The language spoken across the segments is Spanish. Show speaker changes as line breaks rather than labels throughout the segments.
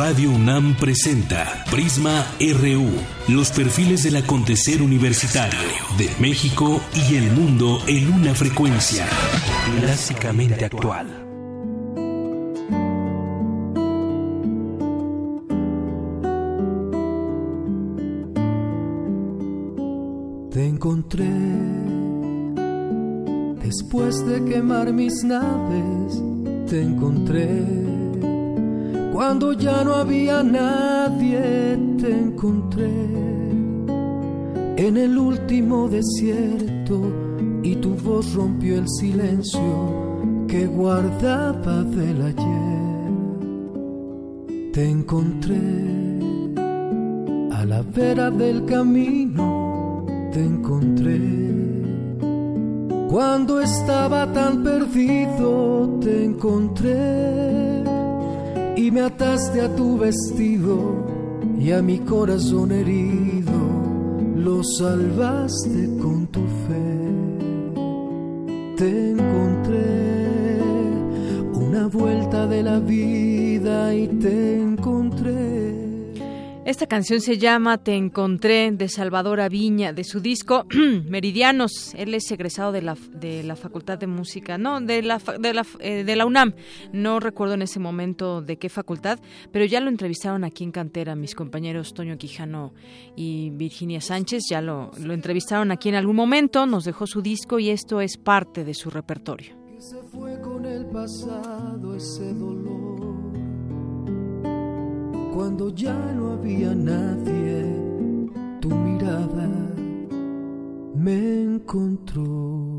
Radio UNAM presenta Prisma RU, los perfiles del acontecer universitario de México y el mundo en una frecuencia clásicamente actual.
Te encontré después de quemar mis naves, te encontré cuando ya no había nadie te encontré en el último desierto y tu voz rompió el silencio que guardaba del ayer. Te encontré a la vera del camino, te encontré. Cuando estaba tan perdido, te encontré y me ataste a tu vestido y a mi corazón herido lo salvaste con tu fe. Te encontré una vuelta de la vida y te encontré
esta canción se llama Te encontré de Salvador Aviña, de su disco Meridianos. Él es egresado de la, de la Facultad de Música, no, de la, de, la, eh, de la UNAM. No recuerdo en ese momento de qué facultad, pero ya lo entrevistaron aquí en Cantera mis compañeros Toño Quijano y Virginia Sánchez. Ya lo, lo entrevistaron aquí en algún momento, nos dejó su disco y esto es parte de su repertorio.
se fue con el pasado ese dolor cuando ya no había nadie, tu mirada me encontró.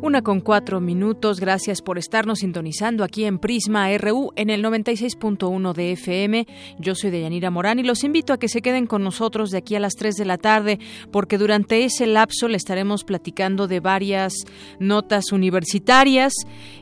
Una con cuatro minutos. Gracias por estarnos sintonizando aquí en Prisma RU en el 96.1 de FM. Yo soy Deyanira Morán y los invito a que se queden con nosotros de aquí a las 3 de la tarde porque durante ese lapso le estaremos platicando de varias notas universitarias,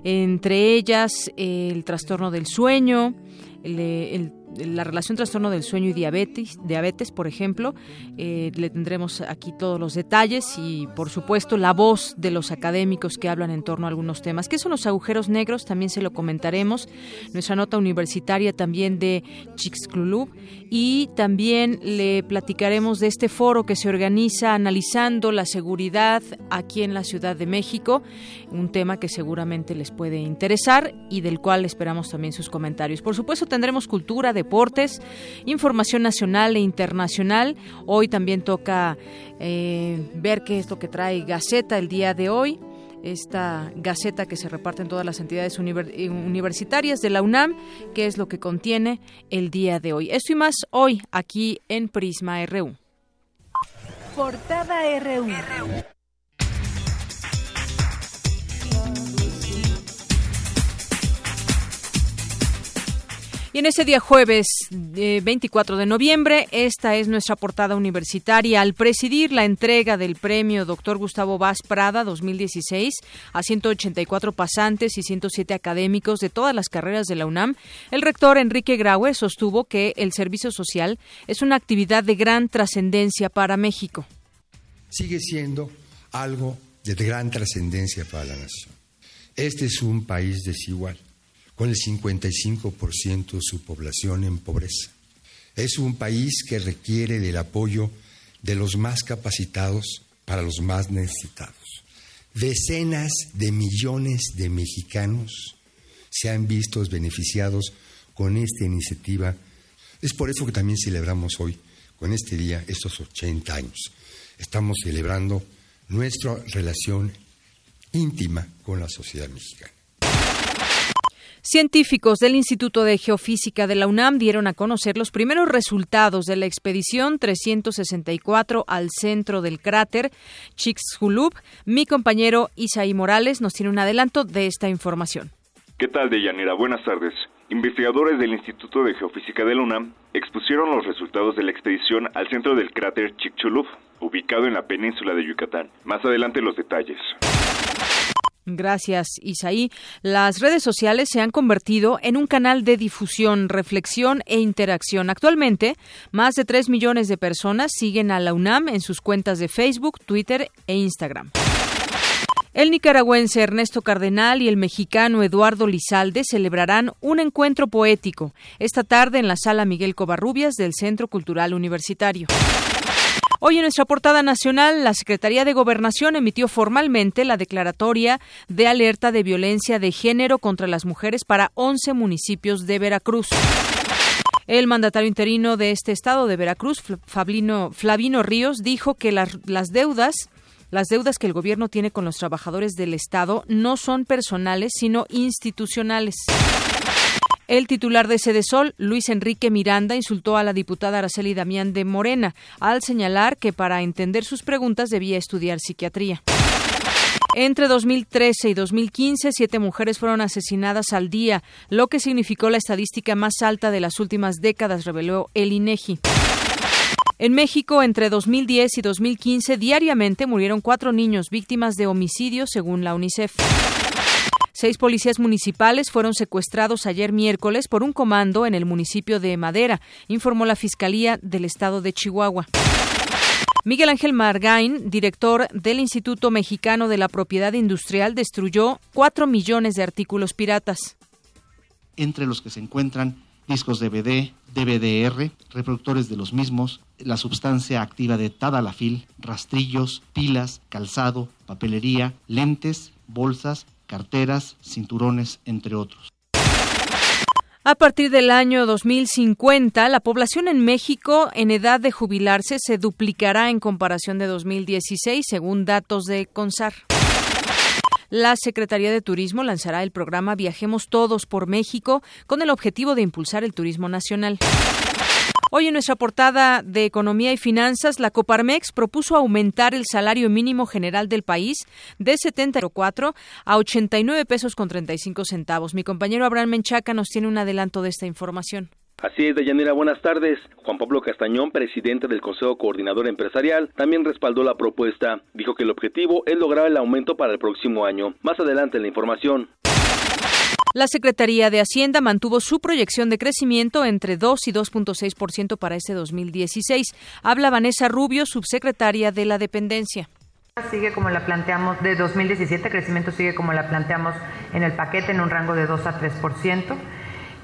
entre ellas el trastorno del sueño, el, el la relación trastorno del sueño y diabetes, diabetes por ejemplo. Eh, le tendremos aquí todos los detalles y, por supuesto, la voz de los académicos que hablan en torno a algunos temas. ¿Qué son los agujeros negros? También se lo comentaremos. Nuestra nota universitaria también de Chixclub y también le platicaremos de este foro que se organiza analizando la seguridad aquí en la Ciudad de México, un tema que seguramente les puede interesar y del cual esperamos también sus comentarios. Por supuesto, tendremos cultura, deportes, información nacional e internacional. Hoy también toca eh, ver qué es lo que trae Gaceta el día de hoy esta gaceta que se reparte en todas las entidades eh, universitarias de la UNAM, que es lo que contiene el día de hoy. Esto y más hoy aquí en Prisma RU.
Portada RU.
Y en ese día jueves 24 de noviembre, esta es nuestra portada universitaria. Al presidir la entrega del premio Dr. Gustavo Vaz Prada 2016 a 184 pasantes y 107 académicos de todas las carreras de la UNAM, el rector Enrique Graue sostuvo que el servicio social es una actividad de gran trascendencia para México.
Sigue siendo algo de gran trascendencia para la nación. Este es un país desigual con el 55% de su población en pobreza. Es un país que requiere del apoyo de los más capacitados para los más necesitados. Decenas de millones de mexicanos se han visto beneficiados con esta iniciativa. Es por eso que también celebramos hoy, con este día, estos 80 años. Estamos celebrando nuestra relación íntima con la sociedad mexicana.
Científicos del Instituto de Geofísica de la UNAM dieron a conocer los primeros resultados de la expedición 364 al centro del cráter Chicxulub. Mi compañero Isaí Morales nos tiene un adelanto de esta información.
¿Qué tal, Deyanira? Buenas tardes. Investigadores del Instituto de Geofísica de la UNAM expusieron los resultados de la expedición al centro del cráter Chicxulub, ubicado en la península de Yucatán. Más adelante los detalles.
Gracias, Isaí. Las redes sociales se han convertido en un canal de difusión, reflexión e interacción. Actualmente, más de 3 millones de personas siguen a la UNAM en sus cuentas de Facebook, Twitter e Instagram. El nicaragüense Ernesto Cardenal y el mexicano Eduardo Lizalde celebrarán un encuentro poético esta tarde en la sala Miguel Covarrubias del Centro Cultural Universitario. Hoy en nuestra portada nacional, la Secretaría de Gobernación emitió formalmente la declaratoria de alerta de violencia de género contra las mujeres para 11 municipios de Veracruz. El mandatario interino de este estado de Veracruz, Flavino Ríos, dijo que las, las deudas las deudas que el gobierno tiene con los trabajadores del Estado no son personales, sino institucionales. El titular de Sede Sol, Luis Enrique Miranda, insultó a la diputada Araceli Damián de Morena al señalar que para entender sus preguntas debía estudiar psiquiatría. Entre 2013 y 2015, siete mujeres fueron asesinadas al día, lo que significó la estadística más alta de las últimas décadas, reveló el INEGI. En México, entre 2010 y 2015, diariamente murieron cuatro niños víctimas de homicidio, según la UNICEF. Seis policías municipales fueron secuestrados ayer miércoles por un comando en el municipio de Madera, informó la Fiscalía del Estado de Chihuahua. Miguel Ángel Margain, director del Instituto Mexicano de la Propiedad Industrial, destruyó cuatro millones de artículos piratas.
Entre los que se encuentran discos DVD, DVDR, reproductores de los mismos, la sustancia activa de tadalafil, rastrillos, pilas, calzado, papelería, lentes, bolsas, carteras, cinturones, entre otros.
A partir del año 2050, la población en México en edad de jubilarse se duplicará en comparación de 2016, según datos de CONSAR. La Secretaría de Turismo lanzará el programa Viajemos Todos por México con el objetivo de impulsar el turismo nacional. Hoy en nuestra portada de Economía y Finanzas, la Coparmex propuso aumentar el salario mínimo general del país de 74 a 89 pesos con 35 centavos. Mi compañero Abraham Menchaca nos tiene un adelanto de esta información.
Así es, Deyanira, buenas tardes. Juan Pablo Castañón, presidente del Consejo Coordinador Empresarial, también respaldó la propuesta. Dijo que el objetivo es lograr el aumento para el próximo año. Más adelante en la información.
La Secretaría de Hacienda mantuvo su proyección de crecimiento entre 2 y 2.6% para este 2016. Habla Vanessa Rubio, subsecretaria de la dependencia
sigue como la planteamos de 2017, crecimiento sigue como la planteamos en el paquete en un rango de 2 a 3%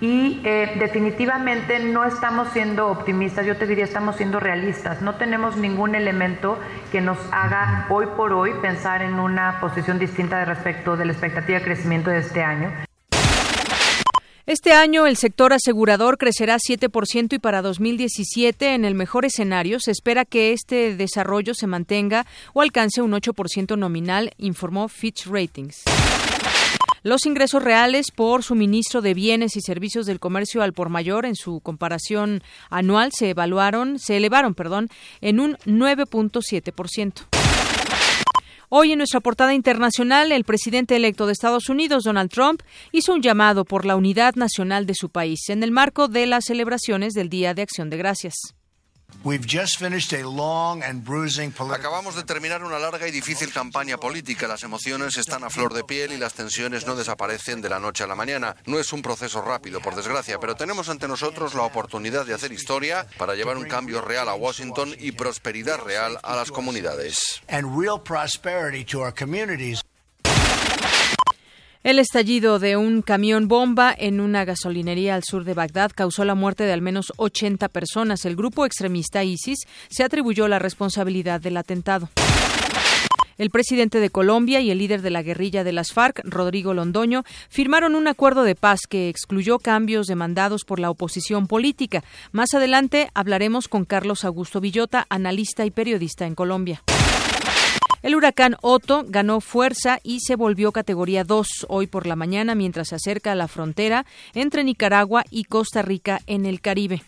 y eh, definitivamente no estamos siendo optimistas, yo te diría estamos siendo realistas, no tenemos ningún elemento que nos haga hoy por hoy pensar en una posición distinta de respecto de la expectativa de crecimiento de este año.
Este año el sector asegurador crecerá 7% y para 2017, en el mejor escenario, se espera que este desarrollo se mantenga o alcance un 8% nominal, informó Fitch Ratings. Los ingresos reales por suministro de bienes y servicios del comercio al por mayor en su comparación anual se evaluaron, se elevaron, perdón, en un 9.7%. Hoy en nuestra portada internacional, el presidente electo de Estados Unidos, Donald Trump, hizo un llamado por la unidad nacional de su país en el marco de las celebraciones del Día de Acción de Gracias.
Acabamos de terminar una larga y difícil campaña política. Las emociones están a flor de piel y las tensiones no desaparecen de la noche a la mañana. No es un proceso rápido, por desgracia, pero tenemos ante nosotros la oportunidad de hacer historia para llevar un cambio real a Washington y prosperidad real a las comunidades.
El estallido de un camión bomba en una gasolinería al sur de Bagdad causó la muerte de al menos 80 personas. El grupo extremista ISIS se atribuyó la responsabilidad del atentado. El presidente de Colombia y el líder de la guerrilla de las FARC, Rodrigo Londoño, firmaron un acuerdo de paz que excluyó cambios demandados por la oposición política. Más adelante hablaremos con Carlos Augusto Villota, analista y periodista en Colombia. El huracán Otto ganó fuerza y se volvió categoría 2 hoy por la mañana mientras se acerca a la frontera entre Nicaragua y Costa Rica en el Caribe.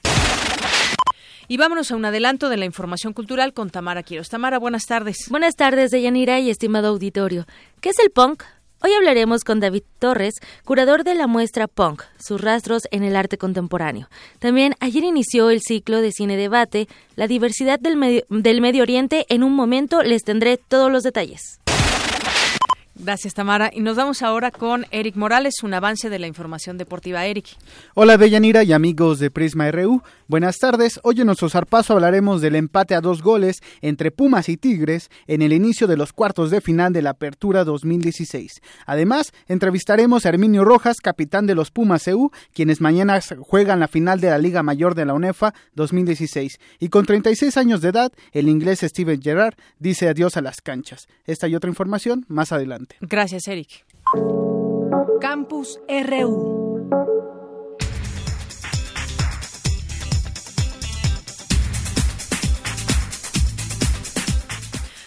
Y vámonos a un adelanto de la información cultural con Tamara Quiero. Tamara, buenas tardes.
Buenas tardes, Deyanira y estimado auditorio. ¿Qué es el punk? Hoy hablaremos con David Torres, curador de la muestra Punk, sus rastros en el arte contemporáneo. También ayer inició el ciclo de cine debate, la diversidad del Medio, del Medio Oriente. En un momento les tendré todos los detalles.
Gracias, Tamara. Y nos vamos ahora con Eric Morales, un avance de la información deportiva. Eric.
Hola, Deyanira y amigos de Prisma RU. Buenas tardes. Hoy en nuestro zarpazo hablaremos del empate a dos goles entre Pumas y Tigres en el inicio de los cuartos de final de la Apertura 2016. Además, entrevistaremos a Herminio Rojas, capitán de los Pumas EU, quienes mañana juegan la final de la Liga Mayor de la UNEFA 2016. Y con 36 años de edad, el inglés Steven Gerrard dice adiós a las canchas. Esta y otra información más adelante.
Gracias, Eric.
Campus RU.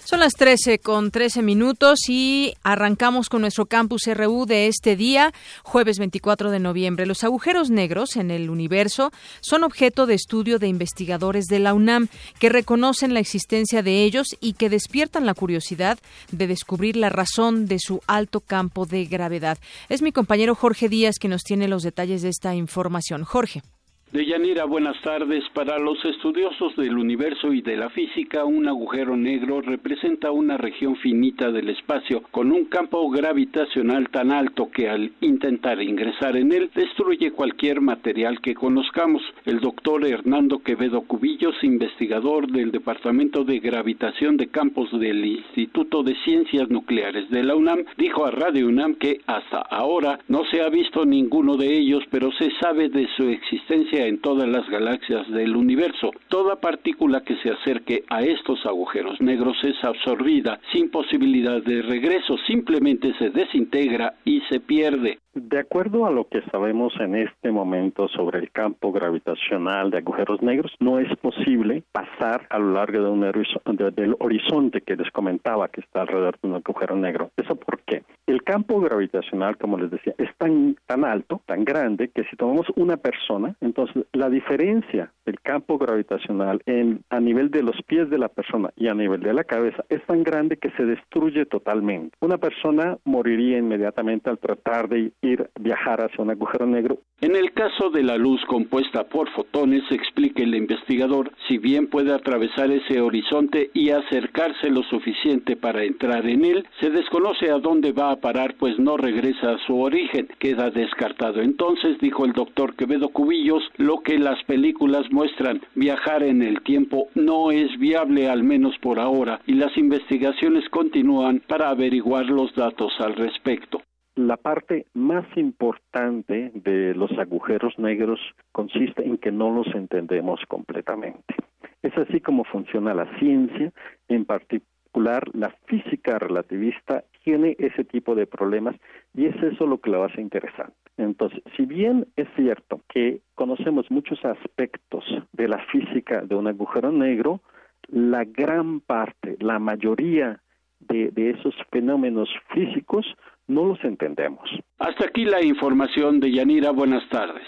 Son las 13 con 13 minutos y arrancamos con nuestro campus RU de este día, jueves 24 de noviembre. Los agujeros negros en el universo son objeto de estudio de investigadores de la UNAM que reconocen la existencia de ellos y que despiertan la curiosidad de descubrir la razón de su alto campo de gravedad. Es mi compañero Jorge Díaz que nos tiene los detalles de esta información. Jorge.
Deyanira, buenas tardes. Para los estudiosos del universo y de la física, un agujero negro representa una región finita del espacio con un campo gravitacional tan alto que al intentar ingresar en él destruye cualquier material que conozcamos. El doctor Hernando Quevedo Cubillos, investigador del Departamento de Gravitación de Campos del Instituto de Ciencias Nucleares de la UNAM, dijo a Radio UNAM que hasta ahora no se ha visto ninguno de ellos, pero se sabe de su existencia en todas las galaxias del universo. Toda partícula que se acerque a estos agujeros negros es absorbida sin posibilidad de regreso, simplemente se desintegra y se pierde.
De acuerdo a lo que sabemos en este momento sobre el campo gravitacional de agujeros negros, no es posible pasar a lo largo de un del horizonte que les comentaba que está alrededor de un agujero negro. ¿Eso por qué? El campo gravitacional, como les decía, es tan, tan alto, tan grande, que si tomamos una persona, entonces la diferencia del campo gravitacional en, a nivel de los pies de la persona y a nivel de la cabeza es tan grande que se destruye totalmente. Una persona moriría inmediatamente al tratar de viajar hacia un agujero negro.
En el caso de la luz compuesta por fotones, explica el investigador, si bien puede atravesar ese horizonte y acercarse lo suficiente para entrar en él, se desconoce a dónde va a parar, pues no regresa a su origen. Queda descartado. Entonces, dijo el doctor Quevedo Cubillos, lo que las películas muestran, viajar en el tiempo no es viable, al menos por ahora, y las investigaciones continúan para averiguar los datos al respecto.
La parte más importante de los agujeros negros consiste en que no los entendemos completamente. Es así como funciona la ciencia, en particular la física relativista tiene ese tipo de problemas y es eso lo que lo hace interesante. Entonces, si bien es cierto que conocemos muchos aspectos de la física de un agujero negro, la gran parte, la mayoría de, de esos fenómenos físicos no los entendemos.
Hasta aquí la información de Yanira. Buenas tardes.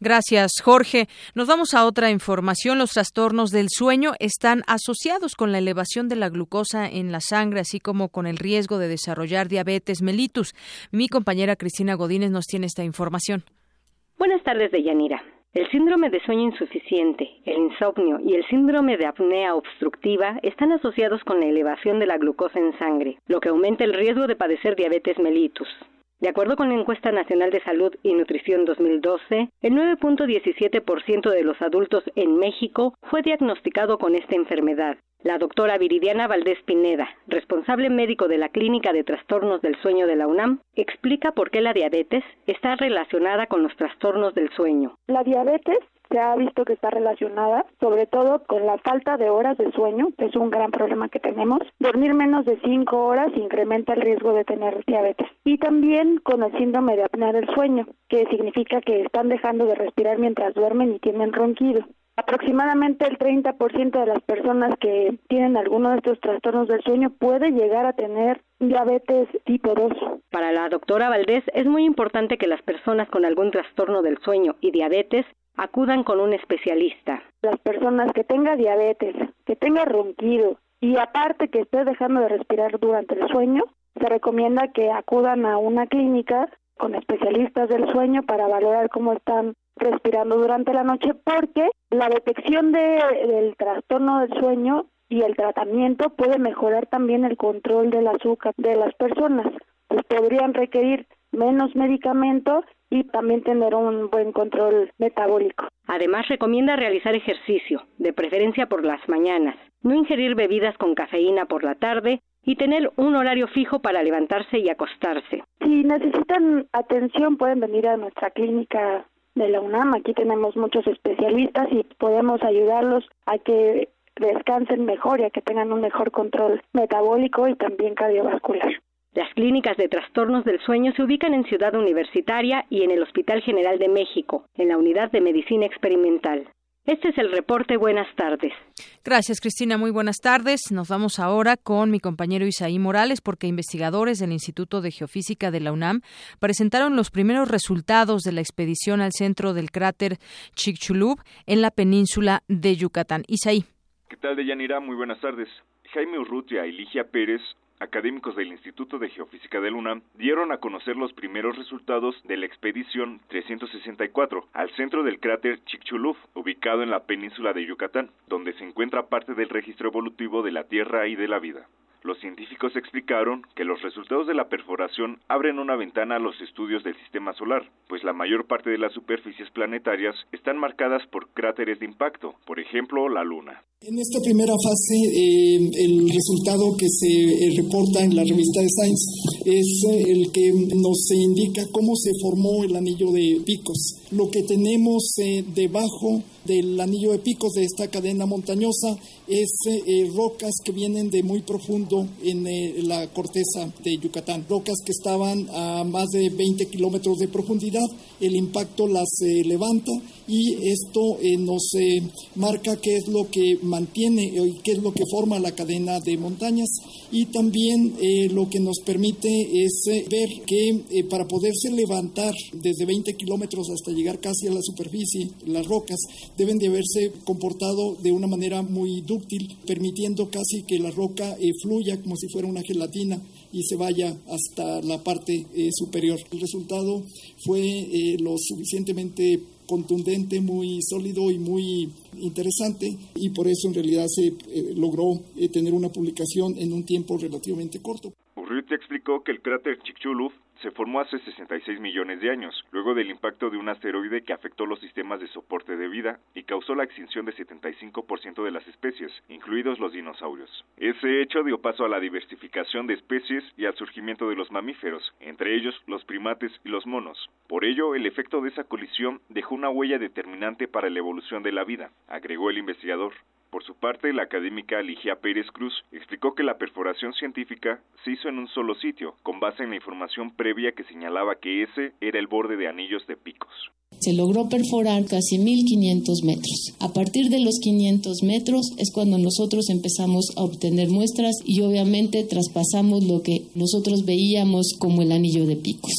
Gracias, Jorge. Nos vamos a otra información. Los trastornos del sueño están asociados con la elevación de la glucosa en la sangre, así como con el riesgo de desarrollar diabetes mellitus. Mi compañera Cristina Godínez nos tiene esta información.
Buenas tardes, Deyanira. El síndrome de sueño insuficiente, el insomnio y el síndrome de apnea obstructiva están asociados con la elevación de la glucosa en sangre, lo que aumenta el riesgo de padecer diabetes mellitus. De acuerdo con la encuesta nacional de salud y nutrición 2012, el 9.17% de los adultos en México fue diagnosticado con esta enfermedad, la doctora Viridiana Valdés Pineda, responsable médico de la Clínica de Trastornos del Sueño de la UNAM, explica por qué la diabetes está relacionada con los trastornos del sueño.
La diabetes se ha visto que está relacionada sobre todo con la falta de horas de sueño, que es un gran problema que tenemos. Dormir menos de 5 horas incrementa el riesgo de tener diabetes. Y también con el síndrome de apnea del sueño, que significa que están dejando de respirar mientras duermen y tienen ronquido. Aproximadamente el 30% de las personas que tienen alguno de estos trastornos del sueño puede llegar a tener diabetes tipo 2.
Para la doctora Valdés es muy importante que las personas con algún trastorno del sueño y diabetes acudan con un especialista.
Las personas que tengan diabetes, que tengan ronquido y aparte que esté dejando de respirar durante el sueño, se recomienda que acudan a una clínica con especialistas del sueño para valorar cómo están respirando durante la noche porque la detección de, del trastorno del sueño y el tratamiento puede mejorar también el control del azúcar de las personas. pues podrían requerir menos medicamento y también tener un buen control metabólico.
Además, recomienda realizar ejercicio, de preferencia por las mañanas, no ingerir bebidas con cafeína por la tarde y tener un horario fijo para levantarse y acostarse.
Si necesitan atención, pueden venir a nuestra clínica de la UNAM. Aquí tenemos muchos especialistas y podemos ayudarlos a que descansen mejor y a que tengan un mejor control metabólico y también cardiovascular.
Las clínicas de trastornos del sueño se ubican en Ciudad Universitaria y en el Hospital General de México, en la Unidad de Medicina Experimental. Este es el reporte. Buenas tardes.
Gracias, Cristina. Muy buenas tardes. Nos vamos ahora con mi compañero Isaí Morales porque investigadores del Instituto de Geofísica de la UNAM presentaron los primeros resultados de la expedición al centro del cráter Chicxulub en la península de Yucatán. Isaí.
¿Qué tal, Deyanira? Muy buenas tardes. Jaime Urrutia y Ligia Pérez académicos del Instituto de Geofísica de Luna dieron a conocer los primeros resultados de la expedición 364 al centro del cráter Chicxulub, ubicado en la península de Yucatán, donde se encuentra parte del registro evolutivo de la Tierra y de la vida. Los científicos explicaron que los resultados de la perforación abren una ventana a los estudios del sistema solar, pues la mayor parte de las superficies planetarias están marcadas por cráteres de impacto, por ejemplo la Luna.
En esta primera fase, eh, el resultado que se eh, reporta en la revista de Science es eh, el que nos indica cómo se formó el anillo de picos. Lo que tenemos debajo del anillo de picos de esta cadena montañosa es rocas que vienen de muy profundo en la corteza de Yucatán, rocas que estaban a más de 20 kilómetros de profundidad, el impacto las levanta y esto nos marca qué es lo que mantiene y qué es lo que forma la cadena de montañas. Y también eh, lo que nos permite es eh, ver que eh, para poderse levantar desde 20 kilómetros hasta llegar casi a la superficie, las rocas deben de haberse comportado de una manera muy dúctil, permitiendo casi que la roca fluya como si fuera una gelatina y se vaya hasta la parte superior. El resultado fue lo suficientemente contundente, muy sólido y muy interesante y por eso en realidad se eh, logró eh, tener una publicación en un tiempo relativamente corto.
Urrutia explicó que el cráter Chicxulub se formó hace 66 millones de años, luego del impacto de un asteroide que afectó los sistemas de soporte de vida y causó la extinción de 75% de las especies, incluidos los dinosaurios. Ese hecho dio paso a la diversificación de especies y al surgimiento de los mamíferos, entre ellos los primates y los monos. Por ello, el efecto de esa colisión dejó una huella determinante para la evolución de la vida, agregó el investigador. Por su parte, la académica Ligia Pérez Cruz explicó que la perforación científica se hizo en un solo sitio, con base en la información que señalaba que ese era el borde de anillos de picos.
Se logró perforar casi 1500 metros. A partir de los 500 metros es cuando nosotros empezamos a obtener muestras y obviamente traspasamos lo que nosotros veíamos como el anillo de picos.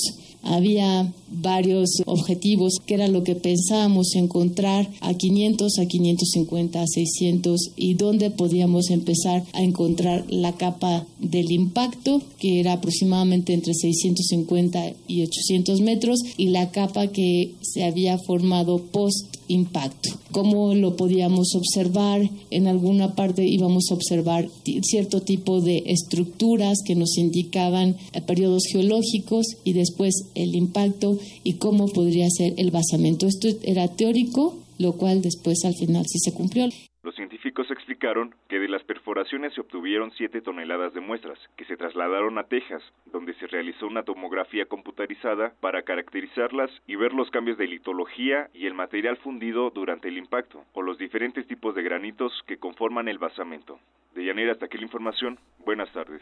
Había varios objetivos, que era lo que pensábamos encontrar a 500, a 550, a 600 y dónde podíamos empezar a encontrar la capa del impacto, que era aproximadamente entre 650 y 800 metros, y la capa que se había formado post impacto. ¿Cómo lo podíamos observar? En alguna parte íbamos a observar cierto tipo de estructuras que nos indicaban eh, periodos geológicos y después el impacto y cómo podría ser el basamento. Esto era teórico, lo cual después al final sí se cumplió.
Explicaron que de las perforaciones se obtuvieron 7 toneladas de muestras, que se trasladaron a Texas, donde se realizó una tomografía computarizada para caracterizarlas y ver los cambios de litología y el material fundido durante el impacto, o los diferentes tipos de granitos que conforman el basamento. De Yanira, hasta aquí la información. Buenas tardes.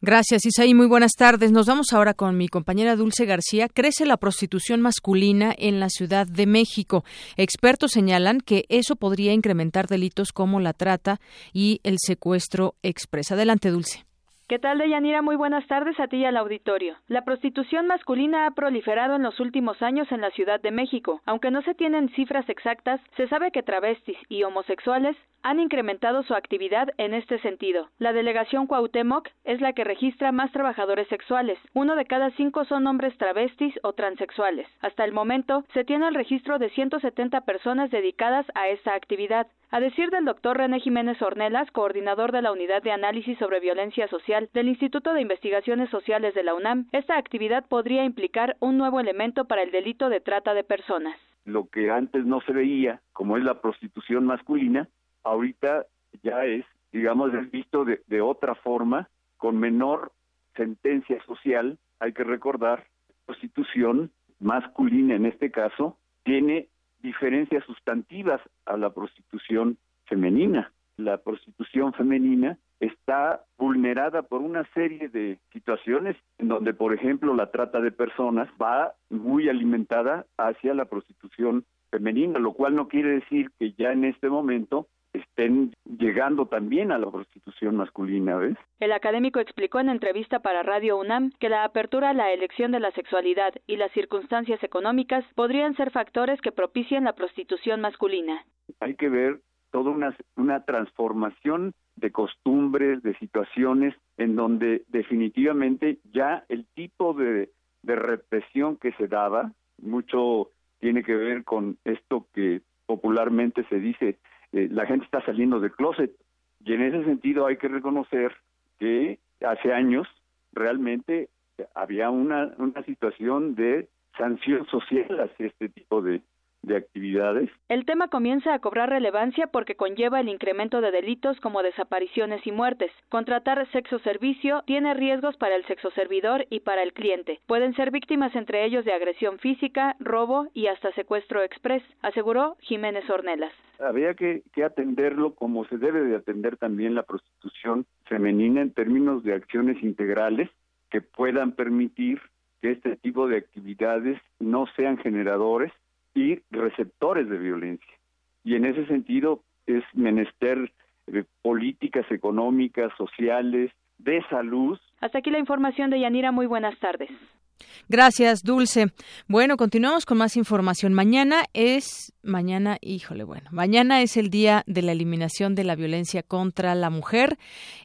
Gracias, Isaí. Muy buenas tardes. Nos vamos ahora con mi compañera Dulce García. Crece la prostitución masculina en la Ciudad de México. Expertos señalan que eso podría incrementar delitos como la trata y el secuestro expresa. Adelante, Dulce.
¿Qué tal, Deyanira? Muy buenas tardes a ti y al auditorio. La prostitución masculina ha proliferado en los últimos años en la Ciudad de México. Aunque no se tienen cifras exactas, se sabe que travestis y homosexuales han incrementado su actividad en este sentido. La delegación Cuauhtémoc es la que registra más trabajadores sexuales. Uno de cada cinco son hombres travestis o transexuales. Hasta el momento, se tiene el registro de 170 personas dedicadas a esta actividad. A decir del doctor René Jiménez Ornelas, coordinador de la Unidad de Análisis sobre Violencia Social del Instituto de Investigaciones Sociales de la UNAM, esta actividad podría implicar un nuevo elemento para el delito de trata de personas.
Lo que antes no se veía, como es la prostitución masculina, ahorita ya es, digamos, visto de, de otra forma, con menor sentencia social. Hay que recordar, prostitución masculina en este caso tiene diferencias sustantivas a la prostitución femenina. La prostitución femenina está vulnerada por una serie de situaciones en donde, por ejemplo, la trata de personas va muy alimentada hacia la prostitución femenina, lo cual no quiere decir que ya en este momento estén llegando también a la prostitución masculina, ¿ves?
El académico explicó en entrevista para Radio UNAM que la apertura a la elección de la sexualidad y las circunstancias económicas podrían ser factores que propicien la prostitución masculina.
Hay que ver toda una, una transformación de costumbres, de situaciones en donde definitivamente ya el tipo de, de represión que se daba, mucho tiene que ver con esto que popularmente se dice eh, la gente está saliendo del closet. Y en ese sentido hay que reconocer que hace años realmente había una, una situación de sanción social hacia este tipo de, de actividades.
El tema comienza a cobrar relevancia porque conlleva el incremento de delitos como desapariciones y muertes. Contratar sexo servicio tiene riesgos para el sexo servidor y para el cliente. Pueden ser víctimas entre ellos de agresión física, robo y hasta secuestro express, aseguró Jiménez Ornelas.
Había que, que atenderlo como se debe de atender también la prostitución femenina en términos de acciones integrales que puedan permitir que este tipo de actividades no sean generadores y receptores de violencia. Y en ese sentido es menester eh, políticas económicas, sociales, de salud.
Hasta aquí la información de Yanira. Muy buenas tardes.
Gracias, Dulce. Bueno, continuamos con más información. Mañana es, mañana, híjole, bueno, mañana es el día de la eliminación de la violencia contra la mujer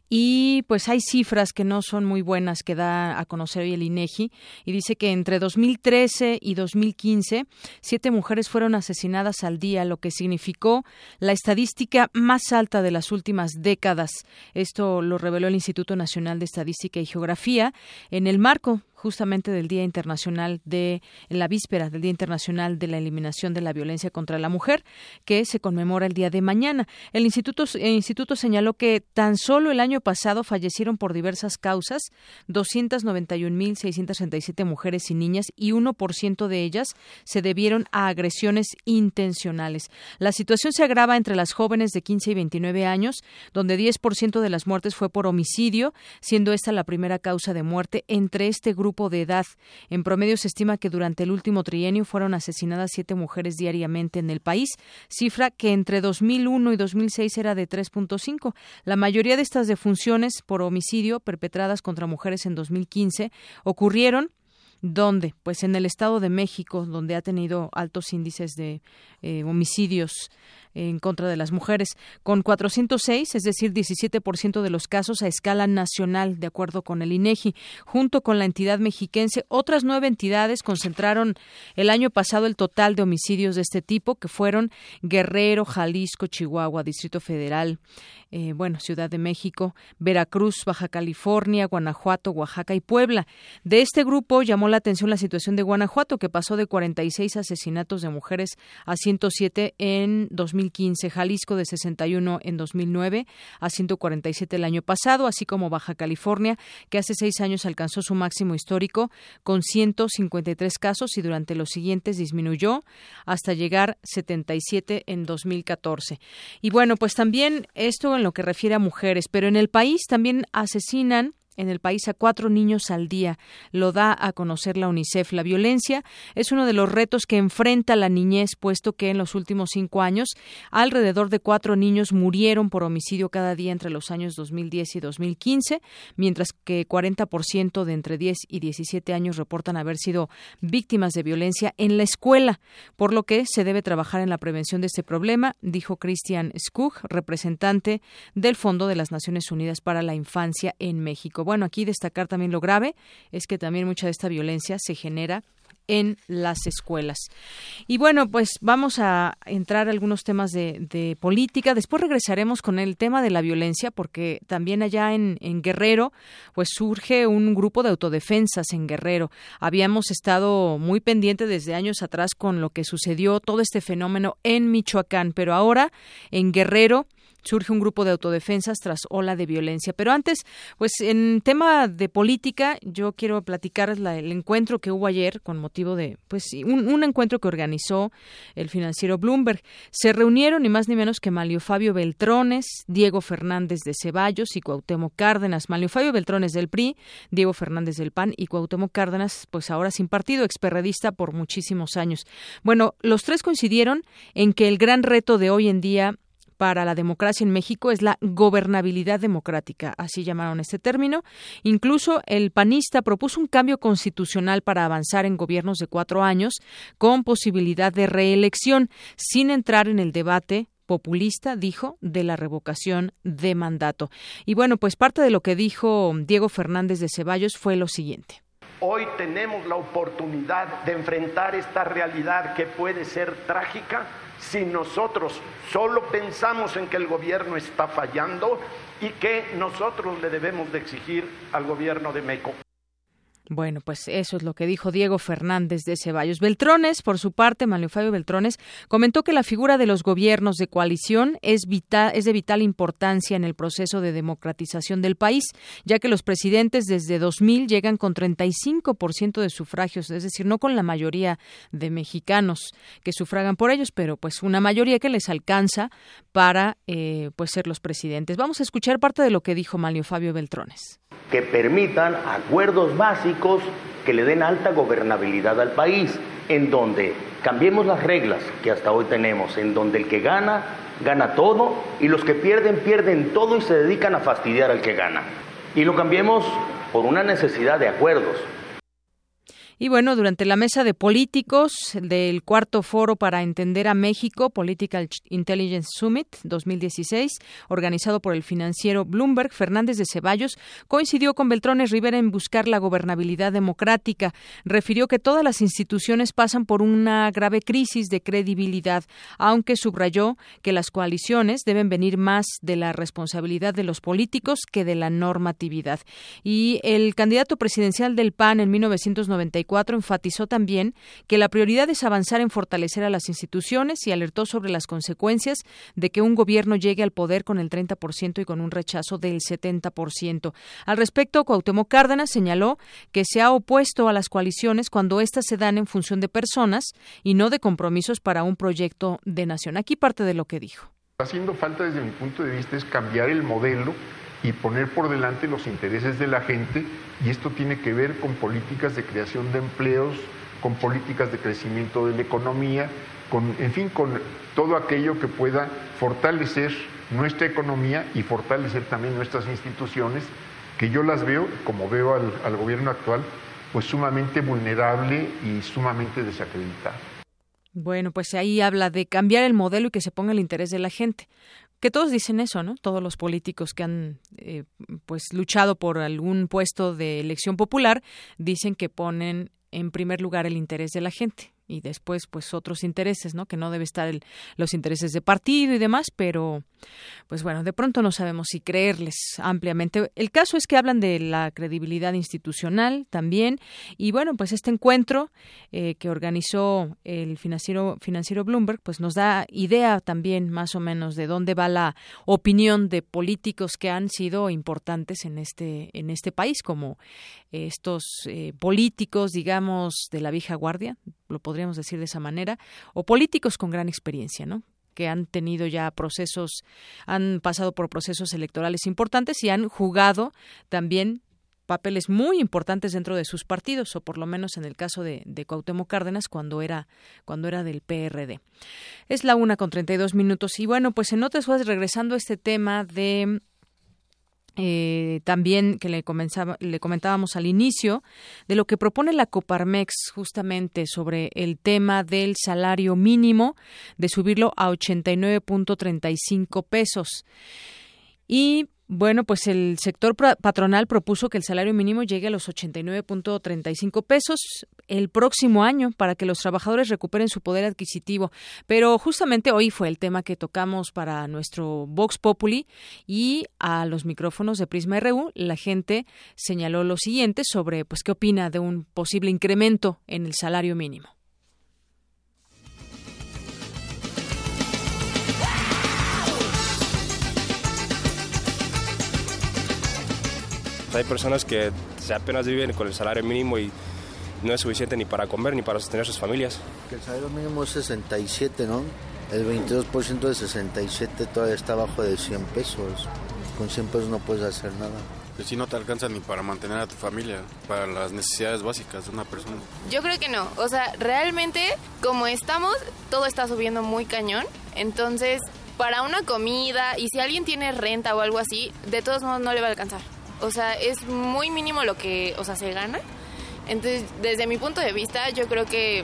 y pues hay cifras que no son muy buenas que da a conocer hoy el INEGI y dice que entre 2013 y 2015 siete mujeres fueron asesinadas al día, lo que significó la estadística más alta de las últimas décadas. Esto lo reveló el Instituto Nacional de Estadística y Geografía en el marco justamente del Día Internacional de, en la víspera del Día Internacional de la Eliminación de la Violencia contra la Mujer, que se conmemora el día de mañana. El instituto, el instituto señaló que tan solo el año pasado fallecieron por diversas causas 291.667 mujeres y niñas y 1% de ellas se debieron a agresiones intencionales. La situación se agrava entre las jóvenes de 15 y 29 años, donde 10% de las muertes fue por homicidio, siendo esta la primera causa de muerte entre este grupo de edad. En promedio se estima que durante el último trienio fueron asesinadas siete mujeres diariamente en el país, cifra que entre 2001 y 2006 era de 3.5. La mayoría de estas defunciones por homicidio perpetradas contra mujeres en 2015 ocurrieron ¿Dónde? Pues en el Estado de México, donde ha tenido altos índices de eh, homicidios en contra de las mujeres, con 406, es decir, 17% de los casos a escala nacional, de acuerdo con el INEGI. Junto con la entidad mexiquense, otras nueve entidades concentraron el año pasado el total de homicidios de este tipo, que fueron Guerrero, Jalisco, Chihuahua, Distrito Federal, eh, bueno, Ciudad de México, Veracruz, Baja California, Guanajuato, Oaxaca y Puebla. De este grupo llamó la atención la situación de Guanajuato, que pasó de 46 asesinatos de mujeres a 107 en 2015, Jalisco de 61 en 2009 a 147 el año pasado, así como Baja California, que hace seis años alcanzó su máximo histórico con 153 casos y durante los siguientes disminuyó hasta llegar 77 en 2014. Y bueno, pues también esto en lo que refiere a mujeres, pero en el país también asesinan en el país a cuatro niños al día. Lo da a conocer la UNICEF. La violencia es uno de los retos que enfrenta la niñez, puesto que en los últimos cinco años alrededor de cuatro niños murieron por homicidio cada día entre los años 2010 y 2015, mientras que 40% de entre 10 y 17 años reportan haber sido víctimas de violencia en la escuela, por lo que se debe trabajar en la prevención de este problema, dijo Christian Skug, representante del Fondo de las Naciones Unidas para la Infancia en México bueno, aquí destacar también lo grave es que también mucha de esta violencia se genera en las escuelas. Y bueno, pues vamos a entrar a algunos temas de, política. Después regresaremos con el tema de la violencia, porque también allá en, en, Guerrero, pues surge un grupo de autodefensas en Guerrero. Habíamos estado muy pendiente desde años atrás con lo que sucedió, todo este fenómeno en Michoacán, pero ahora en Guerrero surge un grupo de autodefensas tras ola de violencia. Pero antes, pues en tema de política, yo quiero platicar el encuentro que hubo ayer con motivo de, pues un, encuentro que organizó el financiero Bloomberg. Se reunieron ni más ni menos que Malio Fabio Beltrones, Diego Fernández de Ceballos y Cuauhtémoc Cárdenas. Malio Fabio Beltrones del PRI, Diego Fernández del PAN y Cuauhtémoc Cárdenas, pues ahora sin partido, experredista por muchísimos años. Bueno, los tres coincidieron en que el gran reto de hoy en día para la democracia en México es la gobernabilidad democrática, así llamaron este término. Incluso el panista propuso un cambio constitucional para avanzar en gobiernos de cuatro años con posibilidad de reelección, sin entrar en el debate populista, dijo, de la revocación de mandato. Y bueno, pues parte de lo que dijo Diego Fernández de Ceballos fue lo siguiente.
Hoy tenemos la oportunidad de enfrentar esta realidad que puede ser trágica si nosotros solo pensamos en que el gobierno está fallando y que nosotros le debemos de exigir al gobierno de México.
Bueno, pues eso es lo que dijo Diego Fernández de Ceballos. Beltrones, por su parte, Manuel Fabio Beltrones, comentó que la figura de los gobiernos de coalición es, vital, es de vital importancia en el proceso de democratización del país, ya que los presidentes desde 2000 llegan con 35% de sufragios, es decir, no con la mayoría de mexicanos que sufragan por ellos, pero pues una mayoría que les alcanza para eh, pues ser los presidentes. Vamos a escuchar parte de lo que dijo Manuel Fabio Beltrones
que permitan acuerdos básicos que le den alta gobernabilidad al país, en donde cambiemos las reglas que hasta hoy tenemos, en donde el que gana, gana todo y los que pierden, pierden todo y se dedican a fastidiar al que gana. Y lo cambiemos por una necesidad de acuerdos,
y bueno, durante la mesa de políticos del cuarto foro para entender a México, Political Intelligence Summit 2016, organizado por el financiero Bloomberg, Fernández de Ceballos coincidió con Beltrones Rivera en buscar la gobernabilidad democrática. Refirió que todas las instituciones pasan por una grave crisis de credibilidad, aunque subrayó que las coaliciones deben venir más de la responsabilidad de los políticos que de la normatividad. Y el candidato presidencial del PAN en 1994 enfatizó también que la prioridad es avanzar en fortalecer a las instituciones y alertó sobre las consecuencias de que un gobierno llegue al poder con el 30% y con un rechazo del 70%. Al respecto, Cuauhtémoc Cárdenas señaló que se ha opuesto a las coaliciones cuando éstas se dan en función de personas y no de compromisos para un proyecto de nación. Aquí parte de lo que dijo.
Haciendo falta desde mi punto de vista es cambiar el modelo y poner por delante los intereses de la gente y esto tiene que ver con políticas de creación de empleos, con políticas de crecimiento de la economía, con, en fin, con todo aquello que pueda fortalecer nuestra economía y fortalecer también nuestras instituciones, que yo las veo, como veo al, al gobierno actual, pues sumamente vulnerable y sumamente desacreditada.
Bueno, pues ahí habla de cambiar el modelo y que se ponga el interés de la gente que todos dicen eso, ¿no? Todos los políticos que han eh, pues luchado por algún puesto de elección popular dicen que ponen en primer lugar el interés de la gente y después pues otros intereses, ¿no? Que no debe estar el, los intereses de partido y demás, pero pues bueno, de pronto no sabemos si creerles ampliamente. El caso es que hablan de la credibilidad institucional también y bueno, pues este encuentro eh, que organizó el financiero financiero Bloomberg pues nos da idea también más o menos de dónde va la opinión de políticos que han sido importantes en este en este país como estos eh, políticos digamos de la vieja guardia, lo podríamos decir de esa manera, o políticos con gran experiencia, ¿no? que han tenido ya procesos, han pasado por procesos electorales importantes y han jugado también papeles muy importantes dentro de sus partidos, o por lo menos en el caso de, de Cárdenas cuando era, cuando era del PRD. Es la una con treinta y dos minutos. Y bueno, pues en otras cosas, regresando a este tema de eh, también que le, le comentábamos al inicio, de lo que propone la Coparmex justamente sobre el tema del salario mínimo, de subirlo a 89.35 pesos. Y Bueno, pues el sector patronal propuso que el salario mínimo llegue a los 89.35 pesos el próximo año para que los trabajadores recuperen su poder adquisitivo. Pero justamente hoy fue el tema que tocamos para nuestro Vox Populi y a los micrófonos de Prisma RU la gente señaló lo siguiente sobre pues qué opina de un posible incremento en el salario mínimo.
Hay personas que apenas viven con el salario mínimo y no es suficiente ni para comer ni para sostener sus familias.
El salario mínimo es 67, ¿no? El 22% de 67 todavía está abajo de 100 pesos. Con 100 pesos no puedes hacer nada.
Que si no te alcanza ni para mantener a tu familia, para las necesidades básicas de una persona.
Yo creo que no. O sea, realmente, como estamos, todo está subiendo muy cañón. Entonces, para una comida y si alguien tiene renta o algo así, de todos modos no le va a alcanzar. O sea, es muy mínimo lo que, o sea, se gana. Entonces, desde mi punto de vista, yo creo que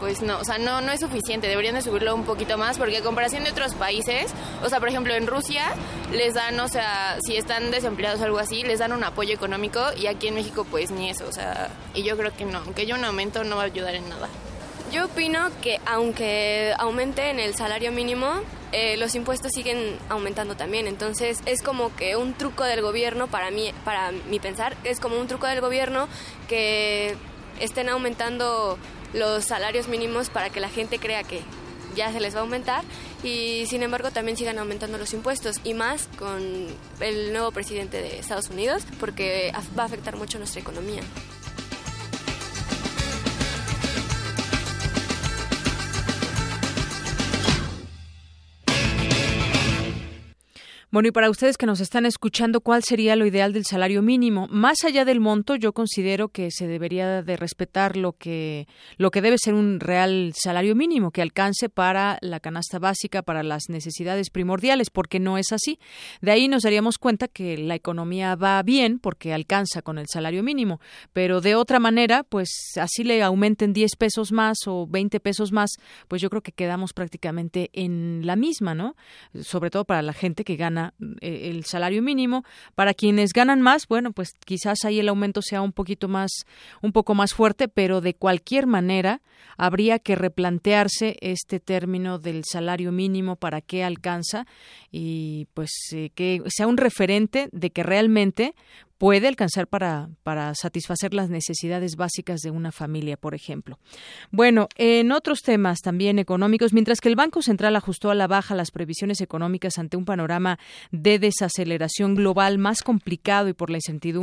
pues no, o sea, no, no es suficiente, deberían de subirlo un poquito más porque comparación de otros países, o sea, por ejemplo, en Rusia les dan, o sea, si están desempleados o algo así, les dan un apoyo económico y aquí en México pues ni eso, o sea, y yo creo que no, aunque haya un aumento no va a ayudar en nada.
Yo opino que aunque aumente en el salario mínimo, eh, los impuestos siguen aumentando también. Entonces es como que un truco del gobierno, para mí, para mi pensar, es como un truco del gobierno que estén aumentando los salarios mínimos para que la gente crea que ya se les va a aumentar y sin embargo también sigan aumentando los impuestos y más con el nuevo presidente de Estados Unidos porque va a afectar mucho nuestra economía.
Bueno, y para ustedes que nos están escuchando, ¿cuál sería lo ideal del salario mínimo? Más allá del monto, yo considero que se debería de respetar lo que lo que debe ser un real salario mínimo que alcance para la canasta básica, para las necesidades primordiales, porque no es así. De ahí nos daríamos cuenta que la economía va bien porque alcanza con el salario mínimo, pero de otra manera, pues así le aumenten 10 pesos más o 20 pesos más, pues yo creo que quedamos prácticamente en la misma, ¿no? Sobre todo para la gente que gana eh, el salario mínimo. Para quienes ganan más, bueno, pues quizás ahí el aumento sea un poquito más, un poco más fuerte, pero de cualquier manera habría que replantearse este término del salario mínimo para qué alcanza y pues eh, que sea un referente de que realmente puede alcanzar para, para satisfacer las necesidades básicas de una familia, por ejemplo. Bueno, en otros temas también económicos, mientras que el Banco Central ajustó a la baja las previsiones económicas ante un panorama de desaceleración global más complicado y por la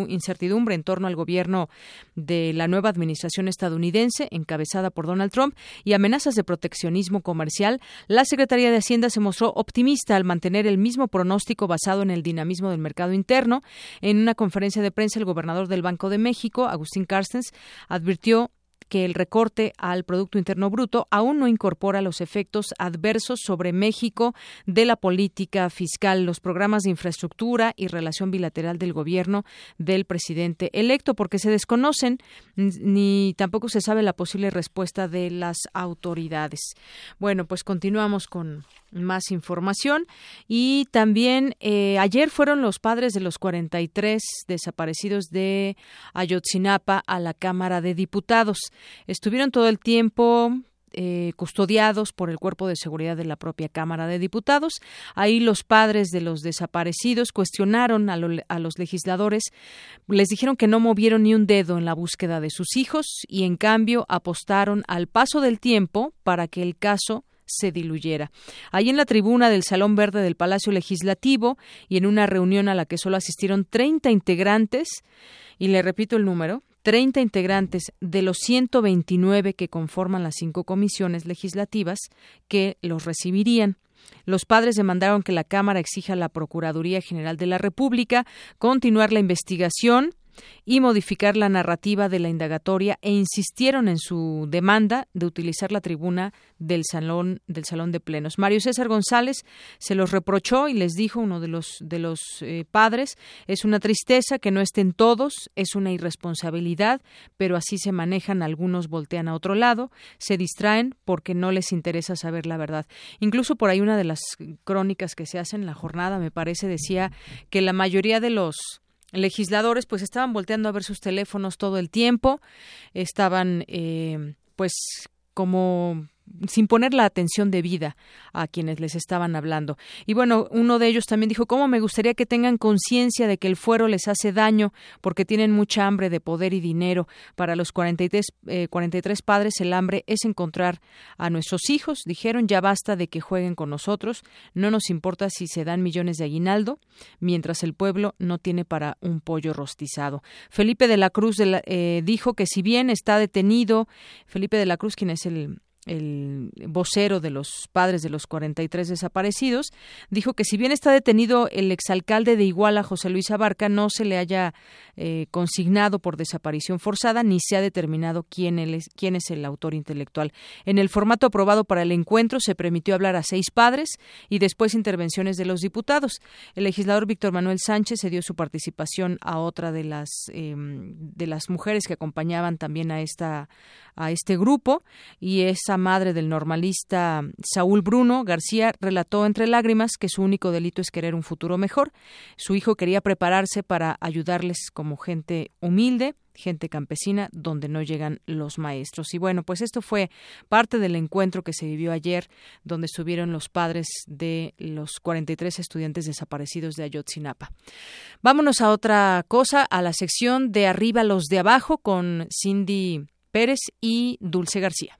incertidumbre en torno al gobierno de la nueva administración estadounidense, encabezada por Donald Trump, y amenazas de proteccionismo comercial, la Secretaría de Hacienda se mostró optimista al mantener el mismo pronóstico basado en el dinamismo del mercado interno. En una conferencia de prensa, el gobernador del Banco de México, Agustín Carstens, advirtió que el recorte al Producto Interno Bruto aún no incorpora los efectos adversos sobre México de la política fiscal, los programas de infraestructura y relación bilateral del gobierno del presidente electo, porque se desconocen ni tampoco se sabe la posible respuesta de las autoridades. Bueno, pues continuamos con más información. Y también eh, ayer fueron los padres de los 43 desaparecidos de Ayotzinapa a la Cámara de Diputados. Estuvieron todo el tiempo eh, custodiados por el Cuerpo de Seguridad de la propia Cámara de Diputados. Ahí los padres de los desaparecidos cuestionaron a, a, los legisladores, les dijeron que no movieron ni un dedo en la búsqueda de sus hijos y en cambio apostaron al paso del tiempo para que el caso se diluyera. Ahí en la tribuna del Salón Verde del Palacio Legislativo y en una reunión a la que solo asistieron 30 integrantes, y le repito el número, 30 integrantes de los 129 que conforman las cinco comisiones legislativas que los recibirían. Los padres demandaron que la Cámara exija a la Procuraduría General de la República continuar la investigación y modificar la narrativa de la indagatoria e insistieron en su demanda de utilizar la tribuna del salón del salón de plenos. Mario César González se los reprochó y les dijo uno de los de los eh, padres es una tristeza que no estén todos, es una irresponsabilidad, pero así se manejan algunos voltean a otro lado, se distraen porque no les interesa saber la verdad. Incluso por ahí una de las crónicas que se hacen en la jornada me parece decía que la mayoría de los legisladores pues estaban volteando a ver sus teléfonos todo el tiempo, estaban eh, pues como sin poner la atención debida a quienes les estaban hablando. Y bueno, uno de ellos también dijo, ¿cómo me gustaría que tengan conciencia de que el fuero les hace daño porque tienen mucha hambre de poder y dinero? Para los 43, eh, 43 padres el hambre es encontrar a nuestros hijos. Dijeron, ya basta de que jueguen con nosotros, no nos importa si se dan millones de aguinaldo, mientras el pueblo no tiene para un pollo rostizado. Felipe de la Cruz eh, dijo que si bien está detenido, Felipe de la Cruz, quien es el el vocero de los padres de los 43 desaparecidos, dijo que si bien está detenido el exalcalde de Iguala, José Luis Abarca, no se le haya eh, consignado por desaparición forzada ni se ha determinado quién, es, quién es el autor intelectual. En el formato aprobado para el encuentro se permitió hablar a seis padres y después intervenciones de los diputados. El legislador Víctor Manuel Sánchez se dio su participación a otra de las em, de las mujeres que acompañaban también a esta a este grupo y esa madre del normalista Saúl Bruno García relató entre lágrimas que su único delito es querer un futuro mejor. Su hijo quería prepararse para ayudarles como gente humilde gente campesina donde no llegan los maestros. Y bueno, pues esto fue parte del encuentro que se vivió ayer, donde estuvieron los padres de los 43 estudiantes desaparecidos de Ayotzinapa. Vámonos a otra cosa, a la sección de arriba los de abajo con Cindy Pérez y Dulce García.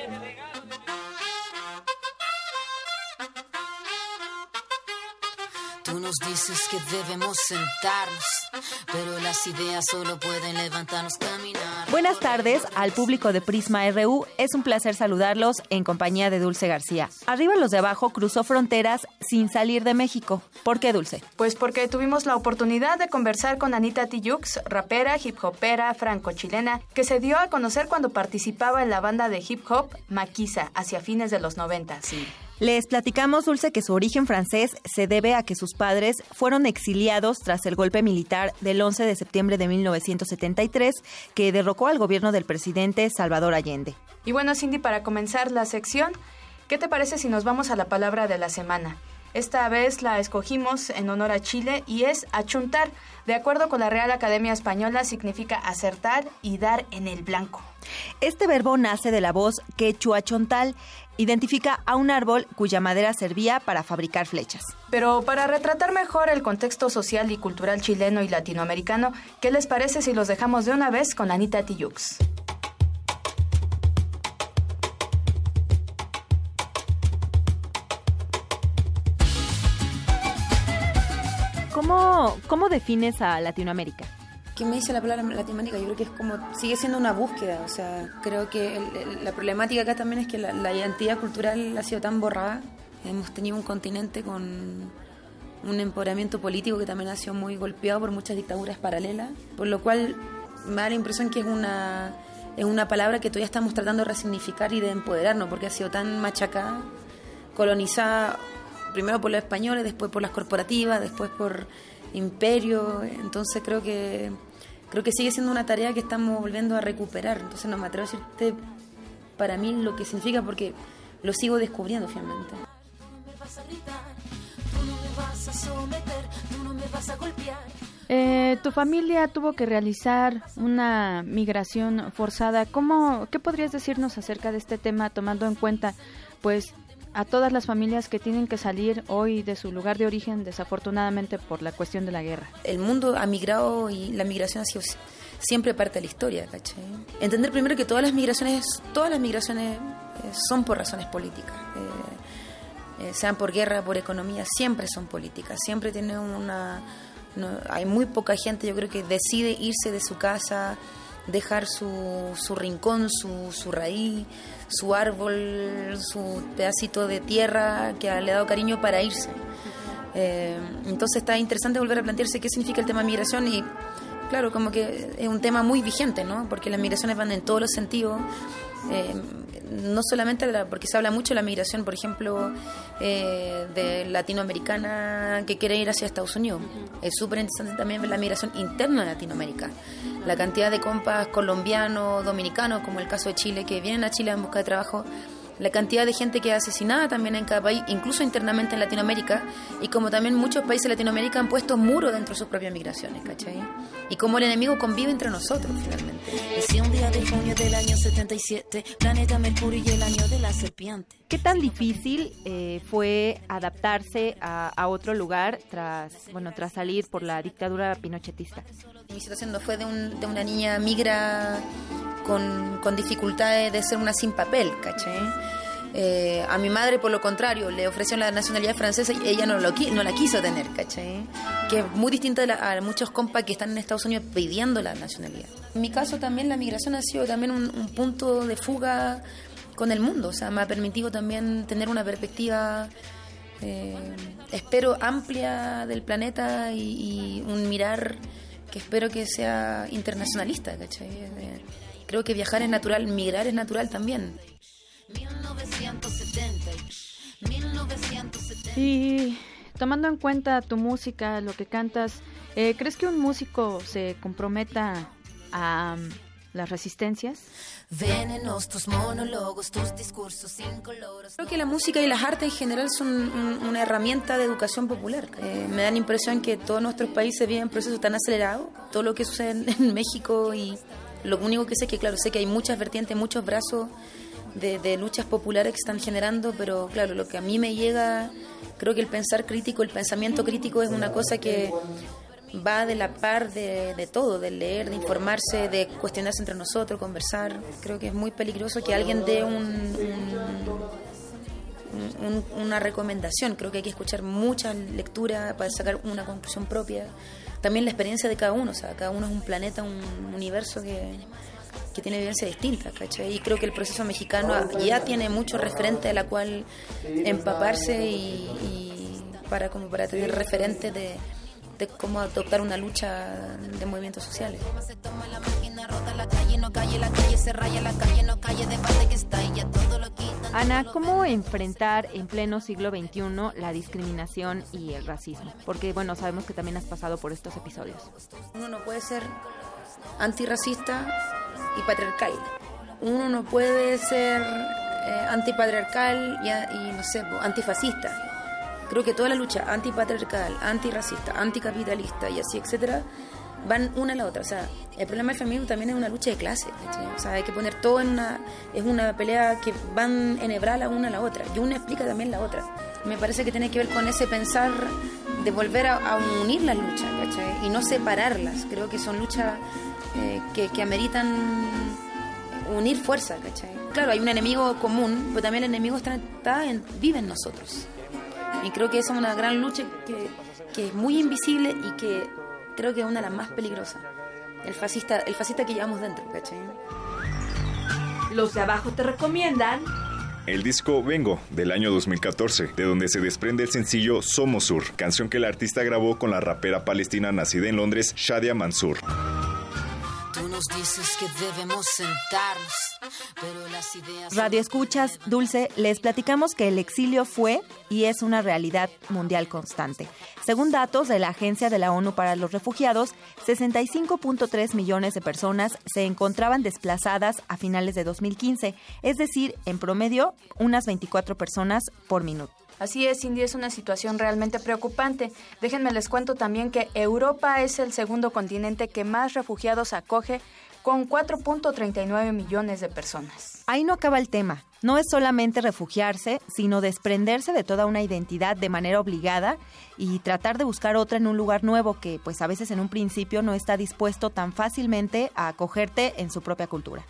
nos dices que debemos sentarnos, pero las ideas solo pueden levantarnos, caminar.
Buenas tardes al público de Prisma RU. Es un placer saludarlos en compañía de Dulce García. Arriba los de abajo cruzó fronteras sin salir de México. ¿Por qué, Dulce?
Pues porque tuvimos la oportunidad de conversar con Anita Tijoux, rapera, hip hopera, franco-chilena, que se dio a conocer cuando participaba en la banda de hip hop Maquisa hacia fines de los 90. Sí.
Les platicamos, Dulce, que su origen francés se debe a que sus padres fueron exiliados tras el golpe militar del 11 de septiembre de 1973 que derrocó al gobierno del presidente Salvador Allende.
Y bueno, Cindy, para comenzar la sección, ¿qué te parece si nos vamos a la palabra de la semana? Esta vez la escogimos en honor a Chile y es achuntar. De acuerdo con la Real Academia Española, significa acertar y dar en el blanco.
Este verbo nace de la voz quechua chontal. Identifica a un árbol cuya madera servía para fabricar flechas.
Pero para retratar mejor el contexto social y cultural chileno y latinoamericano, ¿qué les parece si los dejamos de una vez con Anita Tijoux?
¿Cómo, ¿Cómo defines a Latinoamérica?
¿Qué me dice la palabra Latinoamérica? Yo creo que es como, sigue siendo una búsqueda, o sea, creo que el- la problemática acá también es que la, la identidad cultural ha sido tan borrada, hemos tenido un continente con un empoderamiento político que también ha sido muy golpeado por muchas dictaduras paralelas, por lo cual me da la impresión que es una, es una palabra que todavía estamos tratando de resignificar y de empoderarnos, porque ha sido tan machacada, colonizada primero por los españoles, después por las corporativas, después por imperio, entonces creo que creo que sigue siendo una tarea que estamos volviendo a recuperar, entonces no me atrevo a decirte para mí lo que significa porque lo sigo descubriendo finalmente.
Eh, tu familia tuvo que realizar una migración forzada. ¿Cómo, ¿Qué podrías decirnos acerca de este tema, tomando en cuenta, pues, a todas las familias que tienen que salir hoy de su lugar de origen, desafortunadamente por la cuestión de la guerra.
El mundo ha migrado y la migración ha sido siempre parte de la historia. Entender primero que todas las migraciones, todas las migraciones eh, son por razones políticas. Eh, eh, sean por guerra, por economía, siempre son políticas, siempre tienen una... hay muy poca gente, yo creo que decide irse de su casa, dejar su, su rincón, su, su raíz, su árbol, su pedacito de tierra que le ha dado cariño para irse. Eh, entonces está interesante volver a plantearse qué significa el tema migración y claro, como que es un tema muy vigente, ¿no? Porque las migraciones van en todos los sentidos. Eh, no solamente porque se habla mucho de la migración, por ejemplo, eh, de latinoamericana que quiere ir hacia Estados Unidos. Es súper interesante también ver la migración interna de Latinoamérica. La cantidad de compas colombianos, dominicanos, como el caso de Chile, que vienen a Chile en busca de trabajo la cantidad de gente que es asesinada también en cada país, incluso internamente en Latinoamérica, y como también muchos países de Latinoamérica han puesto muros dentro de sus propias migraciones, ¿cachai? Y como el enemigo convive entre nosotros, finalmente.
un día de junio del año 77, planeta y el año de la serpiente.
¿Qué tan difícil eh, fue adaptarse a, a, otro lugar tras, bueno, tras salir por la dictadura pinochetista?
Mi situación no fue de, un, de una niña migra con, con dificultades de ser una sin papel, ¿caché? Eh, a mi madre, por lo contrario, le ofreció la nacionalidad francesa y ella no, lo, no la quiso tener, ¿caché? Que es muy distinta a, muchos compas que están en Estados Unidos pidiendo la nacionalidad. En mi caso también la migración ha sido también un, punto de fuga con el mundo, o sea, me ha permitido también tener una perspectiva, eh, espero, amplia del planeta y, un mirar que espero que sea internacionalista, ¿cachai? Eh, creo que viajar es natural, migrar es natural también.
Y tomando en cuenta tu música, lo que cantas, eh, ¿crees que un músico se comprometa a um, las resistencias?
Venenos, tus monólogos, tus discursos
Creo que la música y las artes en general son una herramienta de educación popular. Eh, me da la impresión que todos nuestros países viven procesos tan acelerados. Todo lo que sucede en México y lo único que sé es que, claro, sé que hay muchas vertientes, muchos brazos de, luchas populares que están generando, pero claro, lo que a mí me llega, creo que el pensar crítico, el pensamiento crítico es una cosa que va de la par de, todo, de leer, de informarse, de cuestionarse entre nosotros, conversar. Creo que es muy peligroso que alguien dé un, una recomendación. Creo que hay que escuchar muchas lecturas para sacar una conclusión propia también la experiencia de cada uno, o sea, cada uno es un planeta, un universo que, que tiene vivencia distinta, ¿cachai? Y creo que el proceso mexicano ya tiene mucho referente a la cual empaparse y, para como para tener referente de, de cómo adoptar una lucha de movimientos sociales.
Ana, ¿cómo enfrentar en pleno siglo XXI la discriminación y el racismo? Porque, bueno, sabemos que también has pasado por estos episodios.
Uno no puede ser antirracista y patriarcal. Uno no puede ser eh, antipatriarcal y, y, no sé, antifascista. Creo que toda la lucha antipatriarcal, antirracista, anticapitalista y así, etcétera, van una a la otra. O sea, el problema del feminismo también es una lucha de clase. O sea, hay que poner todo en una. Es una pelea que van enhebrar una a la otra. Y una explica también la otra. Me parece que tiene que ver con ese pensar de volver a, unir las luchas, ¿cachai? Y no separarlas. Creo que son luchas eh, que, ameritan unir fuerza, ¿cachai? Claro, hay un enemigo común, pero también el enemigo está, está en, vive en nosotros. Y creo que esa es una gran lucha que, que es muy invisible y que creo que es una de las más peligrosas. El fascista, el fascista que llevamos dentro, ¿cachai?
Los de abajo te recomiendan
el disco Vengo, del año 2014, de donde se desprende el sencillo Somos Sur, canción que el artista grabó con la rapera palestina nacida en Londres, Shadia Mansour.
Nos dices que debemos sentarnos, pero las ideas...
Radio Escuchas, Dulce, les platicamos que el exilio fue y es una realidad mundial constante. Según datos de la Agencia de la ONU para los Refugiados, 65.3 millones de personas se encontraban desplazadas a finales de 2015, es decir, en promedio, unas 24 personas por minuto.
Así es, Cindy, es una situación realmente preocupante. Déjenme les cuento también que Europa es el segundo continente que más refugiados acoge
con 4.39 millones de personas.
Ahí no acaba el tema. No es solamente refugiarse, sino desprenderse de toda una identidad de manera obligada y tratar de buscar otra en un lugar nuevo que pues a veces en un principio no está dispuesto tan fácilmente a acogerte en su propia cultura.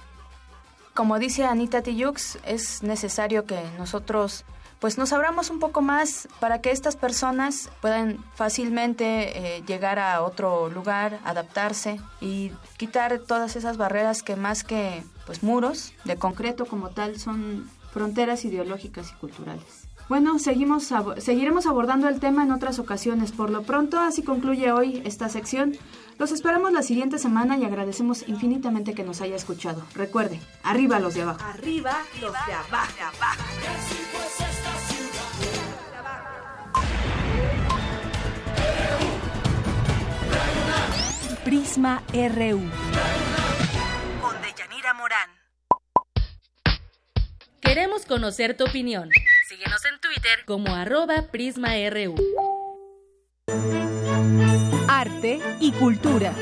Como dice Anita Tijoux, es necesario que nosotros pues nos abramos un poco más para que estas personas puedan fácilmente eh, llegar a otro lugar, adaptarse y quitar todas esas barreras que más que pues muros de concreto como tal son fronteras ideológicas y culturales. Bueno, seguimos seguiremos abordando el tema en otras ocasiones. Por lo pronto, así concluye hoy esta sección. Los esperamos la siguiente semana y agradecemos infinitamente que nos haya escuchado. Recuerde, arriba los de abajo.
Arriba los de abajo.
Prisma RU.
Con Deyanira Morán.
Queremos conocer tu opinión. Síguenos en Twitter como arroba PrismaRU.
Y cultura.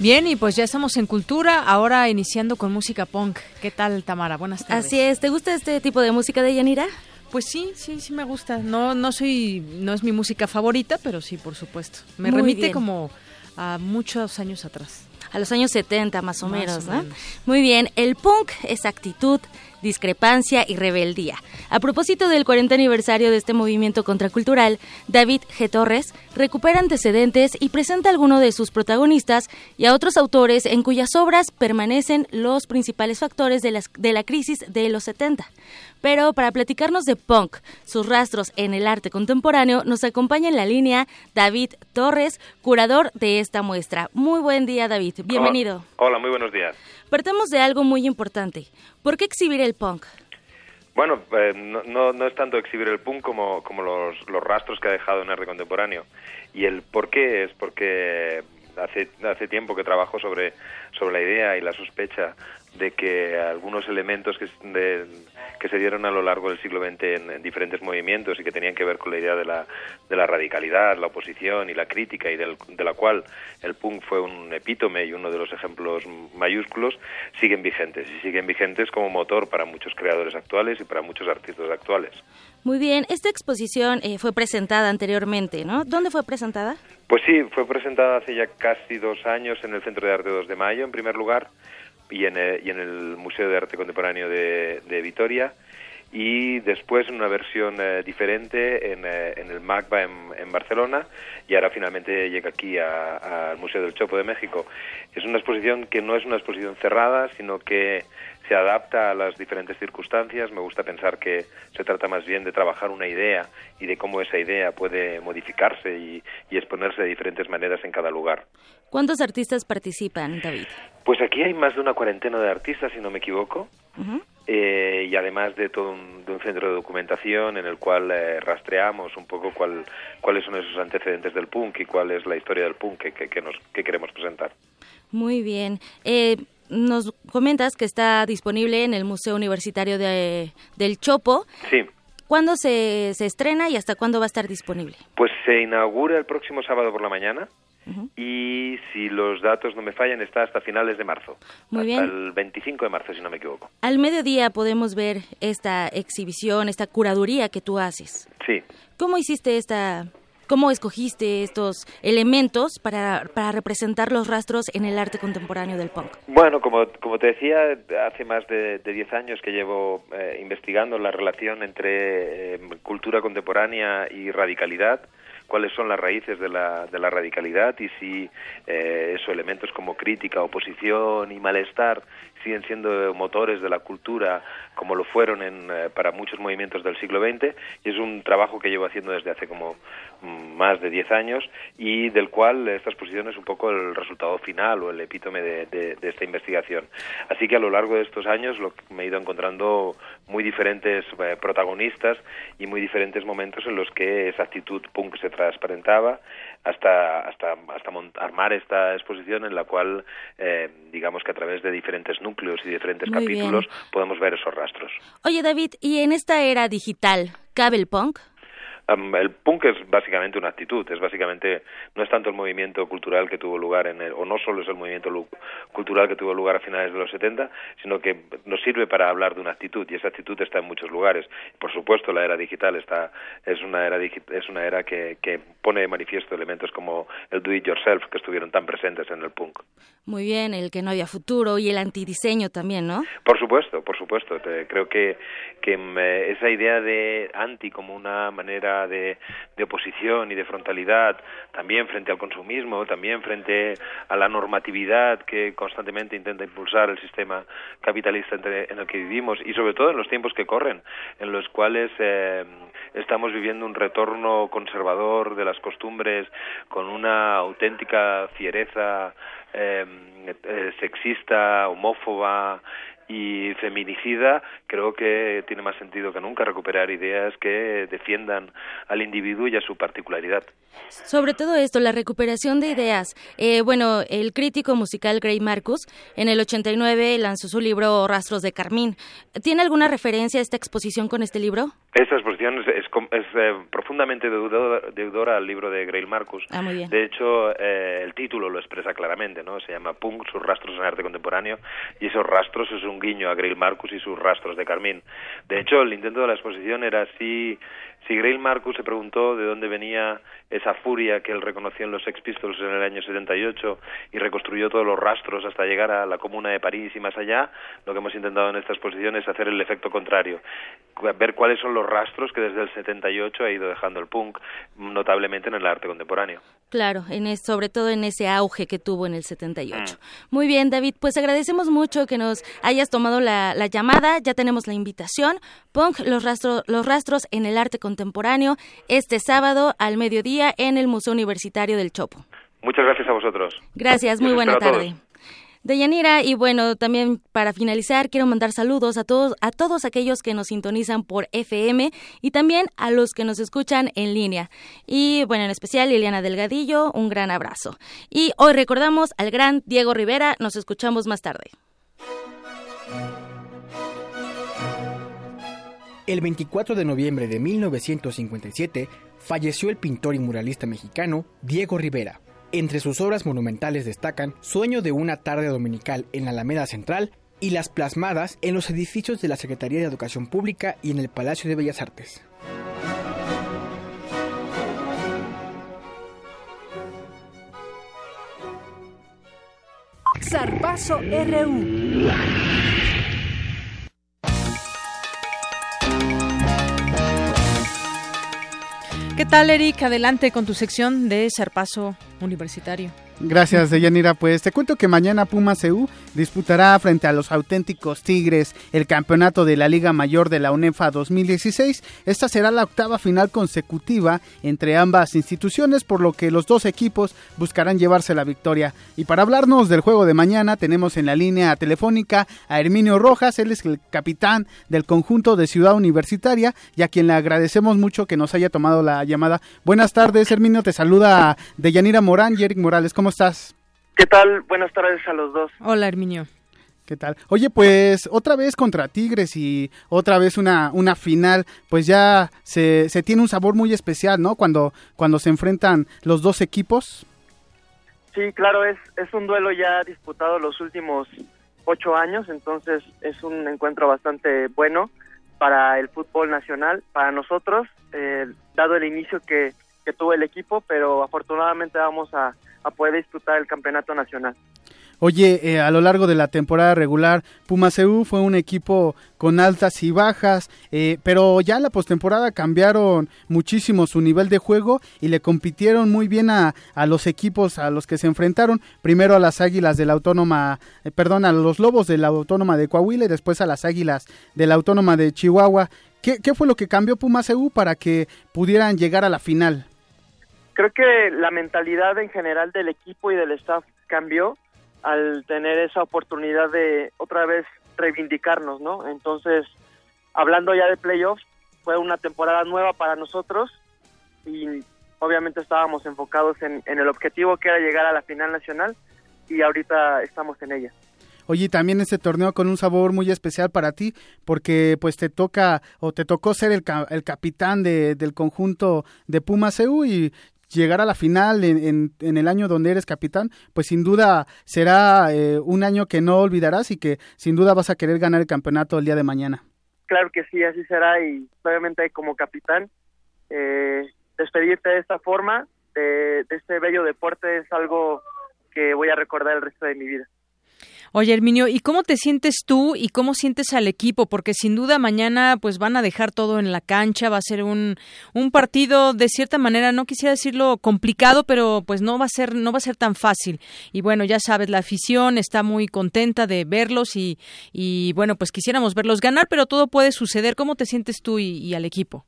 Bien, y pues ya estamos en cultura, ahora iniciando con música punk. ¿Qué tal, Tamara? Buenas tardes.
Así es, ¿te gusta este tipo de música de Yanira?
Pues sí, sí, sí me gusta. No, no soy, no es mi música favorita, pero sí, por supuesto. Me remite como a muchos años atrás.
A los años 70 más o menos, ¿no? Muy bien, el punk es actitud, discrepancia y rebeldía. A propósito del 40 aniversario de este movimiento contracultural, David G. Torres recupera antecedentes y presenta a algunos de sus protagonistas y a otros autores en cuyas obras permanecen los principales factores de, de la crisis de los 70. Pero para platicarnos de punk, sus rastros en el arte contemporáneo, nos acompaña en la línea David Torres, curador de esta muestra. Muy buen día, David. Bienvenido.
Hola, muy buenos días.
Partamos de algo muy importante. ¿Por qué exhibir el punk?
Bueno, eh, no, es tanto exhibir el punk como, los, rastros que ha dejado en arte contemporáneo. Y el por qué es porque hace, hace tiempo que trabajo sobre la idea y la sospecha de que algunos elementos que, que se dieron a lo largo del siglo XX en, diferentes movimientos y que tenían que ver con la idea de la, de la radicalidad, la oposición y la crítica y del, de la cual el punk fue un epítome y uno de los ejemplos mayúsculos, siguen vigentes y siguen vigentes como motor para muchos creadores actuales y para muchos artistas actuales.
Muy bien, esta exposición eh, fue presentada anteriormente, ¿no? ¿Dónde fue presentada?
Pues sí, fue presentada hace ya casi dos años en el Centro de Arte 2 de Mayo, en primer lugar, y en, el, en Museo de Arte Contemporáneo de, Vitoria y después en una versión eh, diferente en, eh, en, el MACBA en, Barcelona y ahora finalmente llega aquí al Museo del Chopo de México. Es una exposición que no es una exposición cerrada, sino que se adapta a las diferentes circunstancias. Me gusta pensar que se trata más bien de trabajar una idea y de cómo esa idea puede modificarse y, exponerse de diferentes maneras en cada lugar.
¿Cuántos artistas participan, David?
Pues aquí hay más de una cuarentena de artistas, si no me equivoco. Eh, y además de todo un, centro de documentación en el cual eh, rastreamos un poco cuál, cuáles son esos antecedentes del punk y cuál es la historia del punk que, que, nos, que queremos presentar.
Muy bien. Eh, nos comentas que está disponible en el Museo Universitario de, del Chopo.
Sí.
¿Cuándo se, se estrena y hasta cuándo va a estar disponible?
Pues se inaugura el próximo sábado por la mañana y si los datos no me fallan está hasta finales de marzo.
Muy
hasta el 25 de marzo, si no me equivoco.
Al mediodía podemos ver esta exhibición, esta curaduría que tú haces.
Sí.
¿Cómo hiciste esta ¿Cómo escogiste estos elementos para, para representar los rastros en el arte contemporáneo del punk?
Bueno, como, como te decía, hace más de 10 años que llevo eh, investigando la relación entre eh, cultura contemporánea y radicalidad cuáles son las raíces de la, de la radicalidad y si eh, esos elementos como crítica, oposición y malestar siguen siendo motores de la cultura como lo fueron en, eh, para muchos movimientos del siglo XX y es un trabajo que llevo haciendo desde hace como mm, más de 10 años y del cual esta exposición es un poco el resultado final o el epítome de, de, esta investigación. Así que a lo largo de estos años lo, me he ido encontrando muy diferentes eh, protagonistas y muy diferentes momentos en los que esa actitud punk se transparentaba hasta hasta hasta armar esta exposición en la cual eh, digamos que a través de diferentes núcleos y diferentes
Muy
capítulos
bien.
podemos ver esos rastros.
Oye, David, ¿y en esta era digital cabe el punk?
Um, el punk es básicamente una actitud, es básicamente, no es tanto el movimiento cultural que tuvo lugar en el, o no solo es el movimiento cultural que tuvo lugar a finales de los 70, sino que nos sirve para hablar de una actitud y esa actitud está en muchos lugares. Por supuesto, la era digital está, es una era, es una era que, que pone de manifiesto elementos como el do it yourself que estuvieron tan presentes en el punk.
Muy bien, el que no había futuro y el antidiseño también, ¿no?
Por supuesto, por supuesto. Creo que, que mm, eh, esa idea de anti como una manera de, de oposición y de frontalidad, también frente al consumismo, también frente a la normatividad que constantemente intenta impulsar el sistema capitalista entre- en el que vivimos y sobre todo en los tiempos que corren, en los cuales eh, estamos viviendo un retorno conservador de las costumbres con una auténtica fiereza eh, eh, sexista, homófoba y feminicida, creo que tiene más sentido que nunca recuperar ideas que defiendan al individuo y a su particularidad.
Sobre todo esto, la recuperación de ideas. Eh, bueno, el crítico musical Gray Marcus en el 89 lanzó su libro Rastros de Carmín. ¿Tiene alguna referencia a esta exposición con este libro?
Esta exposición es, es es, eh, profundamente deudora, deudora al libro de Grail Marcus.
Ah, muy bien.
De hecho, eh, el título lo expresa claramente, ¿no? Se llama Punk, sus rastros en arte contemporáneo, y esos rastros es un guiño a Grail Marcus y sus rastros de Carmín. De hecho, el intento de la exposición era si, si Grail Marcus se preguntó de dónde venía esa furia que él reconoció en los Sex Pistols en el año 78 y reconstruyó todos los rastros hasta llegar a la Comuna de París y más allá, lo que hemos intentado en esta exposición es hacer el efecto contrario, ver cuáles son los rastros que desde el 78 ha ido dejando el punk, notablemente en el arte contemporáneo.
Claro, en es- sobre todo en ese auge que tuvo en el 78.
Mm.
Muy bien, David, pues agradecemos mucho que nos hayas tomado la, la llamada, ya tenemos la invitación. Punk, los, rastro- los rastros en el arte contemporáneo, este sábado al mediodía en el Museo Universitario del Chopo.
Muchas gracias a vosotros.
Gracias, muy buena tarde. Deyanira, y bueno, también para finalizar, quiero mandar saludos a todos, a todos aquellos que nos sintonizan por FM y también a los que nos escuchan en línea. Y bueno, en especial Liliana Delgadillo, un gran abrazo. Y hoy recordamos al gran Diego Rivera, nos escuchamos más tarde.
El 24 de noviembre de 1957 falleció el pintor y muralista mexicano Diego Rivera. Entre sus obras monumentales destacan Sueño de una tarde dominical en la Alameda Central y las plasmadas en los edificios de la Secretaría de Educación Pública y en el Palacio de Bellas Artes.
RU.
¿Qué tal, Eric? Adelante con tu sección de Zarpazo Universitario.
Gracias, Deyanira. Pues te cuento que mañana Puma CU disputará frente a los auténticos Tigres el campeonato de la Liga Mayor de la UNEFA 2016. Esta será la octava final consecutiva entre ambas instituciones, por lo que los dos equipos buscarán llevarse la victoria. Y para hablarnos del juego de mañana, tenemos en la línea telefónica a Herminio Rojas. Él es el capitán del conjunto de Ciudad Universitaria y a quien le agradecemos mucho que nos haya tomado la llamada. Buenas tardes, Herminio. Te saluda Deyanira Morán y Eric Morales. ¿Cómo estás?
¿Qué tal? Buenas tardes a los dos.
Hola, Herminio.
¿Qué tal? Oye, pues otra vez contra Tigres y otra vez una, una final, pues ya se, se tiene un sabor muy especial, ¿no? Cuando, cuando se enfrentan los dos equipos.
Sí, claro, es, es un duelo ya disputado los últimos ocho años, entonces es un encuentro bastante bueno para el fútbol nacional, para nosotros, eh, dado el inicio que, que tuvo el equipo, pero afortunadamente vamos a, poder disputar el campeonato nacional.
Oye, eh, a lo largo de la temporada regular, Pumas EU fue un equipo con altas y bajas, eh, pero ya la postemporada cambiaron muchísimo su nivel de juego y le compitieron muy bien a, a los equipos a los que se enfrentaron. Primero a las Águilas de la Autónoma, eh, perdón, a los Lobos de la Autónoma de Coahuila y después a las Águilas de la Autónoma de Chihuahua. ¿Qué, qué fue lo que cambió Pumas EU para que pudieran llegar a la final?
Creo que la mentalidad en general del equipo y del staff cambió al tener esa oportunidad de otra vez reivindicarnos, ¿no? Entonces, hablando ya de playoffs, fue una temporada nueva para nosotros y obviamente estábamos enfocados en, en el objetivo que era llegar a la final nacional y ahorita estamos en ella.
Oye, también este torneo con un sabor muy especial para ti, porque pues te toca o te tocó ser el, el capitán de, del conjunto de Pumas EU y llegar a la final en, en, el año donde eres capitán, pues sin duda será eh, un año que no olvidarás y que sin duda vas a querer ganar el campeonato el día de mañana.
Claro que sí, así será y obviamente como capitán eh, despedirte de esta forma, de, de este bello deporte es algo que voy a recordar el resto de mi vida.
Oye, Herminio, ¿y cómo te sientes tú y cómo sientes al equipo? Porque sin duda mañana pues van a dejar todo en la cancha, va a ser un, un partido de cierta manera, no quisiera decirlo complicado, pero pues no va a ser no va a ser tan fácil. Y bueno, ya sabes, la afición está muy contenta de verlos y, y bueno, pues quisiéramos verlos ganar, pero todo puede suceder. ¿Cómo te sientes tú y, y al equipo?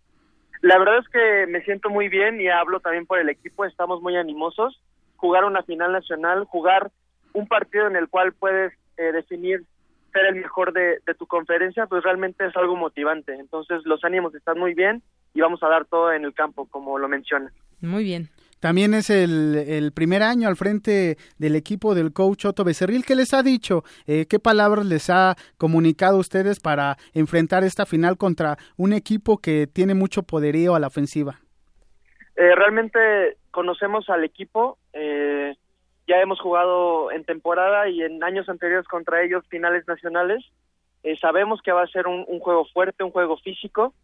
La verdad es que me siento muy bien y hablo también por el equipo, estamos muy animosos. Jugar una final nacional, jugar un partido en el cual puedes eh, definir ser el mejor de, de, tu conferencia, pues realmente es algo motivante. Entonces los ánimos están muy bien y vamos a dar todo en el campo, como lo menciona.
Muy bien.
También es el, el, primer año al frente del equipo del coach Otto Becerril. ¿Qué les ha dicho? Eh, ¿Qué palabras les ha comunicado a ustedes para enfrentar esta final contra un equipo que tiene mucho poderío a la ofensiva?
Eh, realmente conocemos al equipo. Eh, ya hemos jugado en temporada y en años anteriores contra ellos finales nacionales. Eh, sabemos que va a ser un, un, juego fuerte, un juego físico,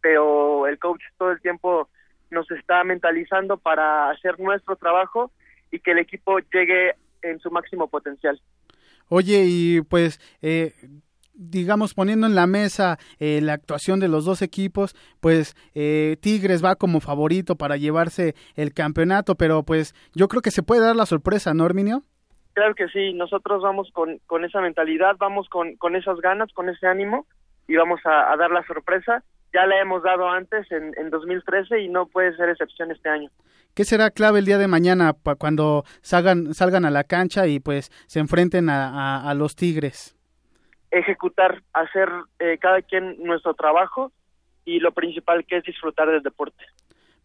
pero el coach todo el tiempo nos está mentalizando para hacer nuestro trabajo y que el equipo llegue en su máximo potencial.
Oye, y pues eh, digamos, poniendo en la mesa eh, la actuación de los dos equipos, pues eh, Tigres va como favorito para llevarse el campeonato, pero pues yo creo que se puede dar la sorpresa, ¿no, Herminio?
Claro que sí, nosotros vamos con, con esa mentalidad, vamos con, con esas ganas, con ese ánimo y vamos a, a dar la sorpresa. Ya la hemos dado antes en, en 2013 y no puede ser excepción este año.
¿Qué será clave el día de mañana cuando salgan, salgan a la cancha y pues se enfrenten a, a, a los Tigres?
Ejecutar, hacer eh, cada quien nuestro trabajo y lo principal que es disfrutar del deporte.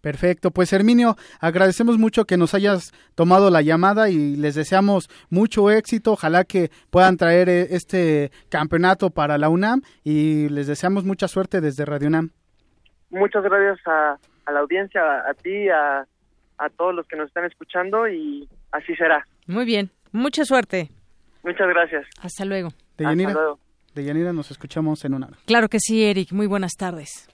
Perfecto, pues Herminio, agradecemos mucho que nos hayas tomado la llamada y les deseamos mucho éxito, ojalá que puedan traer eh, este campeonato para la UNAM y les deseamos mucha suerte desde Radio UNAM.
Muchas gracias a, a la audiencia, a, a ti, a, a todos los que nos están escuchando y así será.
Muy bien, mucha suerte.
Muchas gracias.
Hasta luego.
De Yanira, de Yanira nos escuchamos en una.
Claro que sí, Eric. Muy buenas tardes.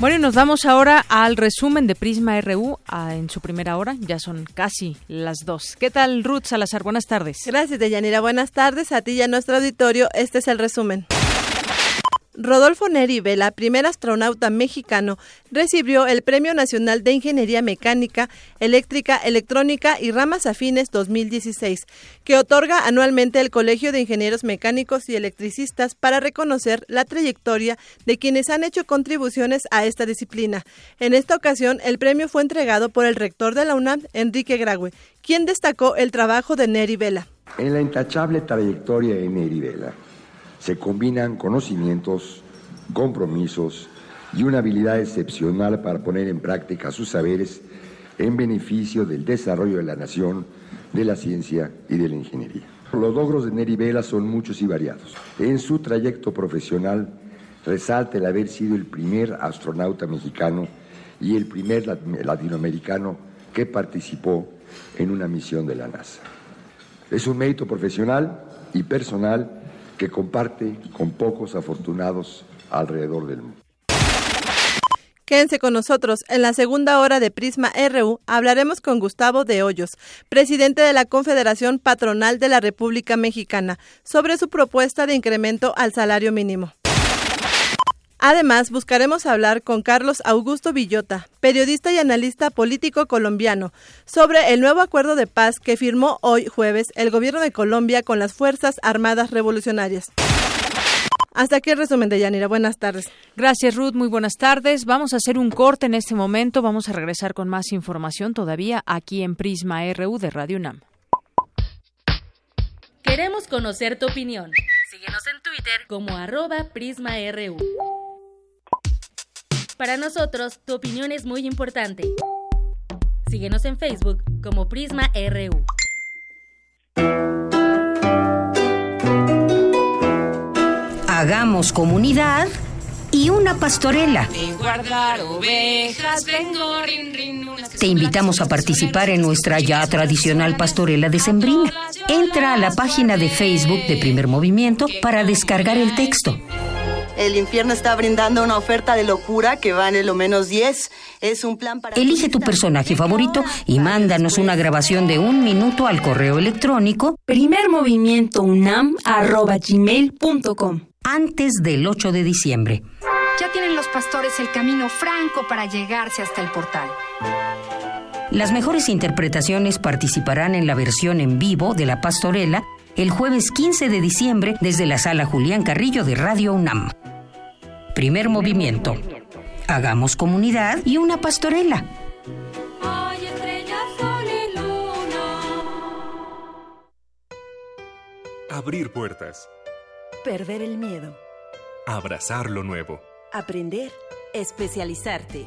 Bueno, y nos vamos ahora al resumen de Prisma RU a, en su primera hora. Ya son casi las dos. ¿Qué tal, Ruth Salazar? Buenas tardes.
Gracias, Deyanira. Buenas tardes a ti y a nuestro auditorio. Este es el resumen. Rodolfo Neri Vela, primer astronauta mexicano, recibió el Premio Nacional de Ingeniería Mecánica, Eléctrica, Electrónica y Ramas Afines 2016, que otorga anualmente el Colegio de Ingenieros Mecánicos y Electricistas para reconocer la trayectoria de quienes han hecho contribuciones a esta disciplina. En esta ocasión, el premio fue entregado por el rector de la UNAM, Enrique Graue, quien destacó el trabajo de Neri Vela.
En la intachable trayectoria de Neri Vela, se combinan conocimientos, compromisos y una habilidad excepcional para poner en práctica sus saberes en beneficio del desarrollo de la nación, de la ciencia y de la ingeniería. Los logros de Neri Vela son muchos y variados. En su trayecto profesional resalta el haber sido el primer astronauta mexicano y el primer latinoamericano que participó en una misión de la NASA. Es un mérito profesional y personal que comparte con pocos afortunados alrededor del mundo.
Quédense con nosotros. En la segunda hora de Prisma RU hablaremos con Gustavo de Hoyos, presidente de la Confederación Patronal de la República Mexicana, sobre su propuesta de incremento al salario mínimo. Además, buscaremos hablar con Carlos Augusto Villota, periodista y analista político colombiano, sobre el nuevo acuerdo de paz que firmó hoy jueves el gobierno de Colombia con las Fuerzas Armadas Revolucionarias. Hasta aquí el resumen de Yanira. Buenas tardes.
Gracias, Ruth. Muy buenas tardes. Vamos a hacer un corte en este momento. Vamos a regresar con más información todavía aquí en Prisma RU de Radio UNAM.
Queremos conocer tu opinión. Síguenos en Twitter como arroba PrismaRU. Para nosotros, tu opinión es muy importante. Síguenos en Facebook como Prisma RU.
Hagamos comunidad y una pastorela. Te invitamos a participar en nuestra ya tradicional pastorela de Sembrina. Entra a la página de Facebook de Primer Movimiento para descargar el texto.
El infierno está brindando una oferta de locura que vale lo menos 10. Es un plan para...
Elige tu personaje favorito y mándanos una grabación de un minuto al correo electrónico primermovimientounam.gmail.com antes del 8 de diciembre.
Ya tienen los pastores el camino franco para llegarse hasta el portal.
Las mejores interpretaciones participarán en la versión en vivo de La Pastorela el jueves 15 de diciembre desde la sala Julián Carrillo de Radio UNAM. Primer movimiento. Hagamos comunidad y una pastorela.
Abrir puertas.
Perder el miedo.
Abrazar lo nuevo.
Aprender. Especializarte.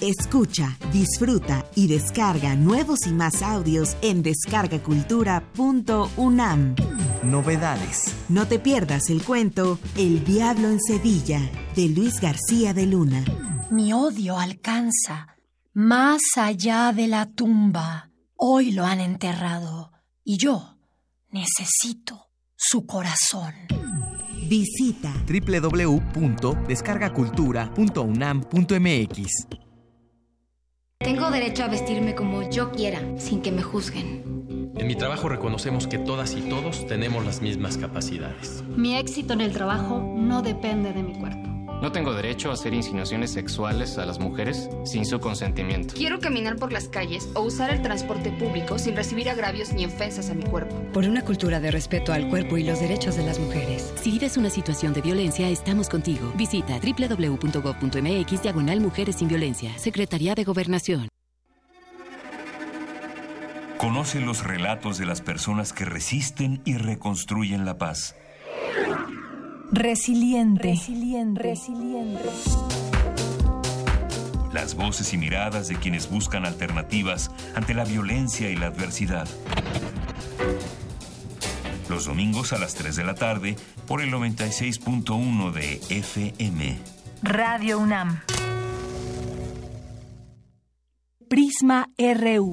Escucha, disfruta y descarga nuevos y más audios en descargacultura.unam.
Novedades.
No te pierdas el cuento El Diablo en Sevilla de Luis García de Luna.
Mi odio alcanza más allá de la tumba. Hoy lo han enterrado y yo necesito su corazón.
Visita
www.descargacultura.unam.mx.
Tengo derecho a vestirme como yo quiera, sin que me juzguen.
En mi trabajo reconocemos que todas y todos tenemos las mismas capacidades.
Mi éxito en el trabajo no depende de mi cuerpo.
No tengo derecho a hacer insinuaciones sexuales a las mujeres sin su consentimiento.
Quiero caminar por las calles o usar el transporte público sin recibir agravios ni ofensas a mi cuerpo.
Por una cultura de respeto al cuerpo y los derechos de las mujeres.
Si vives una situación de violencia, estamos contigo. Visita www.gov.mx diagonal Mujeres sin Violencia. Secretaría de Gobernación.
Conoce los relatos de las personas que resisten y reconstruyen la paz.
Resiliente. Resiliente. Resiliente.
Las voces y miradas de quienes buscan alternativas ante la violencia y la adversidad. Los domingos a las 3 de la tarde por el 96.1 de FM.
Radio UNAM. Prisma RU.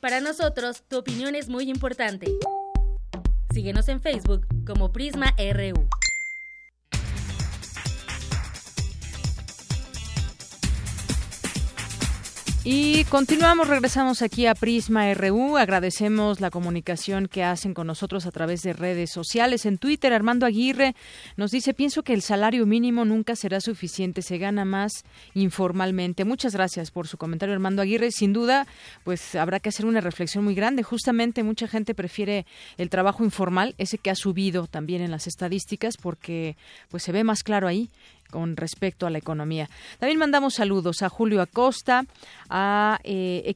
Para nosotros, tu opinión es muy importante. Síguenos en Facebook como Prisma RU.
Y continuamos, regresamos aquí a Prisma RU. Agradecemos la comunicación que hacen con nosotros a través de redes sociales. En Twitter, Armando Aguirre nos dice, pienso que el salario mínimo nunca será suficiente, se gana más informalmente. Muchas gracias por su comentario, Armando Aguirre. Sin duda, pues habrá que hacer una reflexión muy grande. Justamente mucha gente prefiere el trabajo informal, ese que ha subido también en las estadísticas, porque pues se ve más claro ahí con respecto a la economía. También mandamos saludos a Julio Acosta, a eh,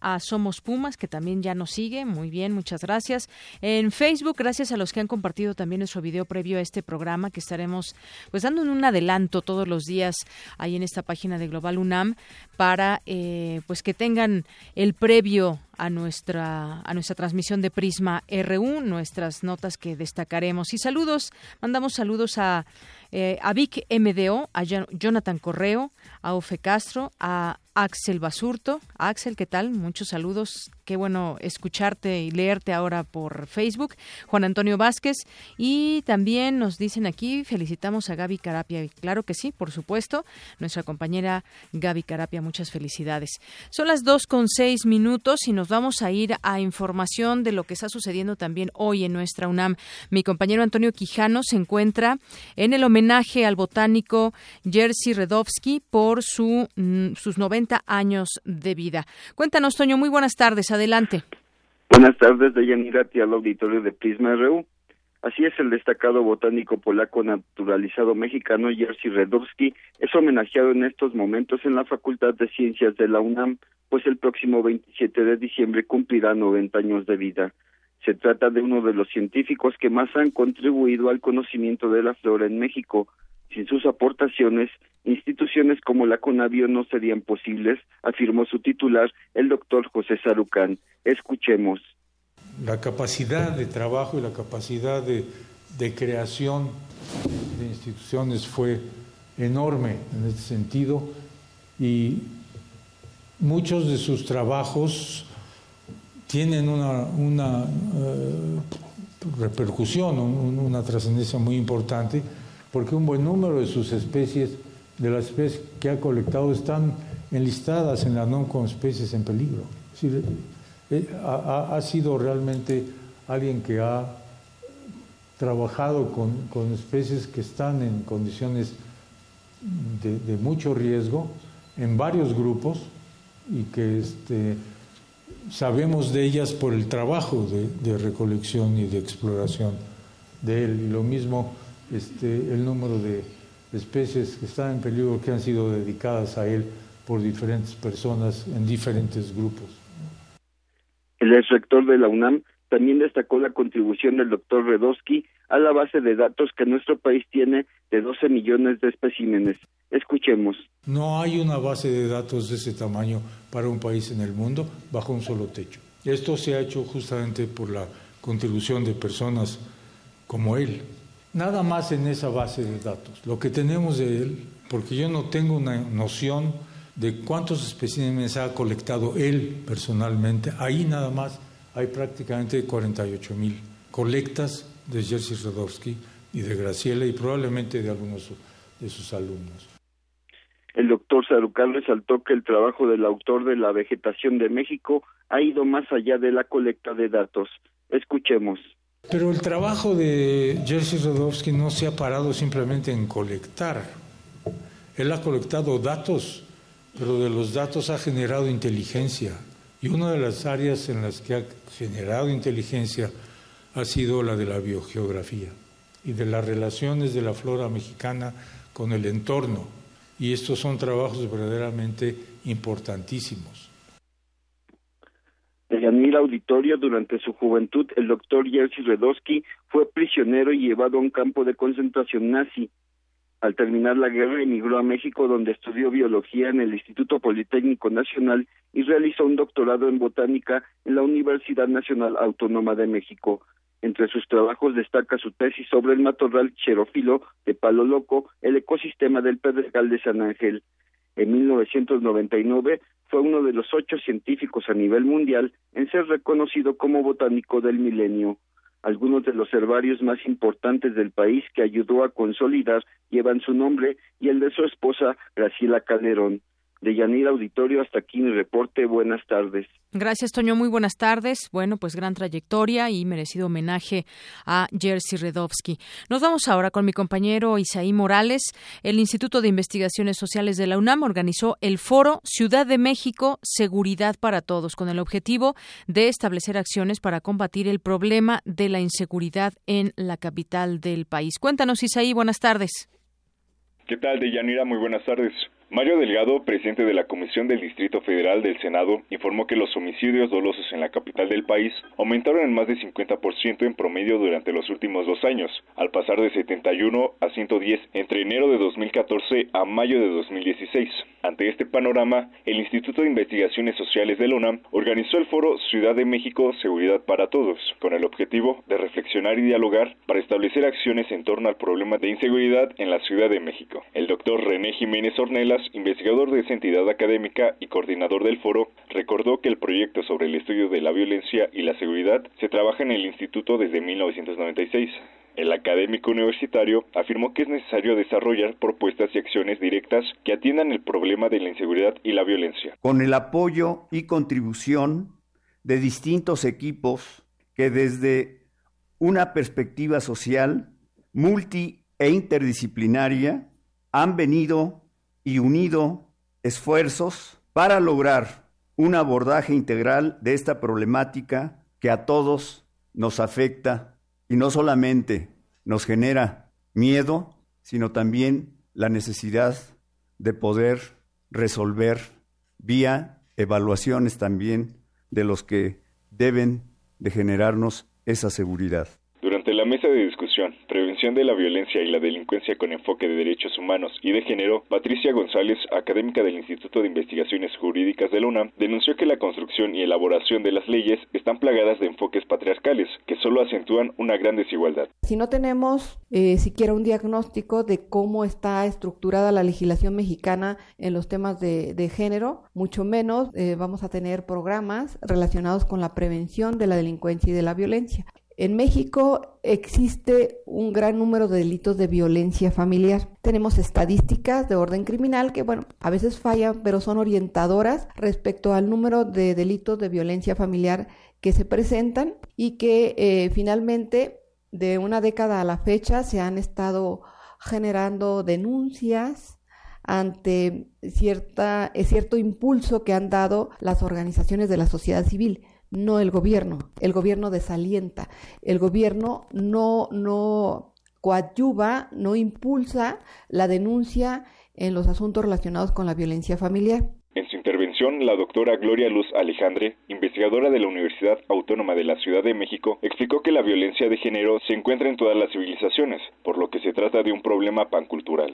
a Somos Pumas, que también ya nos sigue. Muy bien, muchas gracias. En Facebook, gracias a los que han compartido también nuestro video previo a este programa, que estaremos pues dando un adelanto todos los días ahí en esta página de Global UNAM para eh, pues que tengan el previo a nuestra a nuestra transmisión de Prisma RU, nuestras notas que destacaremos. Y saludos, mandamos saludos a eh, a Vic MDO, a Jonathan Correo, a Ofe Castro, a Axel Basurto. Axel, ¿qué tal? Muchos saludos. Qué bueno escucharte y leerte ahora por Facebook. Juan Antonio Vázquez. Y también nos dicen aquí, felicitamos a Gaby Carapia. Claro que sí, por supuesto. Nuestra compañera Gaby Carapia, muchas felicidades. Son las dos con seis minutos y nos vamos a ir a información de lo que está sucediendo también hoy en nuestra UNAM. Mi compañero Antonio Quijano se encuentra en el homenaje al botánico Jerzy Redowski por su, mm, sus 90 años de vida. Cuéntanos, Toño, muy buenas tardes, adelante.
Buenas tardes, Deyanira, al auditorio de Prisma RU. Así es, el destacado botánico polaco naturalizado mexicano Jerzy Redowski es homenajeado en estos momentos en la Facultad de Ciencias de la UNAM, pues el próximo 27 de diciembre cumplirá 90 años de vida. Se trata de uno de los científicos que más han contribuido al conocimiento de la flora en México, sin sus aportaciones, instituciones como la CONAVIO no serían posibles, afirmó su titular, el doctor José Sarucán. Escuchemos.
La capacidad de trabajo y la capacidad de, de creación de instituciones fue enorme en este sentido y muchos de sus trabajos tienen una, una eh, repercusión, una trascendencia muy importante porque un buen número de sus especies, de las especies que ha colectado, están enlistadas en la NOM como especies en peligro. Eh, ha, sido realmente alguien que ha trabajado con, especies que están en condiciones de, mucho riesgo en varios grupos y que este, sabemos de ellas por el trabajo de, de recolección y de exploración de él. Y lo mismo este, el número de especies que están en peligro que han sido dedicadas a él por diferentes personas en diferentes grupos.
El ex rector de la UNAM también destacó la contribución del doctor Redowski a la base de datos que nuestro país tiene de 12 millones de especímenes. Escuchemos.
No hay una base de datos de ese tamaño para un país en el mundo bajo un solo techo. Esto se ha hecho justamente por la contribución de personas como él, Nada más en esa base de datos. Lo que tenemos de él, porque yo no tengo una noción de cuántos especímenes ha colectado él personalmente, ahí nada más hay prácticamente 48 mil colectas de Jerzy Rodowski y de Graciela y probablemente de algunos de sus alumnos.
El doctor Sarucán resaltó que el trabajo del autor de la vegetación de México ha ido más allá de la colecta de datos. Escuchemos.
Pero el trabajo de Jerzy Rodowski no se ha parado simplemente en colectar. Él ha colectado datos, pero de los datos ha generado inteligencia. Y una de las áreas en las que ha generado inteligencia ha sido la de la biogeografía y de las relaciones de la flora mexicana con el entorno. Y estos son trabajos verdaderamente importantísimos.
De Yanil Auditorio, durante su juventud, el doctor Jerzy Redowski fue prisionero y llevado a un campo de concentración nazi. Al terminar la guerra emigró a México donde estudió biología en el Instituto Politécnico Nacional y realizó un doctorado en botánica en la Universidad Nacional Autónoma de México. Entre sus trabajos destaca su tesis sobre el matorral xerófilo de Palo Loco, el ecosistema del Pedregal de San Ángel. En 1999 fue uno de los ocho científicos a nivel mundial en ser reconocido como botánico del milenio. Algunos de los herbarios más importantes del país que ayudó a consolidar llevan su nombre y el de su esposa Graciela Calderón. De Yanir Auditorio, hasta aquí mi reporte. Buenas tardes.
Gracias, Toño. Muy buenas tardes. Bueno, pues gran trayectoria y merecido homenaje a Jerzy Redowski. Nos vamos ahora con mi compañero Isaí Morales. El Instituto de Investigaciones Sociales de la UNAM organizó el foro Ciudad de México, Seguridad para Todos, con el objetivo de establecer acciones para combatir el problema de la inseguridad en la capital del país. Cuéntanos, Isaí. Buenas tardes.
¿Qué tal, Deyanira? Muy buenas tardes. Mario Delgado, presidente de la Comisión del Distrito Federal del Senado, informó que los homicidios dolosos en la capital del país aumentaron en más de 50% en promedio durante los últimos dos años, al pasar de 71 a 110 entre enero de 2014 a mayo de 2016. Ante este panorama, el Instituto de Investigaciones Sociales de la UNAM organizó el foro Ciudad de México Seguridad para Todos, con el objetivo de reflexionar y dialogar para establecer acciones en torno al problema de inseguridad en la Ciudad de México. El doctor René Jiménez Ornelas investigador de esa entidad académica y coordinador del foro, recordó que el proyecto sobre el estudio de la violencia y la seguridad se trabaja en el instituto desde 1996. El académico universitario afirmó que es necesario desarrollar propuestas y acciones directas que atiendan el problema de la inseguridad y la violencia.
Con el apoyo y contribución de distintos equipos que desde una perspectiva social, multi e interdisciplinaria han venido y unido esfuerzos para lograr un abordaje integral de esta problemática que a todos nos afecta y no solamente nos genera miedo, sino también la necesidad de poder resolver vía evaluaciones también de los que deben de generarnos esa seguridad.
Durante la mesa de discusión, Prevención de la Violencia y la Delincuencia con enfoque de derechos humanos y de género, Patricia González, académica del Instituto de Investigaciones Jurídicas de la UNAM, denunció que la construcción y elaboración de las leyes están plagadas de enfoques patriarcales que solo acentúan una gran desigualdad.
Si no tenemos eh, siquiera un diagnóstico de cómo está estructurada la legislación mexicana en los temas de, género, mucho menos eh, vamos a tener programas relacionados con la prevención de la delincuencia y de la violencia. En México existe un gran número de delitos de violencia familiar. Tenemos estadísticas de orden criminal que, bueno, a veces fallan, pero son orientadoras respecto al número de delitos de violencia familiar que se presentan y que eh, finalmente de una década a la fecha se han estado generando denuncias ante cierta, cierto impulso que han dado las organizaciones de la sociedad civil no el gobierno. El gobierno desalienta. El gobierno no, no coadyuva, no impulsa la denuncia en los asuntos relacionados con la violencia familiar.
En su intervención, la doctora Gloria Luz Alejandre, investigadora de la Universidad Autónoma de la Ciudad de México, explicó que la violencia de género se encuentra en todas las civilizaciones, por lo que se trata de un problema pancultural.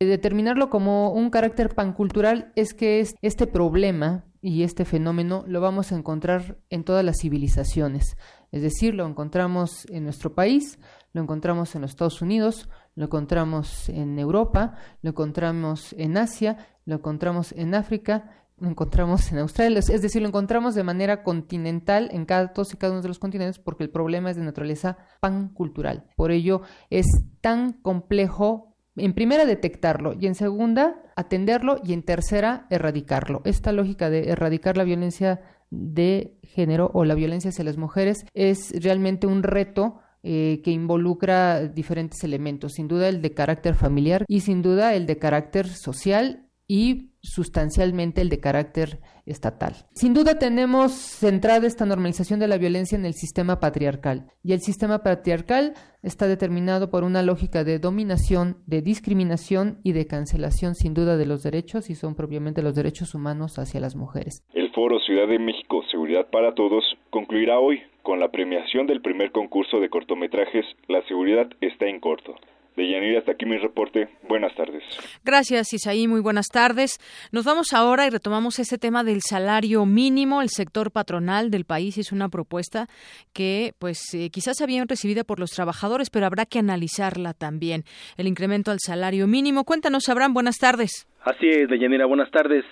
Determinarlo como un carácter pancultural es que este problema y este fenómeno lo vamos a encontrar en todas las civilizaciones. Es decir, lo encontramos en nuestro país, lo encontramos en los Estados Unidos, lo encontramos en Europa, lo encontramos en Asia, lo encontramos en África, lo encontramos en Australia, es decir, lo encontramos de manera continental en cada, todos y cada uno de los continentes porque el problema es de naturaleza pancultural. Por ello es tan complejo en primera detectarlo y en segunda atenderlo y en tercera erradicarlo. Esta lógica de erradicar la violencia de género o la violencia hacia las mujeres es realmente un reto eh, que involucra diferentes elementos, sin duda el de carácter familiar y sin duda el de carácter social y sustancialmente el de carácter estatal. Sin duda tenemos centrada esta normalización de la violencia en el sistema patriarcal y el sistema patriarcal está determinado por una lógica de dominación, de discriminación y de cancelación sin duda de los derechos y son propiamente los derechos humanos hacia las mujeres.
El Foro Ciudad de México Seguridad para Todos concluirá hoy con la premiación del primer concurso de cortometrajes La seguridad está en corto. De hasta aquí mi reporte. Buenas tardes.
Gracias, Isaí. Muy buenas tardes. Nos vamos ahora y retomamos ese tema del salario mínimo. El sector patronal del país hizo una propuesta que, pues, eh, quizás habían recibido por los trabajadores, pero habrá que analizarla también. El incremento al salario mínimo. Cuéntanos, Abraham. Buenas tardes.
Así es, Deyanira. Buenas tardes.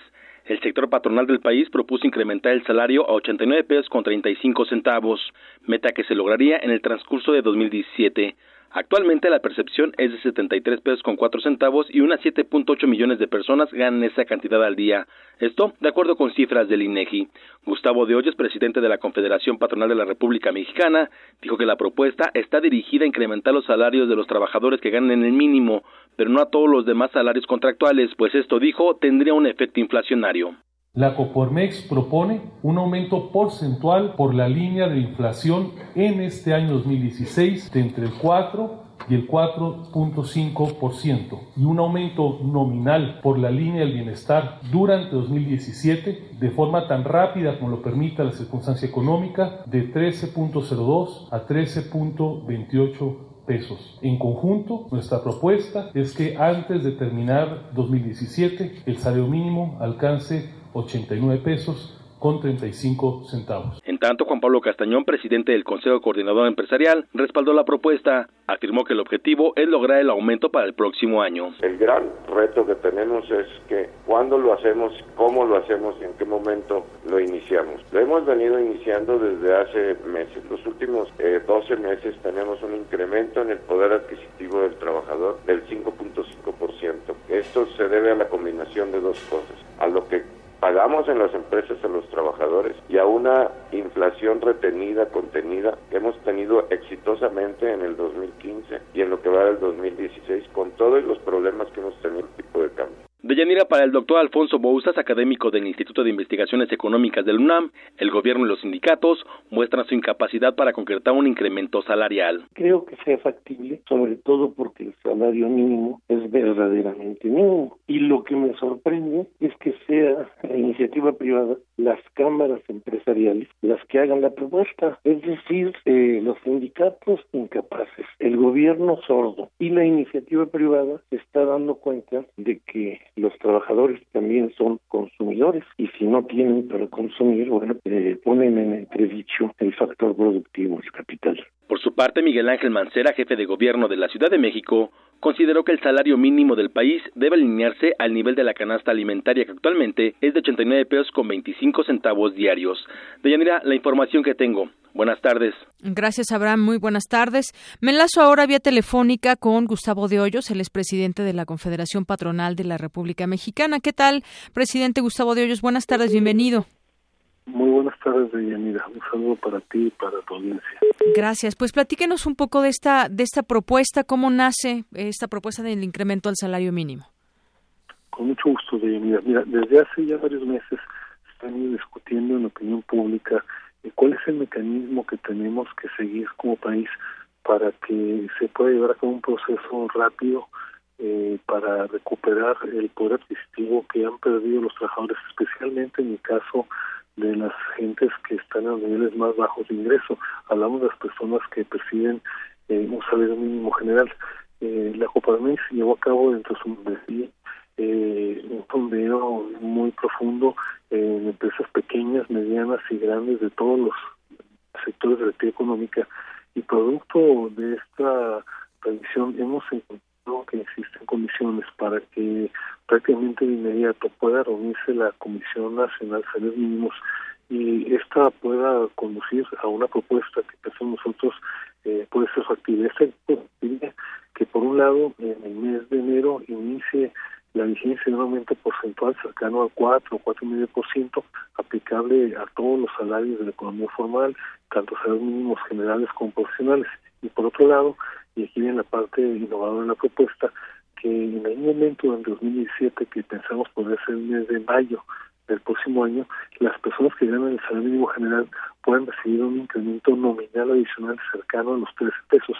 El sector patronal del país propuso incrementar el salario a 89 pesos con 35 centavos, meta que se lograría en el transcurso de 2017. Actualmente la percepción es de 73 pesos con 4 centavos y unas 7.8 millones de personas ganan esa cantidad al día. Esto de acuerdo con cifras del INEGI. Gustavo de Hoyos, presidente de la Confederación Patronal de la República Mexicana, dijo que la propuesta está dirigida a incrementar los salarios de los trabajadores que ganan el mínimo, pero no a todos los demás salarios contractuales, pues esto dijo tendría un efecto inflacionario.
La Copormex propone un aumento porcentual por la línea de inflación en este año 2016 de entre el 4 y el 4.5% y un aumento nominal por la línea del bienestar durante 2017 de forma tan rápida como lo permita la circunstancia económica de 13.02 a 13.28 pesos. En conjunto, nuestra propuesta es que antes de terminar 2017 el salario mínimo alcance 89 pesos con 35 centavos.
En tanto, Juan Pablo Castañón, presidente del Consejo Coordinador Empresarial, respaldó la propuesta. Afirmó que el objetivo es lograr el aumento para el próximo año.
El gran reto que tenemos es que cuándo lo hacemos, cómo lo hacemos y en qué momento lo iniciamos. Lo hemos venido iniciando desde hace meses. Los últimos 12 eh, meses tenemos un incremento en el poder adquisitivo del trabajador del 5.5%. Esto se debe a la combinación de dos cosas. A lo que pagamos en las empresas a los trabajadores y a una inflación retenida, contenida, que hemos tenido exitosamente en el 2015 y en lo que va del 2016 con todos los problemas que hemos tenido tipo de cambio.
Deyanira, para el doctor Alfonso Bouzas, académico del Instituto de Investigaciones Económicas del UNAM, el gobierno y los sindicatos muestran su incapacidad para concretar un incremento salarial.
Creo que sea factible, sobre todo porque el salario mínimo es verdaderamente mínimo. Y lo que me sorprende es que sea la iniciativa privada, las cámaras empresariales, las que hagan la propuesta. Es decir, eh, los sindicatos incapaces, el gobierno sordo y la iniciativa privada se está dando cuenta de que los trabajadores también son consumidores y si no tienen para consumir, bueno, eh, ponen en entredicho el factor productivo, el capital.
Por su parte, Miguel Ángel Mancera, jefe de gobierno de la Ciudad de México, consideró que el salario mínimo del país debe alinearse al nivel de la canasta alimentaria que actualmente es de 89 pesos con 25 centavos diarios. Deyanira, la información que tengo. Buenas tardes.
Gracias, Abraham. Muy buenas tardes. Me enlazo ahora vía telefónica con Gustavo de Hoyos, el expresidente de la Confederación Patronal de la República Mexicana. ¿Qué tal, presidente Gustavo de Hoyos? Buenas tardes, bienvenido.
Muy buenas tardes, Deyanira. Un saludo para ti y para tu audiencia.
Gracias. Pues platíquenos un poco de esta, de esta propuesta, cómo nace esta propuesta del incremento al salario mínimo.
Con mucho gusto, Deyanira. Mira, desde hace ya varios meses están discutiendo en la opinión pública eh, cuál es el mecanismo que tenemos que seguir como país para que se pueda llevar a cabo un proceso rápido eh, para recuperar el poder adquisitivo que han perdido los trabajadores, especialmente en el caso de las gentes que están a niveles más bajos de ingreso. Hablamos de las personas que perciben eh, un salario mínimo general. Eh, la Coparmex llevó a cabo dentro de su eh, un sondeo muy profundo en empresas pequeñas, medianas y grandes de todos los sectores de la actividad económica y producto de esta revisión hemos encontrado que existen condiciones para que prácticamente de inmediato pueda reunirse la Comisión Nacional de Salarios Mínimos y esta pueda conducir a una propuesta que pensamos nosotros eh, puede ser factible. Esta que por un lado en el mes de enero inicie la vigencia de un aumento porcentual cercano al 4 o 4,5% aplicable a todos los salarios de la economía formal, tanto salarios mínimos generales como profesionales. Y por otro lado, y aquí viene la parte innovadora de la propuesta, que en algún momento en 2017 que pensamos poder ser el mes de mayo del próximo año, las personas que ganan el salario mínimo general puedan recibir un incremento nominal adicional cercano a los 13 pesos.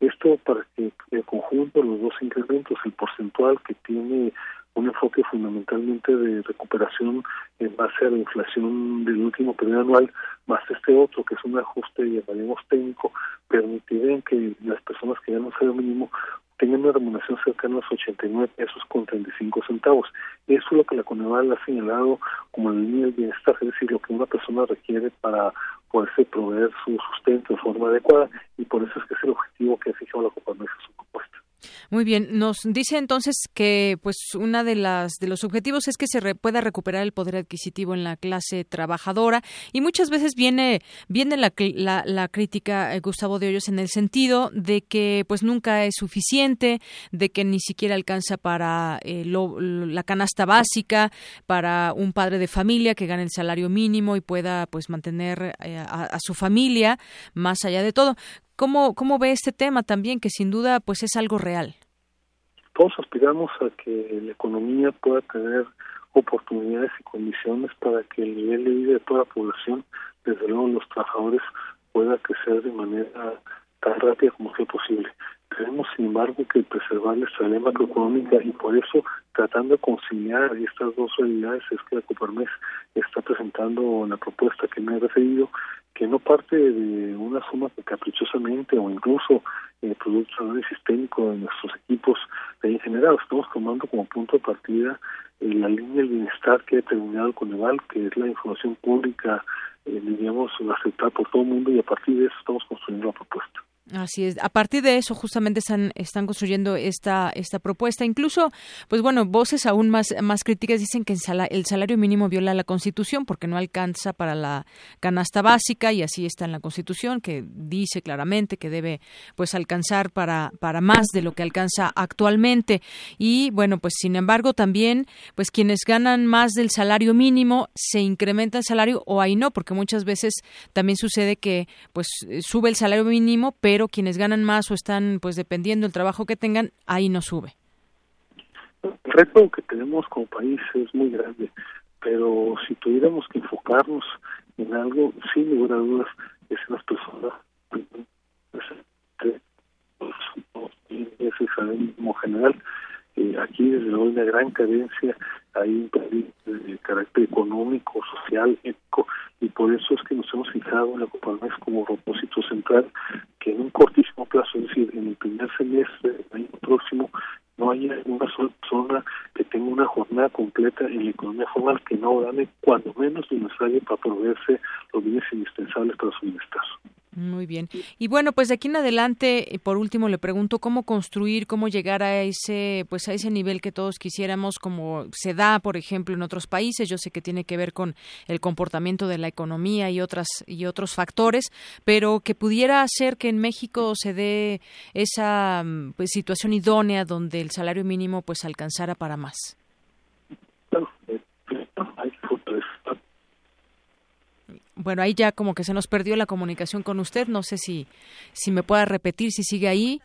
Esto para que en conjunto los dos incrementos, el porcentual que tiene un enfoque fundamentalmente de recuperación en base a la inflación del último periodo anual, más este otro que es un ajuste, llamaremos técnico, permitirían que las personas que ganan salario mínimo tengan una remuneración cercana a los 89 pesos con 35 centavos. Eso es lo que la Coneval ha señalado como la línea del bienestar, es decir, lo que una persona requiere para poderse proveer su sustento de forma adecuada y por eso es que es el objetivo que ha fijado la Coparmex en su propuesta.
Muy bien, nos dice entonces que pues una de las de los objetivos es que se pueda recuperar el poder adquisitivo en la clase trabajadora y muchas veces viene viene la, la, crítica eh, Gustavo de Hoyos en el sentido de que pues nunca es suficiente, de que ni siquiera alcanza para eh, la canasta básica, para un padre de familia que gane el salario mínimo y pueda pues mantener eh, a su familia más allá de todo. ¿Cómo, ¿Cómo ve este tema también, que sin duda pues es algo real?
Todos aspiramos a que la economía pueda tener oportunidades y condiciones para que el nivel de vida de toda la población, desde luego los trabajadores, pueda crecer de manera tan rápida como sea posible. Tenemos, sin embargo, que preservar la estabilidad macroeconómica y por eso, tratando de conciliar estas dos realidades, es que la Coparmex está presentando la propuesta que me he referido, que no parte de una suma que caprichosamente o incluso eh, producto de análisis técnico de nuestros equipos en general, estamos tomando como punto de partida eh, la línea del bienestar que ha determinado el Coneval, que es la información pública, eh, diríamos, aceptada por todo el mundo y a partir de eso estamos construyendo la propuesta.
Así es. A partir de eso, justamente están, están construyendo esta, esta propuesta. Incluso, pues bueno, voces aún más, críticas dicen que el salario mínimo viola la Constitución porque no alcanza para la canasta básica y así está en la Constitución, que dice claramente que debe pues alcanzar para, para más de lo que alcanza actualmente. Y bueno, pues sin embargo, también, pues quienes ganan más del salario mínimo se incrementa el salario o ahí no, porque muchas veces también sucede que pues sube el salario mínimo, pero quienes ganan más o están pues dependiendo del trabajo que tengan, ahí no sube.
El reto que tenemos como país es muy grande, pero si tuviéramos que enfocarnos en algo, sin lugar a dudas, es en las personas es el salario general. Eh, aquí desde luego hay una gran carencia, hay un carácter económico, social, ético, y por eso es que nos hemos fijado en la Coparmex como propósito central que en un cortísimo plazo, es decir, en el primer semestre del año próximo, no haya una sola persona que tenga una jornada completa en la economía formal que no gane cuando menos lo necesario para proveerse los bienes indispensables para su bienestar.
Muy bien. Y bueno, pues de aquí en adelante, eh, por último, le pregunto cómo construir, cómo llegar a ese, pues a ese nivel que todos quisiéramos, como se da, por ejemplo, en otros países. Yo sé que tiene que ver con el comportamiento de la economía y otras y otros factores, pero que pudiera hacer que en México se dé esa mm, pues, situación idónea donde el salario mínimo pues alcanzara para más. Bueno, ahí ya como que se nos perdió la comunicación con usted. No sé si, si me pueda repetir, si sigue ahí,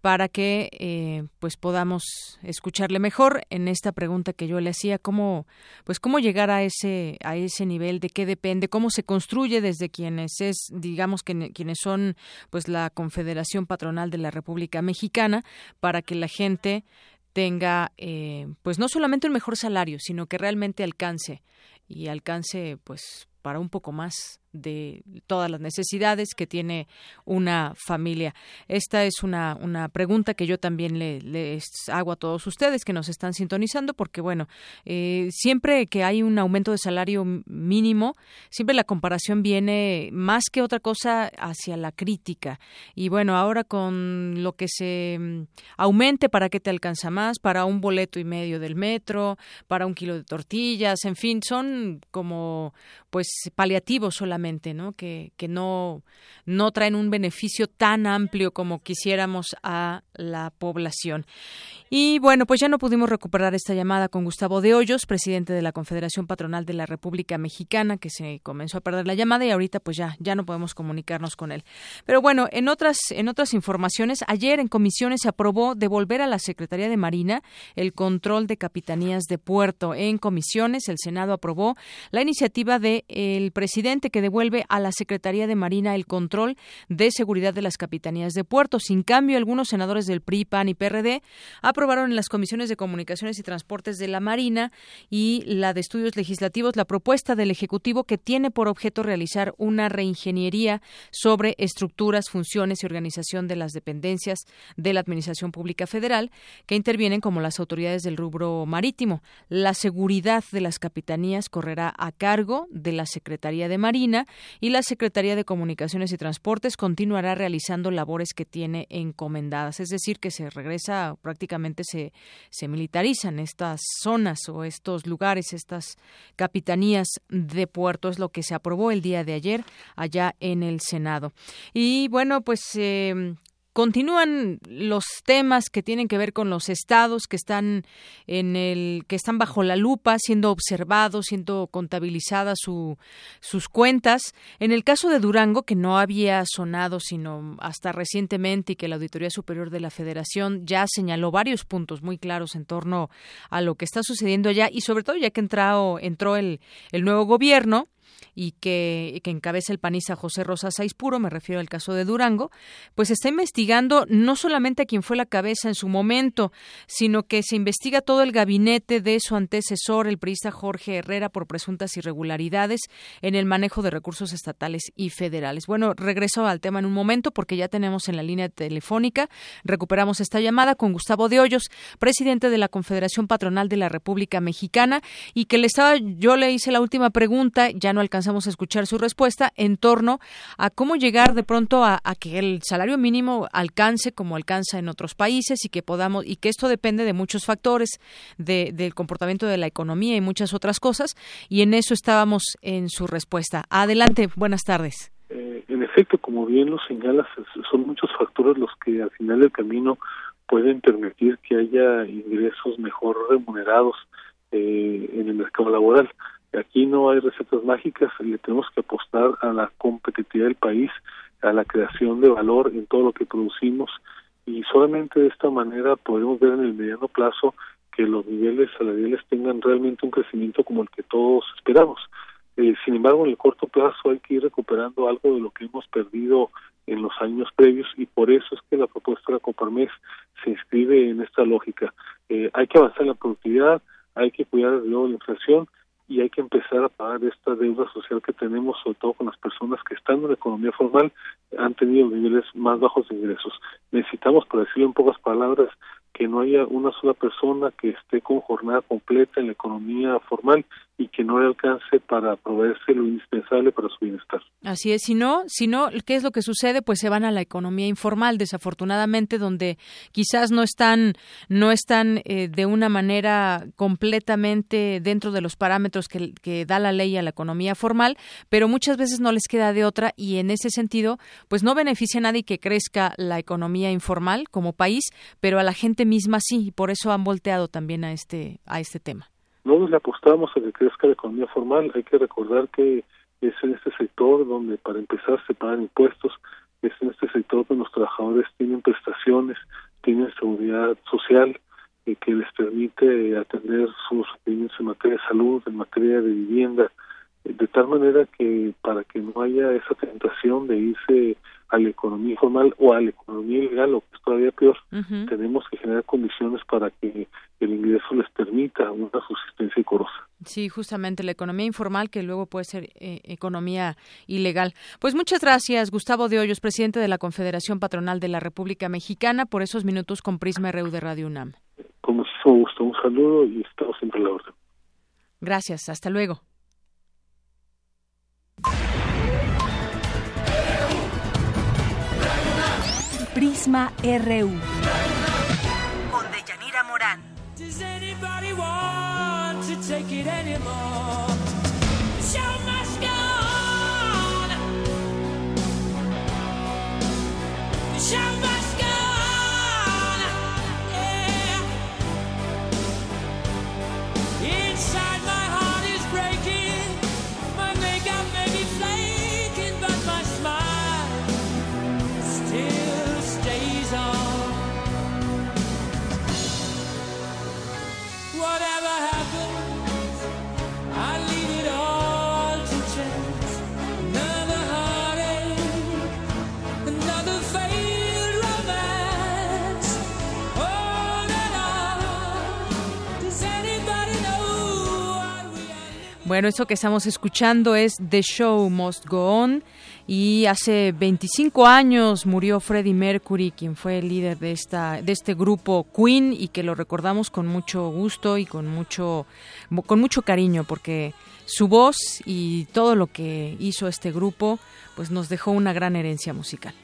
para que eh, pues podamos escucharle mejor en esta pregunta que yo le hacía. Cómo, pues cómo llegar a ese a ese nivel, de qué depende, cómo se construye desde quienes es, digamos que quienes son pues la Confederación Patronal de la República Mexicana, para que la gente tenga eh, pues no solamente un mejor salario, sino que realmente alcance y alcance pues para un poco más de todas las necesidades que tiene una familia. Esta es una, una pregunta que yo también le, les hago a todos ustedes que nos están sintonizando, porque bueno, eh, siempre que hay un aumento de salario mínimo, siempre la comparación viene más que otra cosa hacia la crítica. Y bueno, ahora con lo que se mm, aumente, ¿para qué te alcanza más? Para un boleto y medio del metro, para un kilo de tortillas, en fin, son como pues paliativos solamente ¿no? Que, no, traen un beneficio tan amplio como quisiéramos a la población. Y bueno, pues ya no pudimos recuperar esta llamada con Gustavo de Hoyos, presidente de la Confederación Patronal de la República Mexicana, que se comenzó a perder la llamada y ahorita pues ya, ya no podemos comunicarnos con él. Pero bueno, en otras, en otras informaciones, ayer en comisiones se aprobó devolver a la Secretaría de Marina el control de capitanías de puerto. En comisiones, el Senado aprobó la iniciativa del el presidente que devuelve a la Secretaría de Marina el control de seguridad de las capitanías de puerto. Sin cambio, algunos senadores del PRI, PAN y PRD aprobaron en las comisiones de Comunicaciones y Transportes de la Marina y la de Estudios Legislativos la propuesta del Ejecutivo que tiene por objeto realizar una reingeniería sobre estructuras, funciones y organización de las dependencias de la Administración Pública Federal que intervienen como las autoridades del rubro marítimo. La seguridad de las capitanías correrá a cargo de la Secretaría de Marina Y la Secretaría de Comunicaciones y Transportes continuará realizando labores que tiene encomendadas. Es decir, que se regresa, prácticamente se, se militarizan estas zonas o estos lugares, estas capitanías de puerto. Es lo que se aprobó el día de ayer allá en el Senado. Y bueno, pues eh, Continúan los temas que tienen que ver con los estados que están en el que están bajo la lupa, siendo observados, siendo contabilizadas sus cuentas. En el caso de Durango, que no había sonado sino hasta recientemente y que la Auditoría Superior de la Federación ya señaló varios puntos muy claros en torno a lo que está sucediendo allá y sobre todo ya que entró el nuevo gobierno y que, que encabeza el panista José Rosa Puro, me refiero al caso de Durango, pues está investigando no solamente a quien fue la cabeza en su momento, sino que se investiga todo el gabinete de su antecesor, el priista Jorge Herrera, por presuntas irregularidades en el manejo de recursos estatales y federales. Bueno, regreso al tema en un momento porque ya tenemos en la línea telefónica, recuperamos esta llamada con Gustavo de Hoyos, presidente de la Confederación Patronal de la República Mexicana, y que le estaba, yo le hice la última pregunta, ya no alcanzamos a escuchar su respuesta en torno a cómo llegar de pronto a, que el salario mínimo alcance como alcanza en otros países y que podamos y que esto depende de muchos factores del comportamiento de la economía y muchas otras cosas y en eso estábamos en su respuesta. Adelante, buenas tardes.
Eh, en efecto, como bien lo señalas, son muchos factores los que al final del camino pueden permitir que haya ingresos mejor remunerados eh, en el mercado laboral. Aquí no hay recetas mágicas, le tenemos que apostar a la competitividad del país, a la creación de valor en todo lo que producimos y solamente de esta manera podemos ver en el mediano plazo que los niveles salariales tengan realmente un crecimiento como el que todos esperamos. Eh, sin embargo, en el corto plazo hay que ir recuperando algo de lo que hemos perdido en los años previos y por eso es que la propuesta de la Coparmex se inscribe en esta lógica. Eh, hay que avanzar en la productividad, hay que cuidar desde luego la inflación y hay que empezar a pagar esta deuda social que tenemos, sobre todo con las personas que están en la economía formal, han tenido niveles más bajos de ingresos. Necesitamos, por decirlo en pocas palabras, que no haya una sola persona que esté con jornada completa en la economía formal y que no le alcance para proveerse lo indispensable para su bienestar.
Así es, si no, si no, ¿qué es lo que sucede? Pues se van a la economía informal, desafortunadamente, donde quizás no están, no están eh, de una manera completamente dentro de los parámetros que, que da la ley a la economía formal, pero muchas veces no les queda de otra y en ese sentido, pues no beneficia a nadie que crezca la economía informal como país, pero a la gente misma sí, y por eso han volteado también a este, a este tema.
No le apostamos a que crezca la economía formal, hay que recordar que es en este sector donde para empezar se pagan impuestos, es en este sector donde los trabajadores tienen prestaciones, tienen seguridad social, eh, que les permite atender sus requerimientos en materia de salud, en materia de vivienda, de tal manera que para que no haya esa tentación de irse a la economía informal o a la economía ilegal, o que es todavía peor, tenemos que generar condiciones para que el ingreso les permita una subsistencia decorosa.
Sí, justamente la economía informal que luego puede ser eh, economía ilegal. Pues muchas gracias, Gustavo de Hoyos, presidente de la Confederación Patronal de la República Mexicana, por esos minutos con Prisma RU de Radio UNAM.
Con muchísimo gusto, un saludo y estamos siempre a la orden.
Gracias, hasta luego.
Prisma RU.
Con Deyanira Morán. Does
Bueno, eso que estamos escuchando es The Show Must Go On y hace 25 años murió Freddie Mercury, quien fue el líder de esta de este grupo Queen y que lo recordamos con mucho gusto y con mucho con mucho cariño porque su voz y todo lo que hizo este grupo pues nos dejó una gran herencia musical.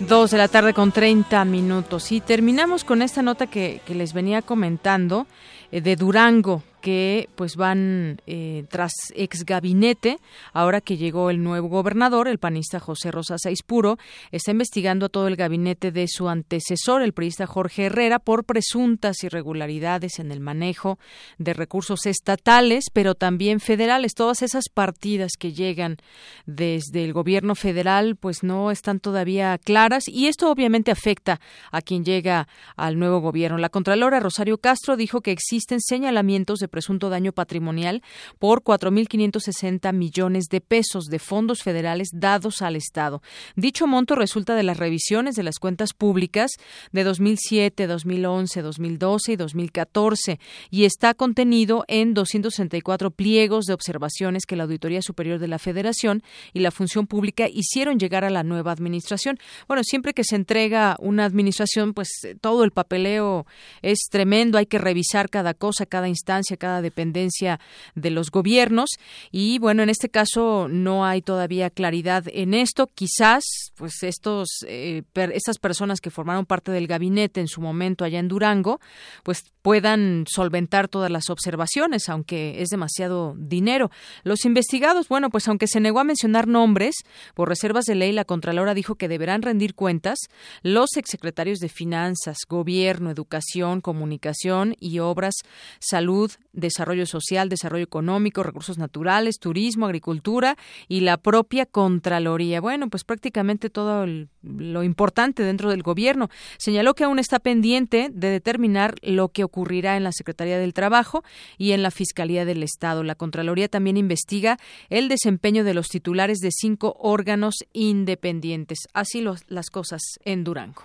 Dos de la tarde con 30 minutos. Y terminamos con esta nota que, que les venía comentando eh, de Durango que pues van eh, tras ex gabinete, ahora que llegó el nuevo gobernador, el panista José Rosa Puro, está investigando a todo el gabinete de su antecesor, el priista Jorge Herrera, por presuntas irregularidades en el manejo de recursos estatales, pero también federales. Todas esas partidas que llegan desde el gobierno federal, pues no están todavía claras y esto obviamente afecta a quien llega al nuevo gobierno. La Contralora Rosario Castro dijo que existen señalamientos de presunto daño patrimonial por 4.560 millones de pesos de fondos federales dados al Estado. Dicho monto resulta de las revisiones de las cuentas públicas de 2007, 2011, 2012 y 2014 y está contenido en 264 pliegos de observaciones que la Auditoría Superior de la Federación y la Función Pública hicieron llegar a la nueva administración. Bueno, siempre que se entrega una administración, pues todo el papeleo es tremendo, hay que revisar cada cosa, cada instancia, cada dependencia de los gobiernos y bueno, en este caso no hay todavía claridad en esto. Quizás pues estos eh, estas personas que formaron parte del gabinete en su momento allá en Durango, pues puedan solventar todas las observaciones, aunque es demasiado dinero. Los investigados, bueno, pues aunque se negó a mencionar nombres, por reservas de ley, la Contralora dijo que deberán rendir cuentas los exsecretarios de Finanzas, Gobierno, Educación, Comunicación y Obras, Salud, Desarrollo Social, Desarrollo Económico, Recursos Naturales, Turismo, Agricultura y la propia Contraloría. Bueno, pues prácticamente todo lo importante dentro del Gobierno. Señaló que aún está pendiente de determinar lo que ocurrirá en la Secretaría del Trabajo y en la Fiscalía del Estado. La Contraloría también investiga el desempeño de los titulares de cinco órganos independientes. Así las cosas en Durango.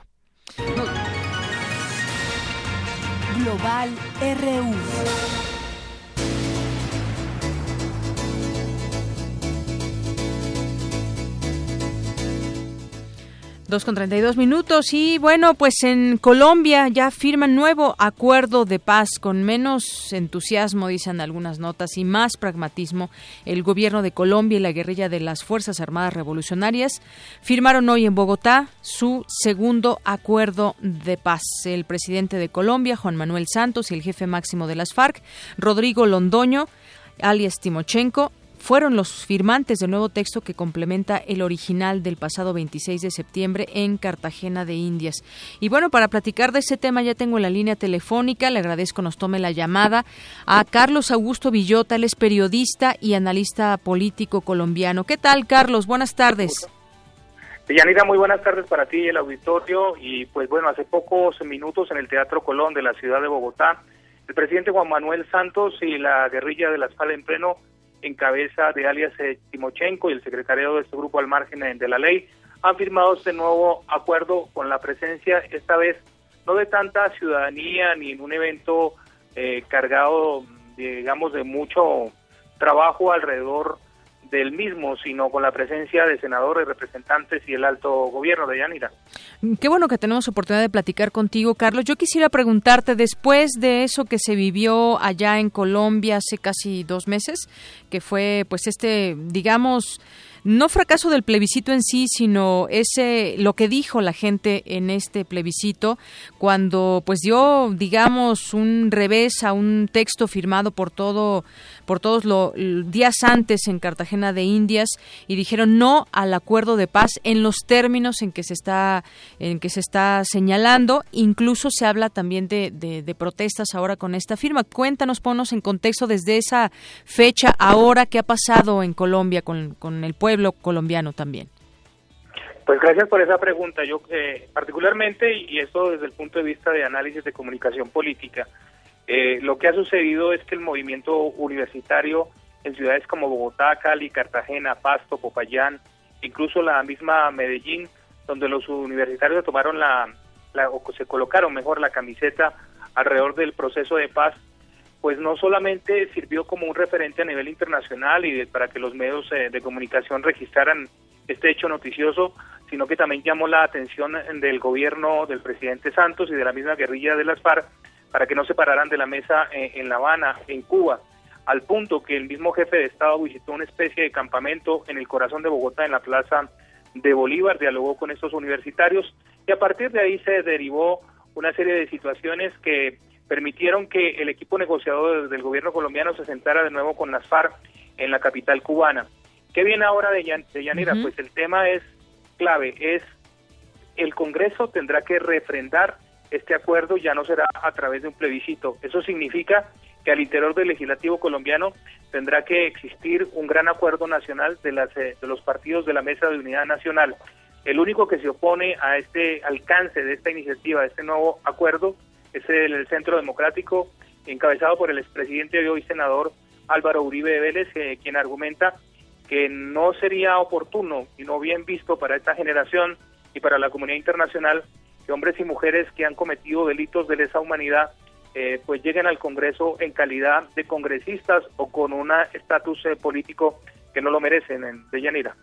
Global RU.
Dos con treinta y dos minutos y bueno, pues en Colombia ya firman nuevo acuerdo de paz con menos entusiasmo, dicen algunas notas, y más pragmatismo. El gobierno de Colombia y la guerrilla de las Fuerzas Armadas Revolucionarias firmaron hoy en Bogotá su segundo acuerdo de paz. El presidente de Colombia, Juan Manuel Santos, y el jefe máximo de las FARC, Rodrigo Londoño, alias Timochenko, fueron los firmantes del nuevo texto que complementa el original del pasado 26 de septiembre en Cartagena de Indias. Y bueno, para platicar de ese tema ya tengo la línea telefónica, le agradezco nos tome la llamada a Carlos Augusto Villota, él es periodista y analista político colombiano. ¿Qué tal, Carlos? Buenas tardes.
Yanira, muy buenas tardes para ti y el auditorio. Y pues bueno, hace pocos minutos en el Teatro Colón de la ciudad de Bogotá, el presidente Juan Manuel Santos y la guerrilla de la espalda en pleno en cabeza de alias eh, Timochenko y el secretario de este grupo al margen de la ley, han firmado este nuevo acuerdo con la presencia, esta vez no de tanta ciudadanía ni en un evento eh, cargado, digamos, de mucho trabajo alrededor del mismo, sino con la presencia de senadores, representantes y el alto gobierno de Yanira.
Qué bueno que tenemos oportunidad de platicar contigo, Carlos. Yo quisiera preguntarte, después de eso que se vivió allá en Colombia hace casi dos meses, que fue pues este, digamos, no fracaso del plebiscito en sí, sino ese lo que dijo la gente en este plebiscito cuando pues dio digamos un revés a un texto firmado por todo por todos los días antes en Cartagena de Indias y dijeron no al acuerdo de paz en los términos en que se está en que se está señalando. Incluso se habla también de, de, protestas ahora con esta firma. Cuéntanos, ponnos en contexto desde esa fecha ahora qué ha pasado en Colombia con, con el pueblo colombiano también.
Pues gracias por esa pregunta. Yo eh, particularmente, y esto desde el punto de vista de análisis de comunicación política, eh, lo que ha sucedido es que el movimiento universitario en ciudades como Bogotá, Cali, Cartagena, Pasto, Popayán, incluso la misma Medellín, donde los universitarios tomaron la, o se colocaron mejor la camiseta alrededor del proceso de paz, pues no solamente sirvió como un referente a nivel internacional y para que los medios eh, de comunicación registraran este hecho noticioso, sino que también llamó la atención del gobierno del presidente Santos y de la misma guerrilla de las FARC para que no se pararan de la mesa en, La Habana, en Cuba, al punto que el mismo jefe de Estado visitó una especie de campamento en el corazón de Bogotá, en la plaza de Bolívar, dialogó con estos universitarios y a partir de ahí se derivó una serie de situaciones que permitieron que el equipo negociador del gobierno colombiano se sentara de nuevo con las FARC en la capital cubana. ¿Qué viene ahora de, Yanira? Pues el tema es clave, es el Congreso tendrá que refrendar este acuerdo, ya no será a través de un plebiscito. Eso significa que al interior del legislativo colombiano tendrá que existir un gran acuerdo nacional de, las, eh, de los partidos de la Mesa de Unidad Nacional. El único que se opone a este alcance de esta iniciativa, de este nuevo acuerdo, es el, Centro Democrático, encabezado por el expresidente y hoy senador Álvaro Uribe Vélez, eh, quien argumenta que no sería oportuno y no bien visto para esta generación y para la comunidad internacional que hombres y mujeres que han cometido delitos de lesa humanidad eh, pues lleguen al Congreso en calidad de congresistas o con un estatus eh, político que no lo merecen en Deyanira.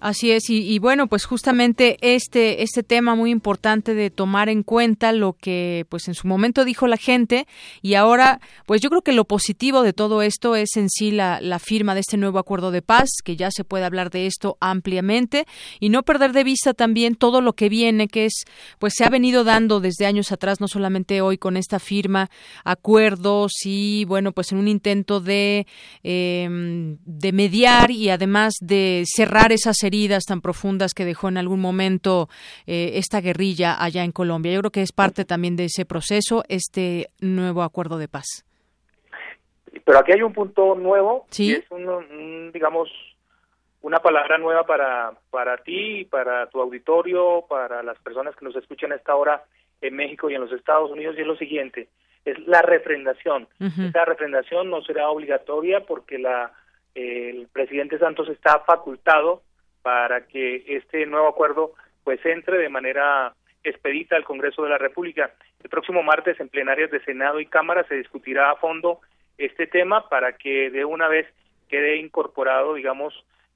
Así es, y, bueno, pues justamente este, este tema muy importante de tomar en cuenta lo que pues en su momento dijo la gente y ahora pues yo creo que lo positivo de todo esto es en sí la, la firma de este nuevo acuerdo de paz, que ya se puede hablar de esto ampliamente y no perder de vista también todo lo que viene, que es pues se ha venido dando desde años atrás, no solamente hoy con esta firma, acuerdos y bueno, pues en un intento de, em, de mediar y además de cerrar esas heridas tan profundas que dejó en algún momento eh, esta guerrilla allá en Colombia. Yo creo que es parte también de ese proceso, este nuevo acuerdo de paz.
Pero aquí hay un punto nuevo, ¿Sí? es un, digamos, una palabra nueva para, para ti, para tu auditorio, para las personas que nos escuchan a esta hora en México y en los Estados Unidos, y es lo siguiente, es la refrendación. Esta refrendación no será obligatoria porque la el presidente Santos está facultado para que este nuevo acuerdo pues entre de manera expedita al Congreso de la República. El próximo martes en plenarias de Senado y Cámara se discutirá a fondo este tema para que de una vez quede incorporado, digamos,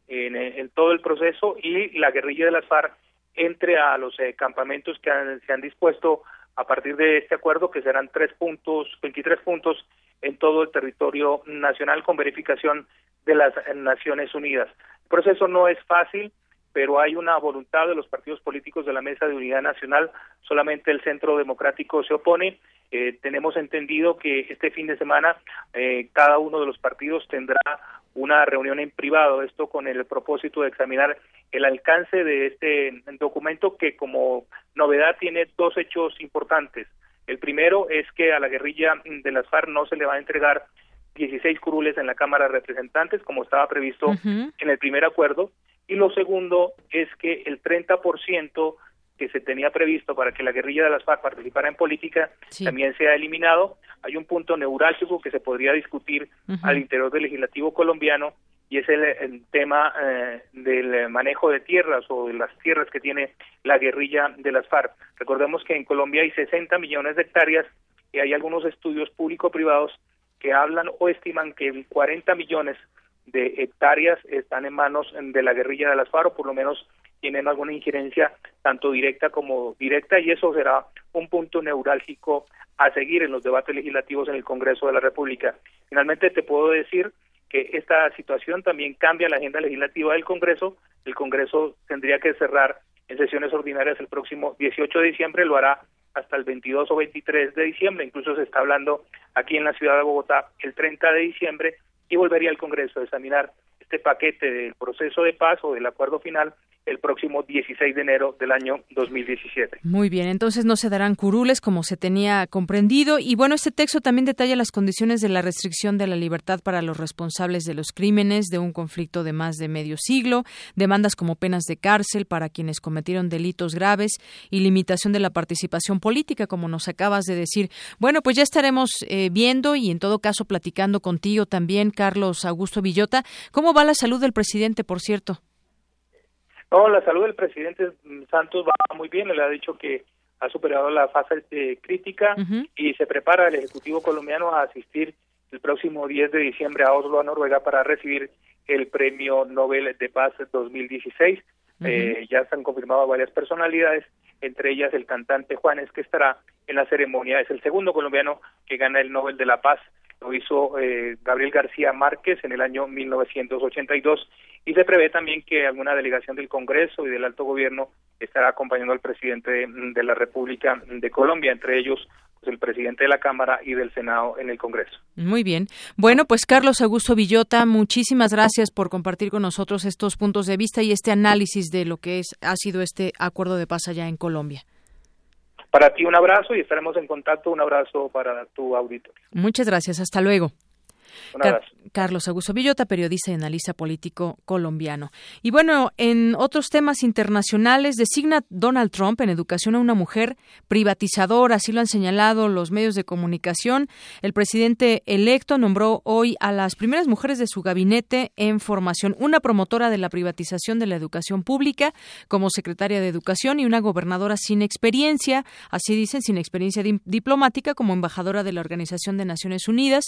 en, todo el proceso y la guerrilla de las FARC entre a los eh, campamentos que se han dispuesto a partir de este acuerdo, que serán tres puntos, 23 puntos en todo el territorio nacional con verificación de las Naciones Unidas. El proceso no es fácil, pero hay una voluntad de los partidos políticos de la Mesa de Unidad Nacional, solamente el Centro Democrático se opone. Eh, tenemos entendido que este fin de semana eh, cada uno de los partidos tendrá una reunión en privado, esto con el propósito de examinar el alcance de este documento que como novedad tiene dos hechos importantes. El primero es que a la guerrilla de las FARC no se le va a entregar 16 curules en la Cámara de Representantes, como estaba previsto en el primer acuerdo. Y lo segundo es que el 30% que se tenía previsto para que la guerrilla de las FARC participara en política también se ha eliminado. Hay un punto neurálgico que se podría discutir al interior del legislativo colombiano y es el, tema eh, del manejo de tierras o de las tierras que tiene la guerrilla de las FARC. Recordemos que en Colombia hay 60 millones de hectáreas y hay algunos estudios público-privados que hablan o estiman que 40 millones de hectáreas están en manos de la guerrilla de las FARC o por lo menos tienen alguna injerencia tanto directa como directa y eso será un punto neurálgico a seguir en los debates legislativos en el Congreso de la República. Finalmente te puedo decir que esta situación también cambia la agenda legislativa del Congreso. El Congreso tendría que cerrar en sesiones ordinarias el próximo 18 de diciembre, lo hará hasta el 22 o 23 de diciembre, incluso se está hablando aquí en la ciudad de Bogotá el 30 de diciembre y volvería al Congreso a examinar este paquete del proceso de paz o del acuerdo final el próximo 16 de enero del año 2017.
Muy bien, entonces no se darán curules como se tenía comprendido. Y bueno, este texto también detalla las condiciones de la restricción de la libertad para los responsables de los crímenes de un conflicto de más de medio siglo, demandas como penas de cárcel para quienes cometieron delitos graves y limitación de la participación política, como nos acabas de decir. Bueno, pues ya estaremos eh, viendo y en todo caso platicando contigo también, Carlos Augusto Villota. ¿Cómo va la salud del presidente, por cierto?
No, la salud del presidente Santos va muy bien. Le ha dicho que ha superado la fase de crítica y se prepara el Ejecutivo colombiano a asistir el próximo 10 de diciembre a Oslo, a Noruega, para recibir el Premio Nobel de Paz 2016. eh, ya se han confirmado varias personalidades, entre ellas el cantante Juanes, que estará en la ceremonia. Es el segundo colombiano que gana el Nobel de la Paz. Lo hizo eh, Gabriel García Márquez en el año 1982 y se prevé también que alguna delegación del Congreso y del alto gobierno estará acompañando al presidente de, la República de Colombia, entre ellos pues, el presidente de la Cámara y del Senado en el Congreso.
Muy bien. Bueno, pues Carlos Augusto Villota, muchísimas gracias por compartir con nosotros estos puntos de vista y este análisis de lo que es ha sido este acuerdo de paz allá en Colombia.
Para ti un abrazo y estaremos en contacto. Un abrazo para tu auditorio.
Muchas gracias. Hasta luego. Carlos Augusto Villota, periodista y analista político colombiano. Y bueno, en otros temas internacionales, designa Donald Trump en educación a una mujer privatizadora, así lo han señalado los medios de comunicación. El presidente electo nombró hoy a las primeras mujeres de su gabinete en formación, una promotora de la privatización de la educación pública como secretaria de educación y una gobernadora sin experiencia, así dicen, sin experiencia diplomática como embajadora de la Organización de Naciones Unidas.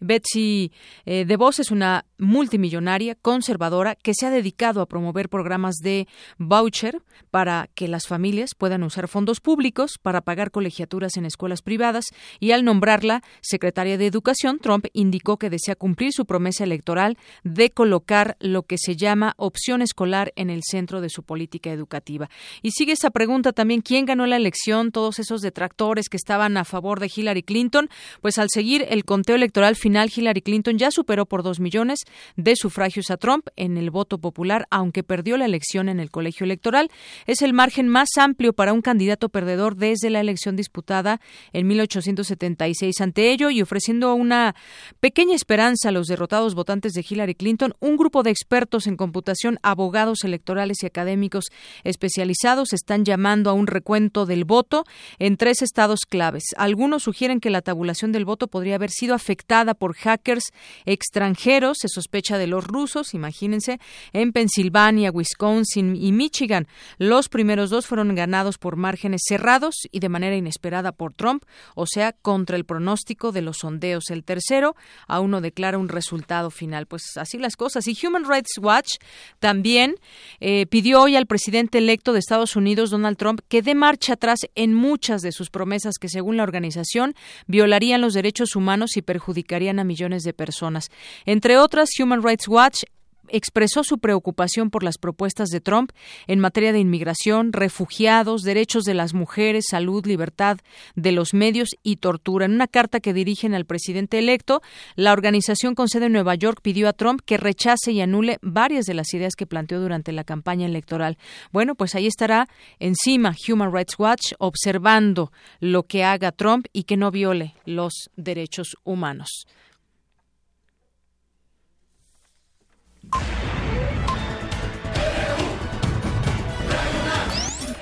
Betsy eh, de Vos es una multimillonaria conservadora que se ha dedicado a promover programas de voucher para que las familias puedan usar fondos públicos para pagar colegiaturas en escuelas privadas y al nombrarla secretaria de Educación, Trump indicó que desea cumplir su promesa electoral de colocar lo que se llama opción escolar en el centro de su política educativa. Y sigue esa pregunta también, ¿quién ganó la elección? Todos esos detractores que estaban a favor de Hillary Clinton, pues al seguir el conteo electoral final, Hillary Clinton ya superó por dos millones de sufragios a Trump en el voto popular, aunque perdió la elección en el colegio electoral. Es el margen más amplio para un candidato perdedor desde la elección disputada en 1876. Ante ello, y ofreciendo una pequeña esperanza a los derrotados votantes de Hillary Clinton, un grupo de expertos en computación, abogados electorales y académicos especializados están llamando a un recuento del voto en tres estados claves. Algunos sugieren que la tabulación del voto podría haber sido afectada por hackers extranjeros, sospecha de los rusos, imagínense, en Pensilvania, Wisconsin y Michigan. Los primeros dos fueron ganados por márgenes cerrados y de manera inesperada por Trump, o sea, contra el pronóstico de los sondeos. El tercero aún no declara un resultado final. Pues así las cosas. Y Human Rights Watch también eh, pidió hoy al presidente electo de Estados Unidos, Donald Trump, que dé marcha atrás en muchas de sus promesas que, según la organización, violarían los derechos humanos y perjudicarían a millones de personas. Entre otras, Human Rights Watch expresó su preocupación por las propuestas de Trump en materia de inmigración, refugiados, derechos de las mujeres, salud, libertad de los medios y tortura. En una carta que dirigen al presidente electo, la organización con sede en Nueva York pidió a Trump que rechace y anule varias de las ideas que planteó durante la campaña electoral. Bueno, pues ahí estará encima Human Rights Watch observando lo que haga Trump y que no viole los derechos humanos.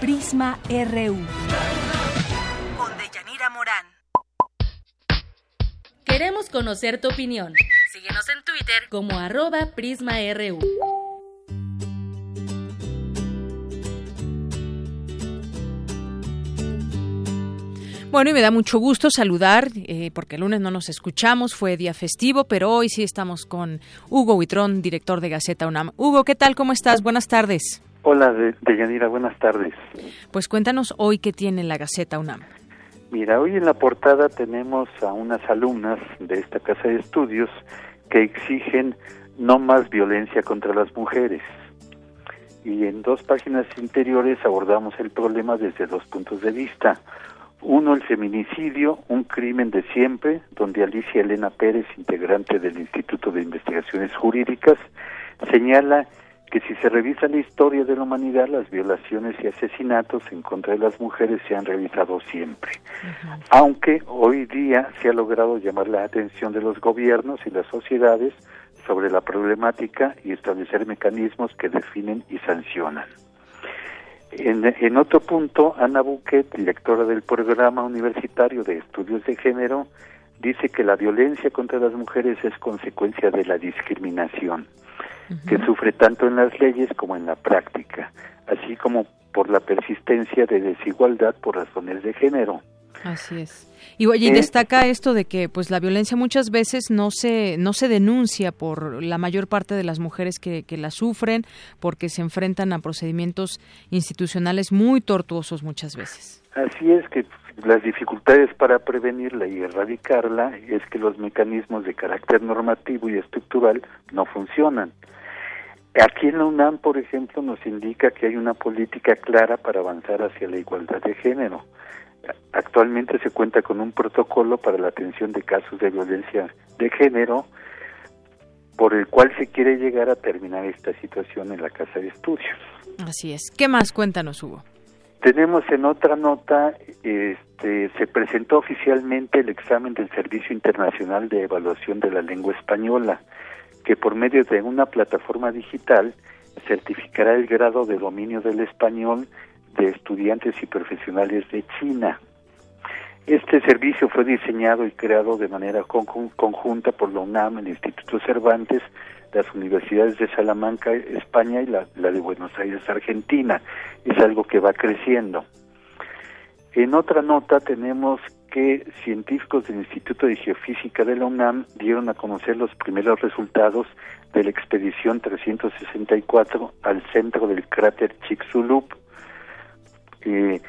Prisma RU.
Con Deyanira Morán. Queremos conocer tu opinión. Síguenos en Twitter como arroba PrismaRU.
Bueno, y me da mucho gusto saludar, eh, porque el lunes no nos escuchamos, fue día festivo, pero hoy sí estamos con Hugo Huitrón, director de Gaceta UNAM. Hugo, ¿qué tal? ¿Cómo estás? Buenas tardes.
Hola, de- Deyanira, buenas tardes.
Pues cuéntanos hoy qué tiene la Gaceta UNAM.
Mira, hoy en la portada tenemos a unas alumnas de esta casa de estudios que exigen no más violencia contra las mujeres. Y en dos páginas interiores abordamos el problema desde dos puntos de vista. Uno, el feminicidio, un crimen de siempre, donde Alicia Elena Pérez, integrante del Instituto de Investigaciones Jurídicas, señala que si se revisa la historia de la humanidad, las violaciones y asesinatos en contra de las mujeres se han realizado siempre. Aunque hoy día se ha logrado llamar la atención de los gobiernos y las sociedades sobre la problemática y establecer mecanismos que definen y sancionan. En, en otro punto, Ana Buquet, directora del programa universitario de estudios de género, dice que la violencia contra las mujeres es consecuencia de la discriminación que sufre tanto en las leyes como en la práctica, así como por la persistencia de desigualdad por razones de género.
Así es. Y oye, destaca esto de que pues la violencia muchas veces no se no se denuncia por la mayor parte de las mujeres que, que la sufren porque se enfrentan a procedimientos institucionales muy tortuosos muchas veces.
Así es que las dificultades para prevenirla y erradicarla es que los mecanismos de carácter normativo y estructural no funcionan. Aquí en la UNAM, por ejemplo, nos indica que hay una política clara para avanzar hacia la igualdad de género. Actualmente se cuenta con un protocolo para la atención de casos de violencia de género, por el cual se quiere llegar a terminar esta situación en la Casa de Estudios.
Así es. ¿Qué más? Cuéntanos, Hugo.
Tenemos en otra nota, este, se presentó oficialmente el examen del Servicio Internacional de Evaluación de la Lengua Española que por medio de una plataforma digital certificará el grado de dominio del español de estudiantes y profesionales de China. Este servicio fue diseñado y creado de manera conjunta por la UNAM, el Instituto Cervantes, las universidades de Salamanca, España y la, de Buenos Aires, Argentina. Es algo que va creciendo. En otra nota tenemos que científicos del Instituto de Geofísica de la UNAM dieron a conocer los primeros resultados de la expedición 364 al centro del cráter Chicxulub. Eh,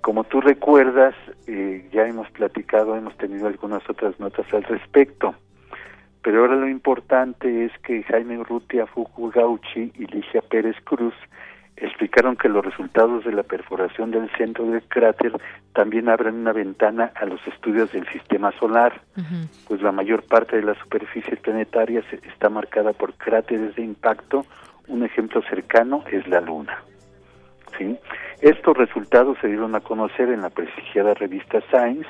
como tú recuerdas, eh, ya hemos platicado, hemos tenido algunas otras notas al respecto, pero ahora lo importante es que Jaime Urrutia Fukugauchi y Ligia Pérez Cruz explicaron que los resultados de la perforación del centro del cráter también abren una ventana a los estudios del sistema solar, pues la mayor parte de la superficie planetaria está marcada por cráteres de impacto. Un ejemplo cercano es la Luna. ¿sí? Estos resultados se dieron a conocer en la prestigiada revista Science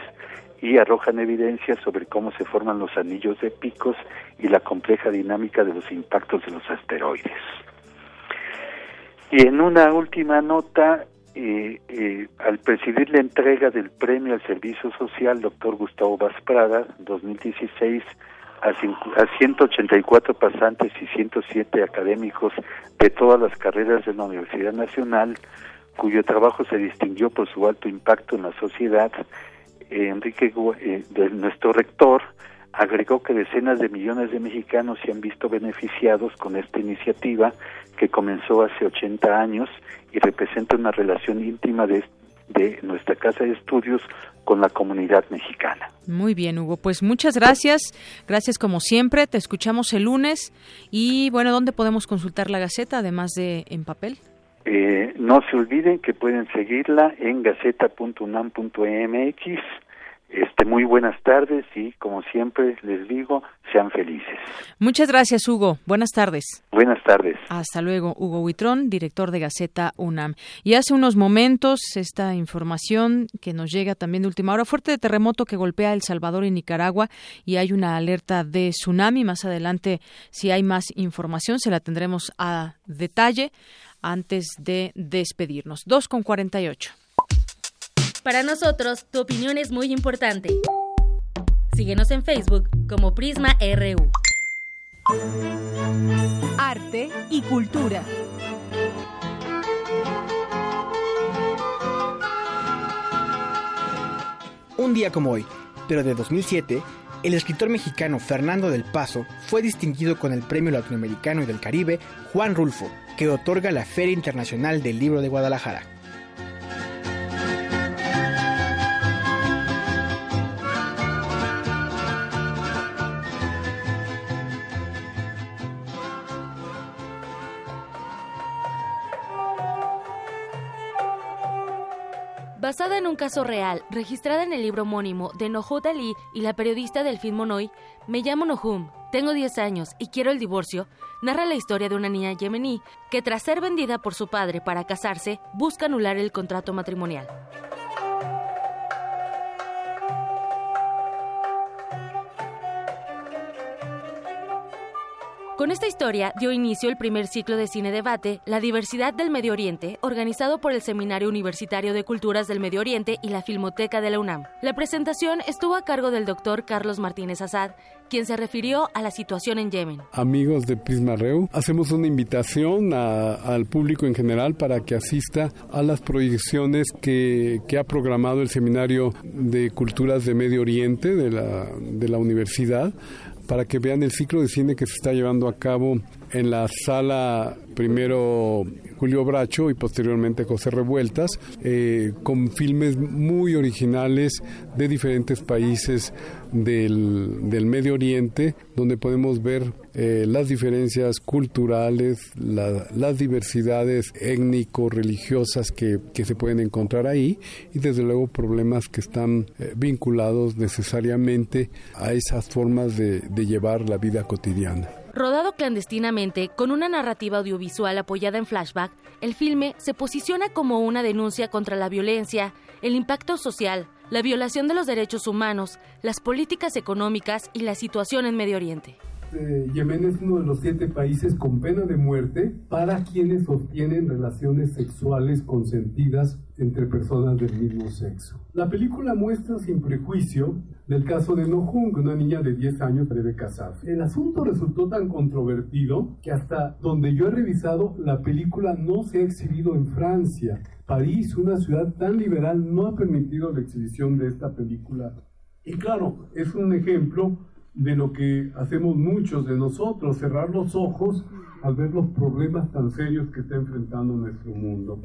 y arrojan evidencia sobre cómo se forman los anillos de picos y la compleja dinámica de los impactos de los asteroides. Y en una última nota, eh, eh, al presidir la entrega del premio al servicio social, doctor Gustavo Prada, 2016, a, a 184 pasantes y 107 académicos de todas las carreras de la Universidad Nacional, cuyo trabajo se distinguió por su alto impacto en la sociedad, Enrique, de nuestro rector, agregó que decenas de millones de mexicanos se han visto beneficiados con esta iniciativa que comenzó hace 80 años y representa una relación íntima de, de nuestra casa de estudios con la comunidad mexicana.
Muy bien, Hugo. Pues muchas gracias. Gracias como siempre. Te escuchamos el lunes. Y bueno, ¿dónde podemos consultar la Gaceta, además de en papel?
Eh, no se olviden que pueden seguirla en gaceta.unam.mx este, muy buenas tardes y, como siempre les digo, sean felices.
Muchas gracias, Hugo. Buenas tardes.
Buenas tardes.
Hasta luego, Hugo Huitrón, director de Gaceta UNAM. Y hace unos momentos, esta información que nos llega también de última hora, fuerte terremoto que golpea El Salvador y Nicaragua y hay una alerta de tsunami. Más adelante, si hay más información, se la tendremos a detalle antes de despedirnos. 2 con 48.
Para nosotros, tu opinión es muy importante. Síguenos en Facebook como Prisma RU.
Arte y cultura.
Un día como hoy, pero de 2007, el escritor mexicano Fernando del Paso fue distinguido con el Premio Latinoamericano y del Caribe Juan Rulfo, que otorga la Feria Internacional del Libro de Guadalajara.
Basada en un caso real, registrada en el libro homónimo de Nohut Ali y la periodista Delphine Monoy, Me llamo Nohum, Tengo 10 años y quiero el divorcio, narra la historia de una niña yemení que tras ser vendida por su padre para casarse, busca anular el contrato matrimonial. Con esta historia dio inicio el primer ciclo de cine debate, La diversidad del Medio Oriente, organizado por el Seminario Universitario de Culturas del Medio Oriente y la Filmoteca de la UNAM. La presentación estuvo a cargo del doctor Carlos Martínez Azad, quien se refirió a la situación en Yemen.
Amigos de Prisma Reu, hacemos una invitación al público en general para que asista a las proyecciones que, que, ha programado el Seminario de Culturas de Medio Oriente de la, de la universidad para que vean el ciclo de cine que se está llevando a cabo en la sala primero Julio Bracho y posteriormente José Revueltas, eh, con filmes muy originales de diferentes países del, del Medio Oriente, donde podemos ver eh, las diferencias culturales, las diversidades étnico-religiosas que, que, se pueden encontrar ahí y desde luego problemas que están eh, vinculados necesariamente a esas formas de, de llevar la vida cotidiana.
Rodado clandestinamente, con una narrativa audiovisual apoyada en flashback, el filme se posiciona como una denuncia contra la violencia, el impacto social, la violación de los derechos humanos, las políticas económicas y la situación en Medio Oriente.
Eh, Yemen es uno de los siete países con pena de muerte para quienes sostienen relaciones sexuales consentidas entre personas del mismo sexo. La película muestra sin prejuicio del caso de Nohung, una niña de 10 años debe casarse. El asunto resultó tan controvertido que hasta donde yo he revisado, la película no se ha exhibido en Francia. París, una ciudad tan liberal, no ha permitido la exhibición de esta película. Y claro, es un ejemplo de lo que hacemos muchos de nosotros, cerrar los ojos al ver los problemas tan serios que está enfrentando nuestro mundo.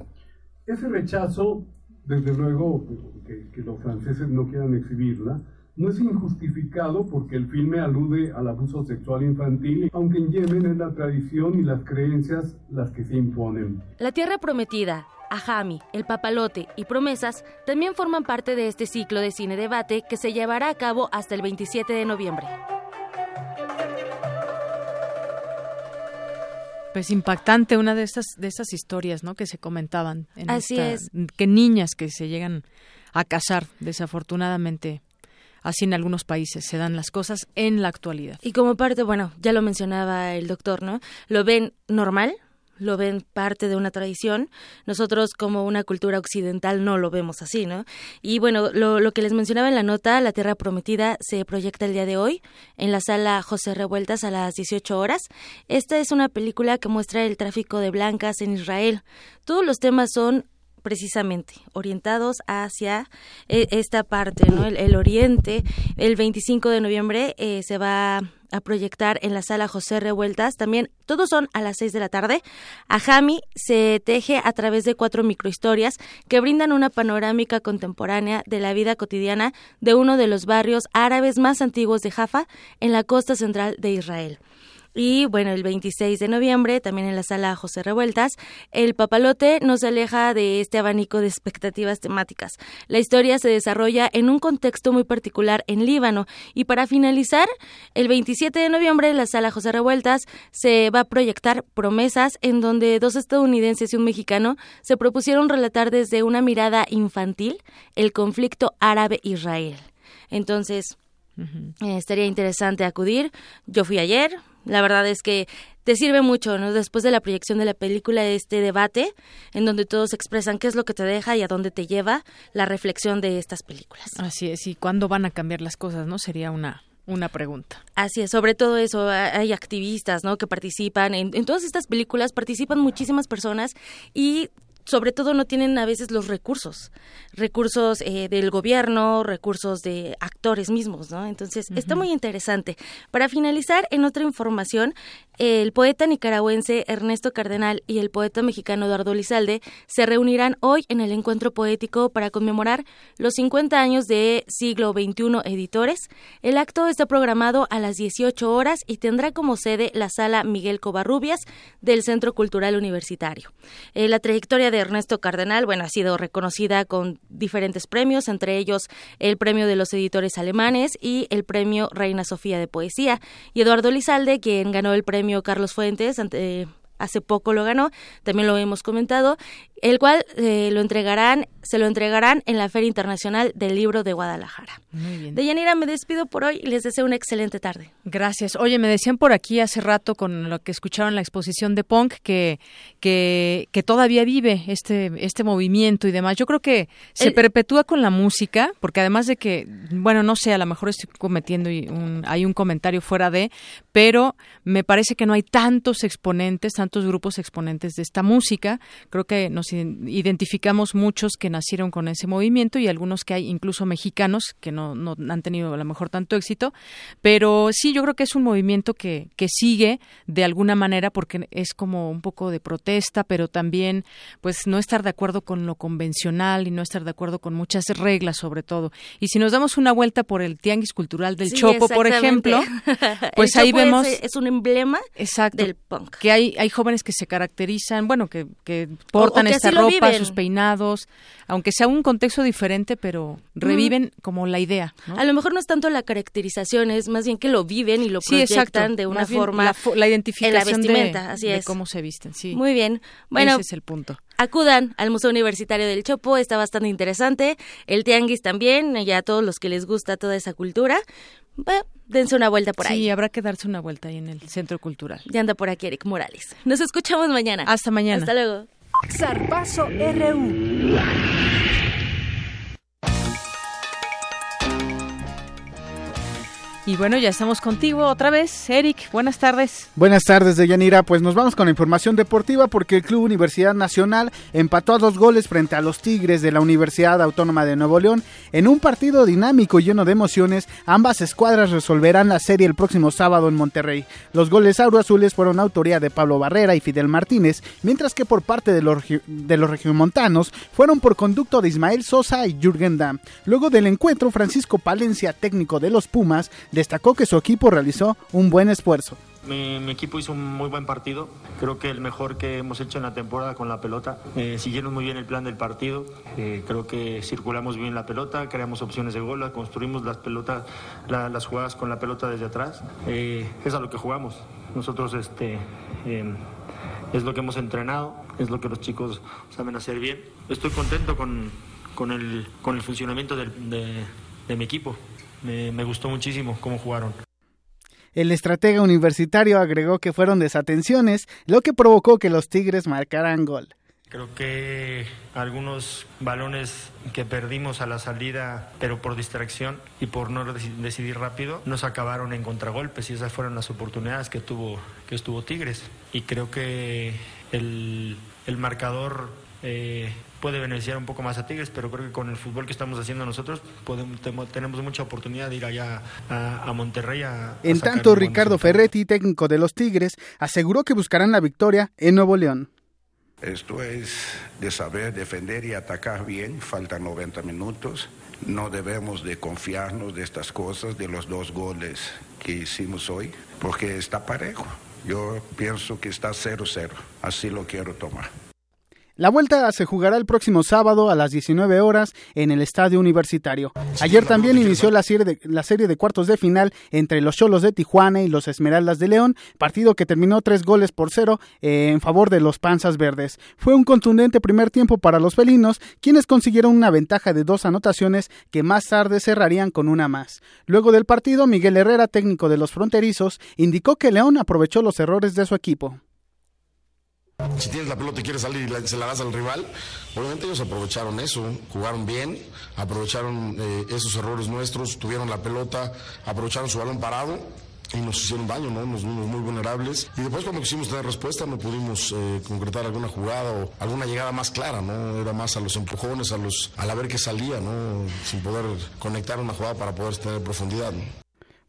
Ese rechazo, desde luego, que, que los franceses no quieran exhibirla, no es injustificado porque el filme alude al abuso sexual infantil, aunque en Yemen es la tradición y las creencias las que se imponen.
La Tierra Prometida, Ajami, El Papalote y Promesas también forman parte de este ciclo de cine debate que se llevará a cabo hasta el 27 de noviembre.
Pues impactante una de estas de esas historias, ¿no? Que se comentaban.
En Así es.
Que niñas que se llegan a casar, desafortunadamente, así en algunos países se dan las cosas en la actualidad.
Y como parte, bueno, ya lo mencionaba el doctor, ¿no? Lo ven normal, lo ven parte de una tradición. Nosotros como una cultura occidental no lo vemos así, ¿no? Y bueno, lo, lo, que les mencionaba en la nota, La Tierra Prometida se proyecta el día de hoy en la sala José Revueltas a las 18 horas. Esta es una película que muestra el tráfico de blancas en Israel. Todos los temas son precisamente orientados hacia eh, esta parte, ¿no? El, oriente. El 25 de noviembre eh, se va a proyectar en la sala José Revueltas. También todos son a las 6 de la tarde. Ajami se teje a través de cuatro microhistorias que brindan una panorámica contemporánea de la vida cotidiana de uno de los barrios árabes más antiguos de Jaffa en la costa central de Israel. Y bueno, el 26 de noviembre, también en la sala José Revueltas, el papalote nos aleja de este abanico de expectativas temáticas. La historia se desarrolla en un contexto muy particular en Líbano. Y para finalizar, el 27 de noviembre, en la sala José Revueltas se va a proyectar Promesas, en donde dos estadounidenses y un mexicano se propusieron relatar desde una mirada infantil el conflicto árabe-israel. Entonces, eh, estaría interesante acudir. Yo fui ayer, la verdad es que te sirve mucho, ¿no? Después de la proyección de la película, este debate en donde todos expresan qué es lo que te deja y a dónde te lleva la reflexión de estas películas.
Así es, y cuándo van a cambiar las cosas, ¿no? Sería una una pregunta.
Así es, sobre todo eso, hay activistas, ¿no? Que participan en, en todas estas películas, participan muchísimas personas y sobre todo no tienen a veces los recursos, recursos eh, del gobierno, recursos de actores mismos, ¿no? Entonces, está muy interesante. Para finalizar, en otra información, el poeta nicaragüense Ernesto Cardenal y el poeta mexicano Eduardo Lizalde se reunirán hoy en el encuentro poético para conmemorar los 50 años de Siglo XXI Editores. El acto está programado a las 18 horas y tendrá como sede la sala Miguel Covarrubias del Centro Cultural Universitario. Eh, la trayectoria de Ernesto Cardenal, bueno, ha sido reconocida con diferentes premios, entre ellos el premio de los editores alemanes y el premio Reina Sofía de Poesía. Y Eduardo Lizalde, quien ganó el premio Carlos Fuentes ante hace poco lo ganó, también lo hemos comentado, el cual eh, lo entregarán, se lo entregarán en la Feria Internacional del Libro de Guadalajara. Muy bien. Deyanira, me despido por hoy y les deseo una excelente tarde.
Gracias. Oye, me decían por aquí hace rato con lo que escucharon la exposición de Punk que, que, que todavía vive este, este movimiento y demás. Yo creo que se perpetúa con la música, porque además de que, bueno, no sé, a lo mejor estoy cometiendo un, hay un comentario fuera de, pero me parece que no hay tantos exponentes, tantos grupos exponentes de esta música. Creo que nos identificamos muchos que nacieron con ese movimiento y algunos que hay incluso mexicanos que no, no han tenido a lo mejor tanto éxito, pero sí, yo creo que es un movimiento que, que sigue de alguna manera porque es como un poco de protesta, pero también pues no estar de acuerdo con lo convencional y no estar de acuerdo con muchas reglas sobre todo. Y si nos damos una vuelta por el Tianguis Cultural del Chopo, por ejemplo, pues ahí vemos...
Es, un emblema del punk.
Que hay, hay jóvenes que se caracterizan, bueno, que, que portan esta ropa, sus peinados, aunque sea un contexto diferente, pero reviven como la idea.
A lo mejor no es tanto la caracterización, es más bien que lo viven y lo proyectan de una forma
la, identificación
la vestimenta, así
es. cómo se visten, sí.
Muy bien. Bueno,
ese es el punto.
Acudan al Museo Universitario del Chopo, está bastante interesante. El Tianguis también, ya a todos los que les gusta toda esa cultura. dense una vuelta por ahí.
Sí, habrá que darse una vuelta ahí en el Centro Cultural.
Ya anda por aquí Eric Morales. Nos escuchamos mañana.
Hasta mañana.
Hasta luego.
Zarpazo RU.
Y bueno, ya estamos contigo otra vez. Eric, buenas tardes.
Buenas tardes, Deyanira. Pues nos vamos con la información deportiva porque el Club Universidad Nacional empató a dos goles frente a los Tigres de la Universidad Autónoma de Nuevo León. En un partido dinámico y lleno de emociones, ambas escuadras resolverán la serie el próximo sábado en Monterrey. Los goles azules fueron autoría de Pablo Barrera y Fidel Martínez, mientras que por parte de los, de los regiomontanos fueron por conducto de Ismael Sosa y Jürgen Damm. Luego del encuentro, Francisco Palencia, técnico de los Pumas, destacó que su equipo realizó un buen esfuerzo.
Mi, equipo hizo un muy buen partido, creo que el mejor que hemos hecho en la temporada con la pelota. Eh, siguieron muy bien el plan del partido, eh, creo que circulamos bien la pelota, creamos opciones de gol, construimos las pelotas, las jugadas con la pelota desde atrás. Eh, es a lo que jugamos. Nosotros este, es lo que hemos entrenado, es lo que los chicos saben hacer bien. Estoy contento con, con, el, con el funcionamiento de mi equipo me, gustó muchísimo cómo jugaron.
El estratega universitario agregó que fueron desatenciones, lo que provocó que los Tigres marcaran gol.
Creo que algunos balones que perdimos a la salida, pero por distracción y por no decidir rápido, nos acabaron en contragolpes y esas fueron las oportunidades que tuvo, que estuvo Tigres. Y creo que el, el marcador eh, puede beneficiar un poco más a Tigres, pero creo que con el fútbol que estamos haciendo nosotros podemos, tenemos mucha oportunidad de ir allá a, Monterrey. A,
en tanto, Ricardo Ferretti, técnico de los Tigres, aseguró que buscarán la victoria en Nuevo León.
Esto es de saber defender y atacar bien, faltan 90 minutos. No debemos de confiarnos de estas cosas, de los dos goles que hicimos hoy, porque está parejo. Yo pienso que está 0-0, así lo quiero tomar.
La vuelta se jugará el próximo sábado a las 19 horas en el Estadio Universitario. Ayer también inició la serie, de, cuartos de final entre los Cholos de Tijuana y los Esmeraldas de León, partido que terminó tres goles por cero eh, en favor de los Panzas Verdes. Fue un contundente primer tiempo para los felinos, quienes consiguieron una ventaja de dos anotaciones que más tarde cerrarían con una más. Luego del partido, Miguel Herrera, técnico de los fronterizos, indicó que León aprovechó los errores de su equipo.
Si tienes la pelota y quieres salir y se la das al rival, obviamente ellos aprovecharon eso, jugaron bien, aprovecharon eh, esos errores nuestros, tuvieron la pelota, aprovecharon su balón parado y nos hicieron daño, ¿no? Nos vimos muy vulnerables. Y después cuando quisimos tener respuesta no pudimos eh, concretar alguna jugada o alguna llegada más clara, ¿no? Era más a los empujones, a los, a la ver que salía, ¿no? Sin poder conectar una jugada para poder tener profundidad,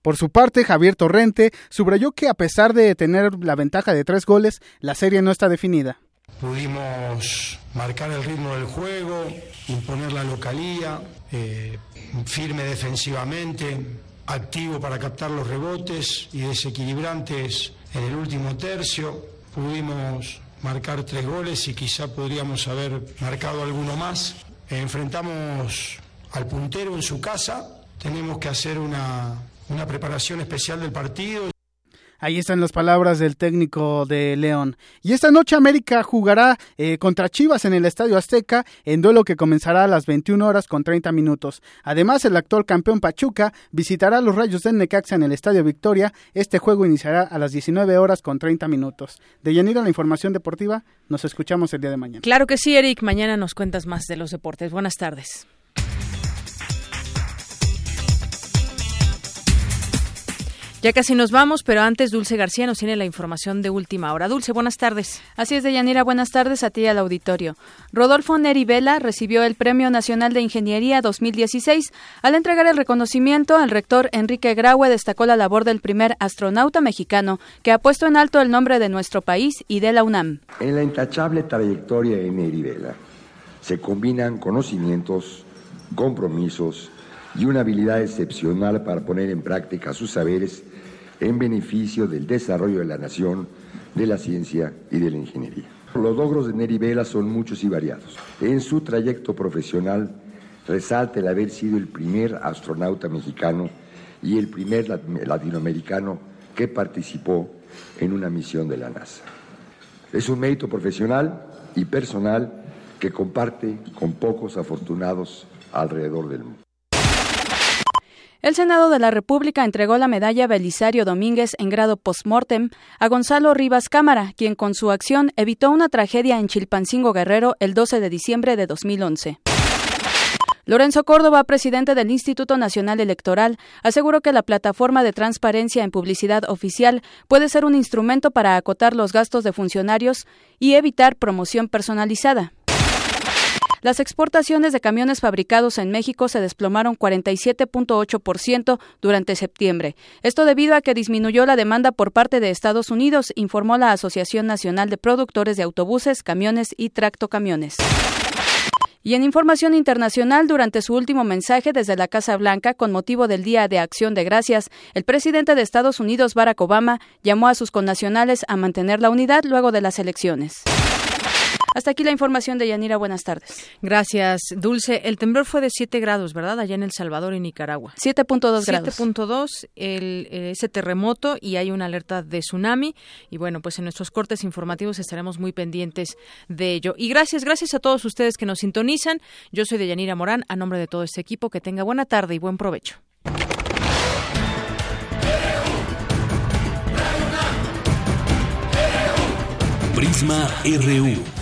por su parte, Javier Torrente subrayó que a pesar de tener la ventaja de tres goles, la serie no está definida.
Pudimos marcar el ritmo del juego, imponer la localía, eh, firme defensivamente, activo para captar los rebotes y desequilibrantes en el último tercio. Pudimos marcar tres goles y quizá podríamos haber marcado alguno más. Enfrentamos al puntero en su casa, tenemos que hacer una, una preparación especial del partido.
Ahí están las palabras del técnico de León. Y esta noche América jugará eh, contra Chivas en el Estadio Azteca, en duelo que comenzará a las 21 horas con 30 minutos. Además, el actual campeón Pachuca visitará los Rayos del Necaxa en el Estadio Victoria. Este juego iniciará a las 19 horas con 30 minutos. De Yanira, la información deportiva, nos escuchamos el día de mañana.
Claro que sí, Eric. Mañana nos cuentas más de los deportes. Buenas tardes. Ya casi nos vamos, pero antes Dulce García nos tiene la información de última hora. Dulce, buenas tardes.
Así es, Deyanira, buenas tardes a ti y al auditorio. Rodolfo Neri Vela recibió el Premio Nacional de Ingeniería 2016. Al entregar el reconocimiento, el rector Enrique Graue destacó la labor del primer astronauta mexicano que ha puesto en alto el nombre de nuestro país y de la UNAM.
En la intachable trayectoria de Neri Vela se combinan conocimientos, compromisos y una habilidad excepcional para poner en práctica sus saberes en beneficio del desarrollo de la nación, de la ciencia y de la ingeniería. Los logros de Neri Vela son muchos y variados. En su trayecto profesional resalta el haber sido el primer astronauta mexicano y el primer latinoamericano que participó en una misión de la NASA. Es un mérito profesional y personal que comparte con pocos afortunados alrededor del mundo.
El Senado de la República entregó la medalla Belisario Domínguez en grado post-mortem a Gonzalo Rivas Cámara, quien con su acción evitó una tragedia en Chilpancingo Guerrero el 12 de diciembre de 2011. Lorenzo Córdoba, presidente del Instituto Nacional Electoral, aseguró que la plataforma de transparencia en publicidad oficial puede ser un instrumento para acotar los gastos de funcionarios y evitar promoción personalizada. Las exportaciones de camiones fabricados en México se desplomaron 47.8% durante septiembre. Esto debido a que disminuyó la demanda por parte de Estados Unidos, informó la Asociación Nacional de Productores de Autobuses, Camiones y Tractocamiones. Y en información internacional, durante su último mensaje desde la Casa Blanca con motivo del Día de Acción de Gracias, el presidente de Estados Unidos, Barack Obama, llamó a sus connacionales a mantener la unidad luego de las elecciones. Hasta aquí la información de Yanira. Buenas tardes.
Gracias, Dulce. El temblor fue de 7 grados, ¿verdad? Allá en El Salvador y Nicaragua.
7.2 grados.
7.2 ese terremoto y hay una alerta de tsunami. Y bueno, pues en nuestros cortes informativos estaremos muy pendientes de ello. Y gracias, gracias a todos ustedes que nos sintonizan. Yo soy de Yanira Morán, a nombre de todo este equipo. Que tenga buena tarde y buen provecho.
Prisma RU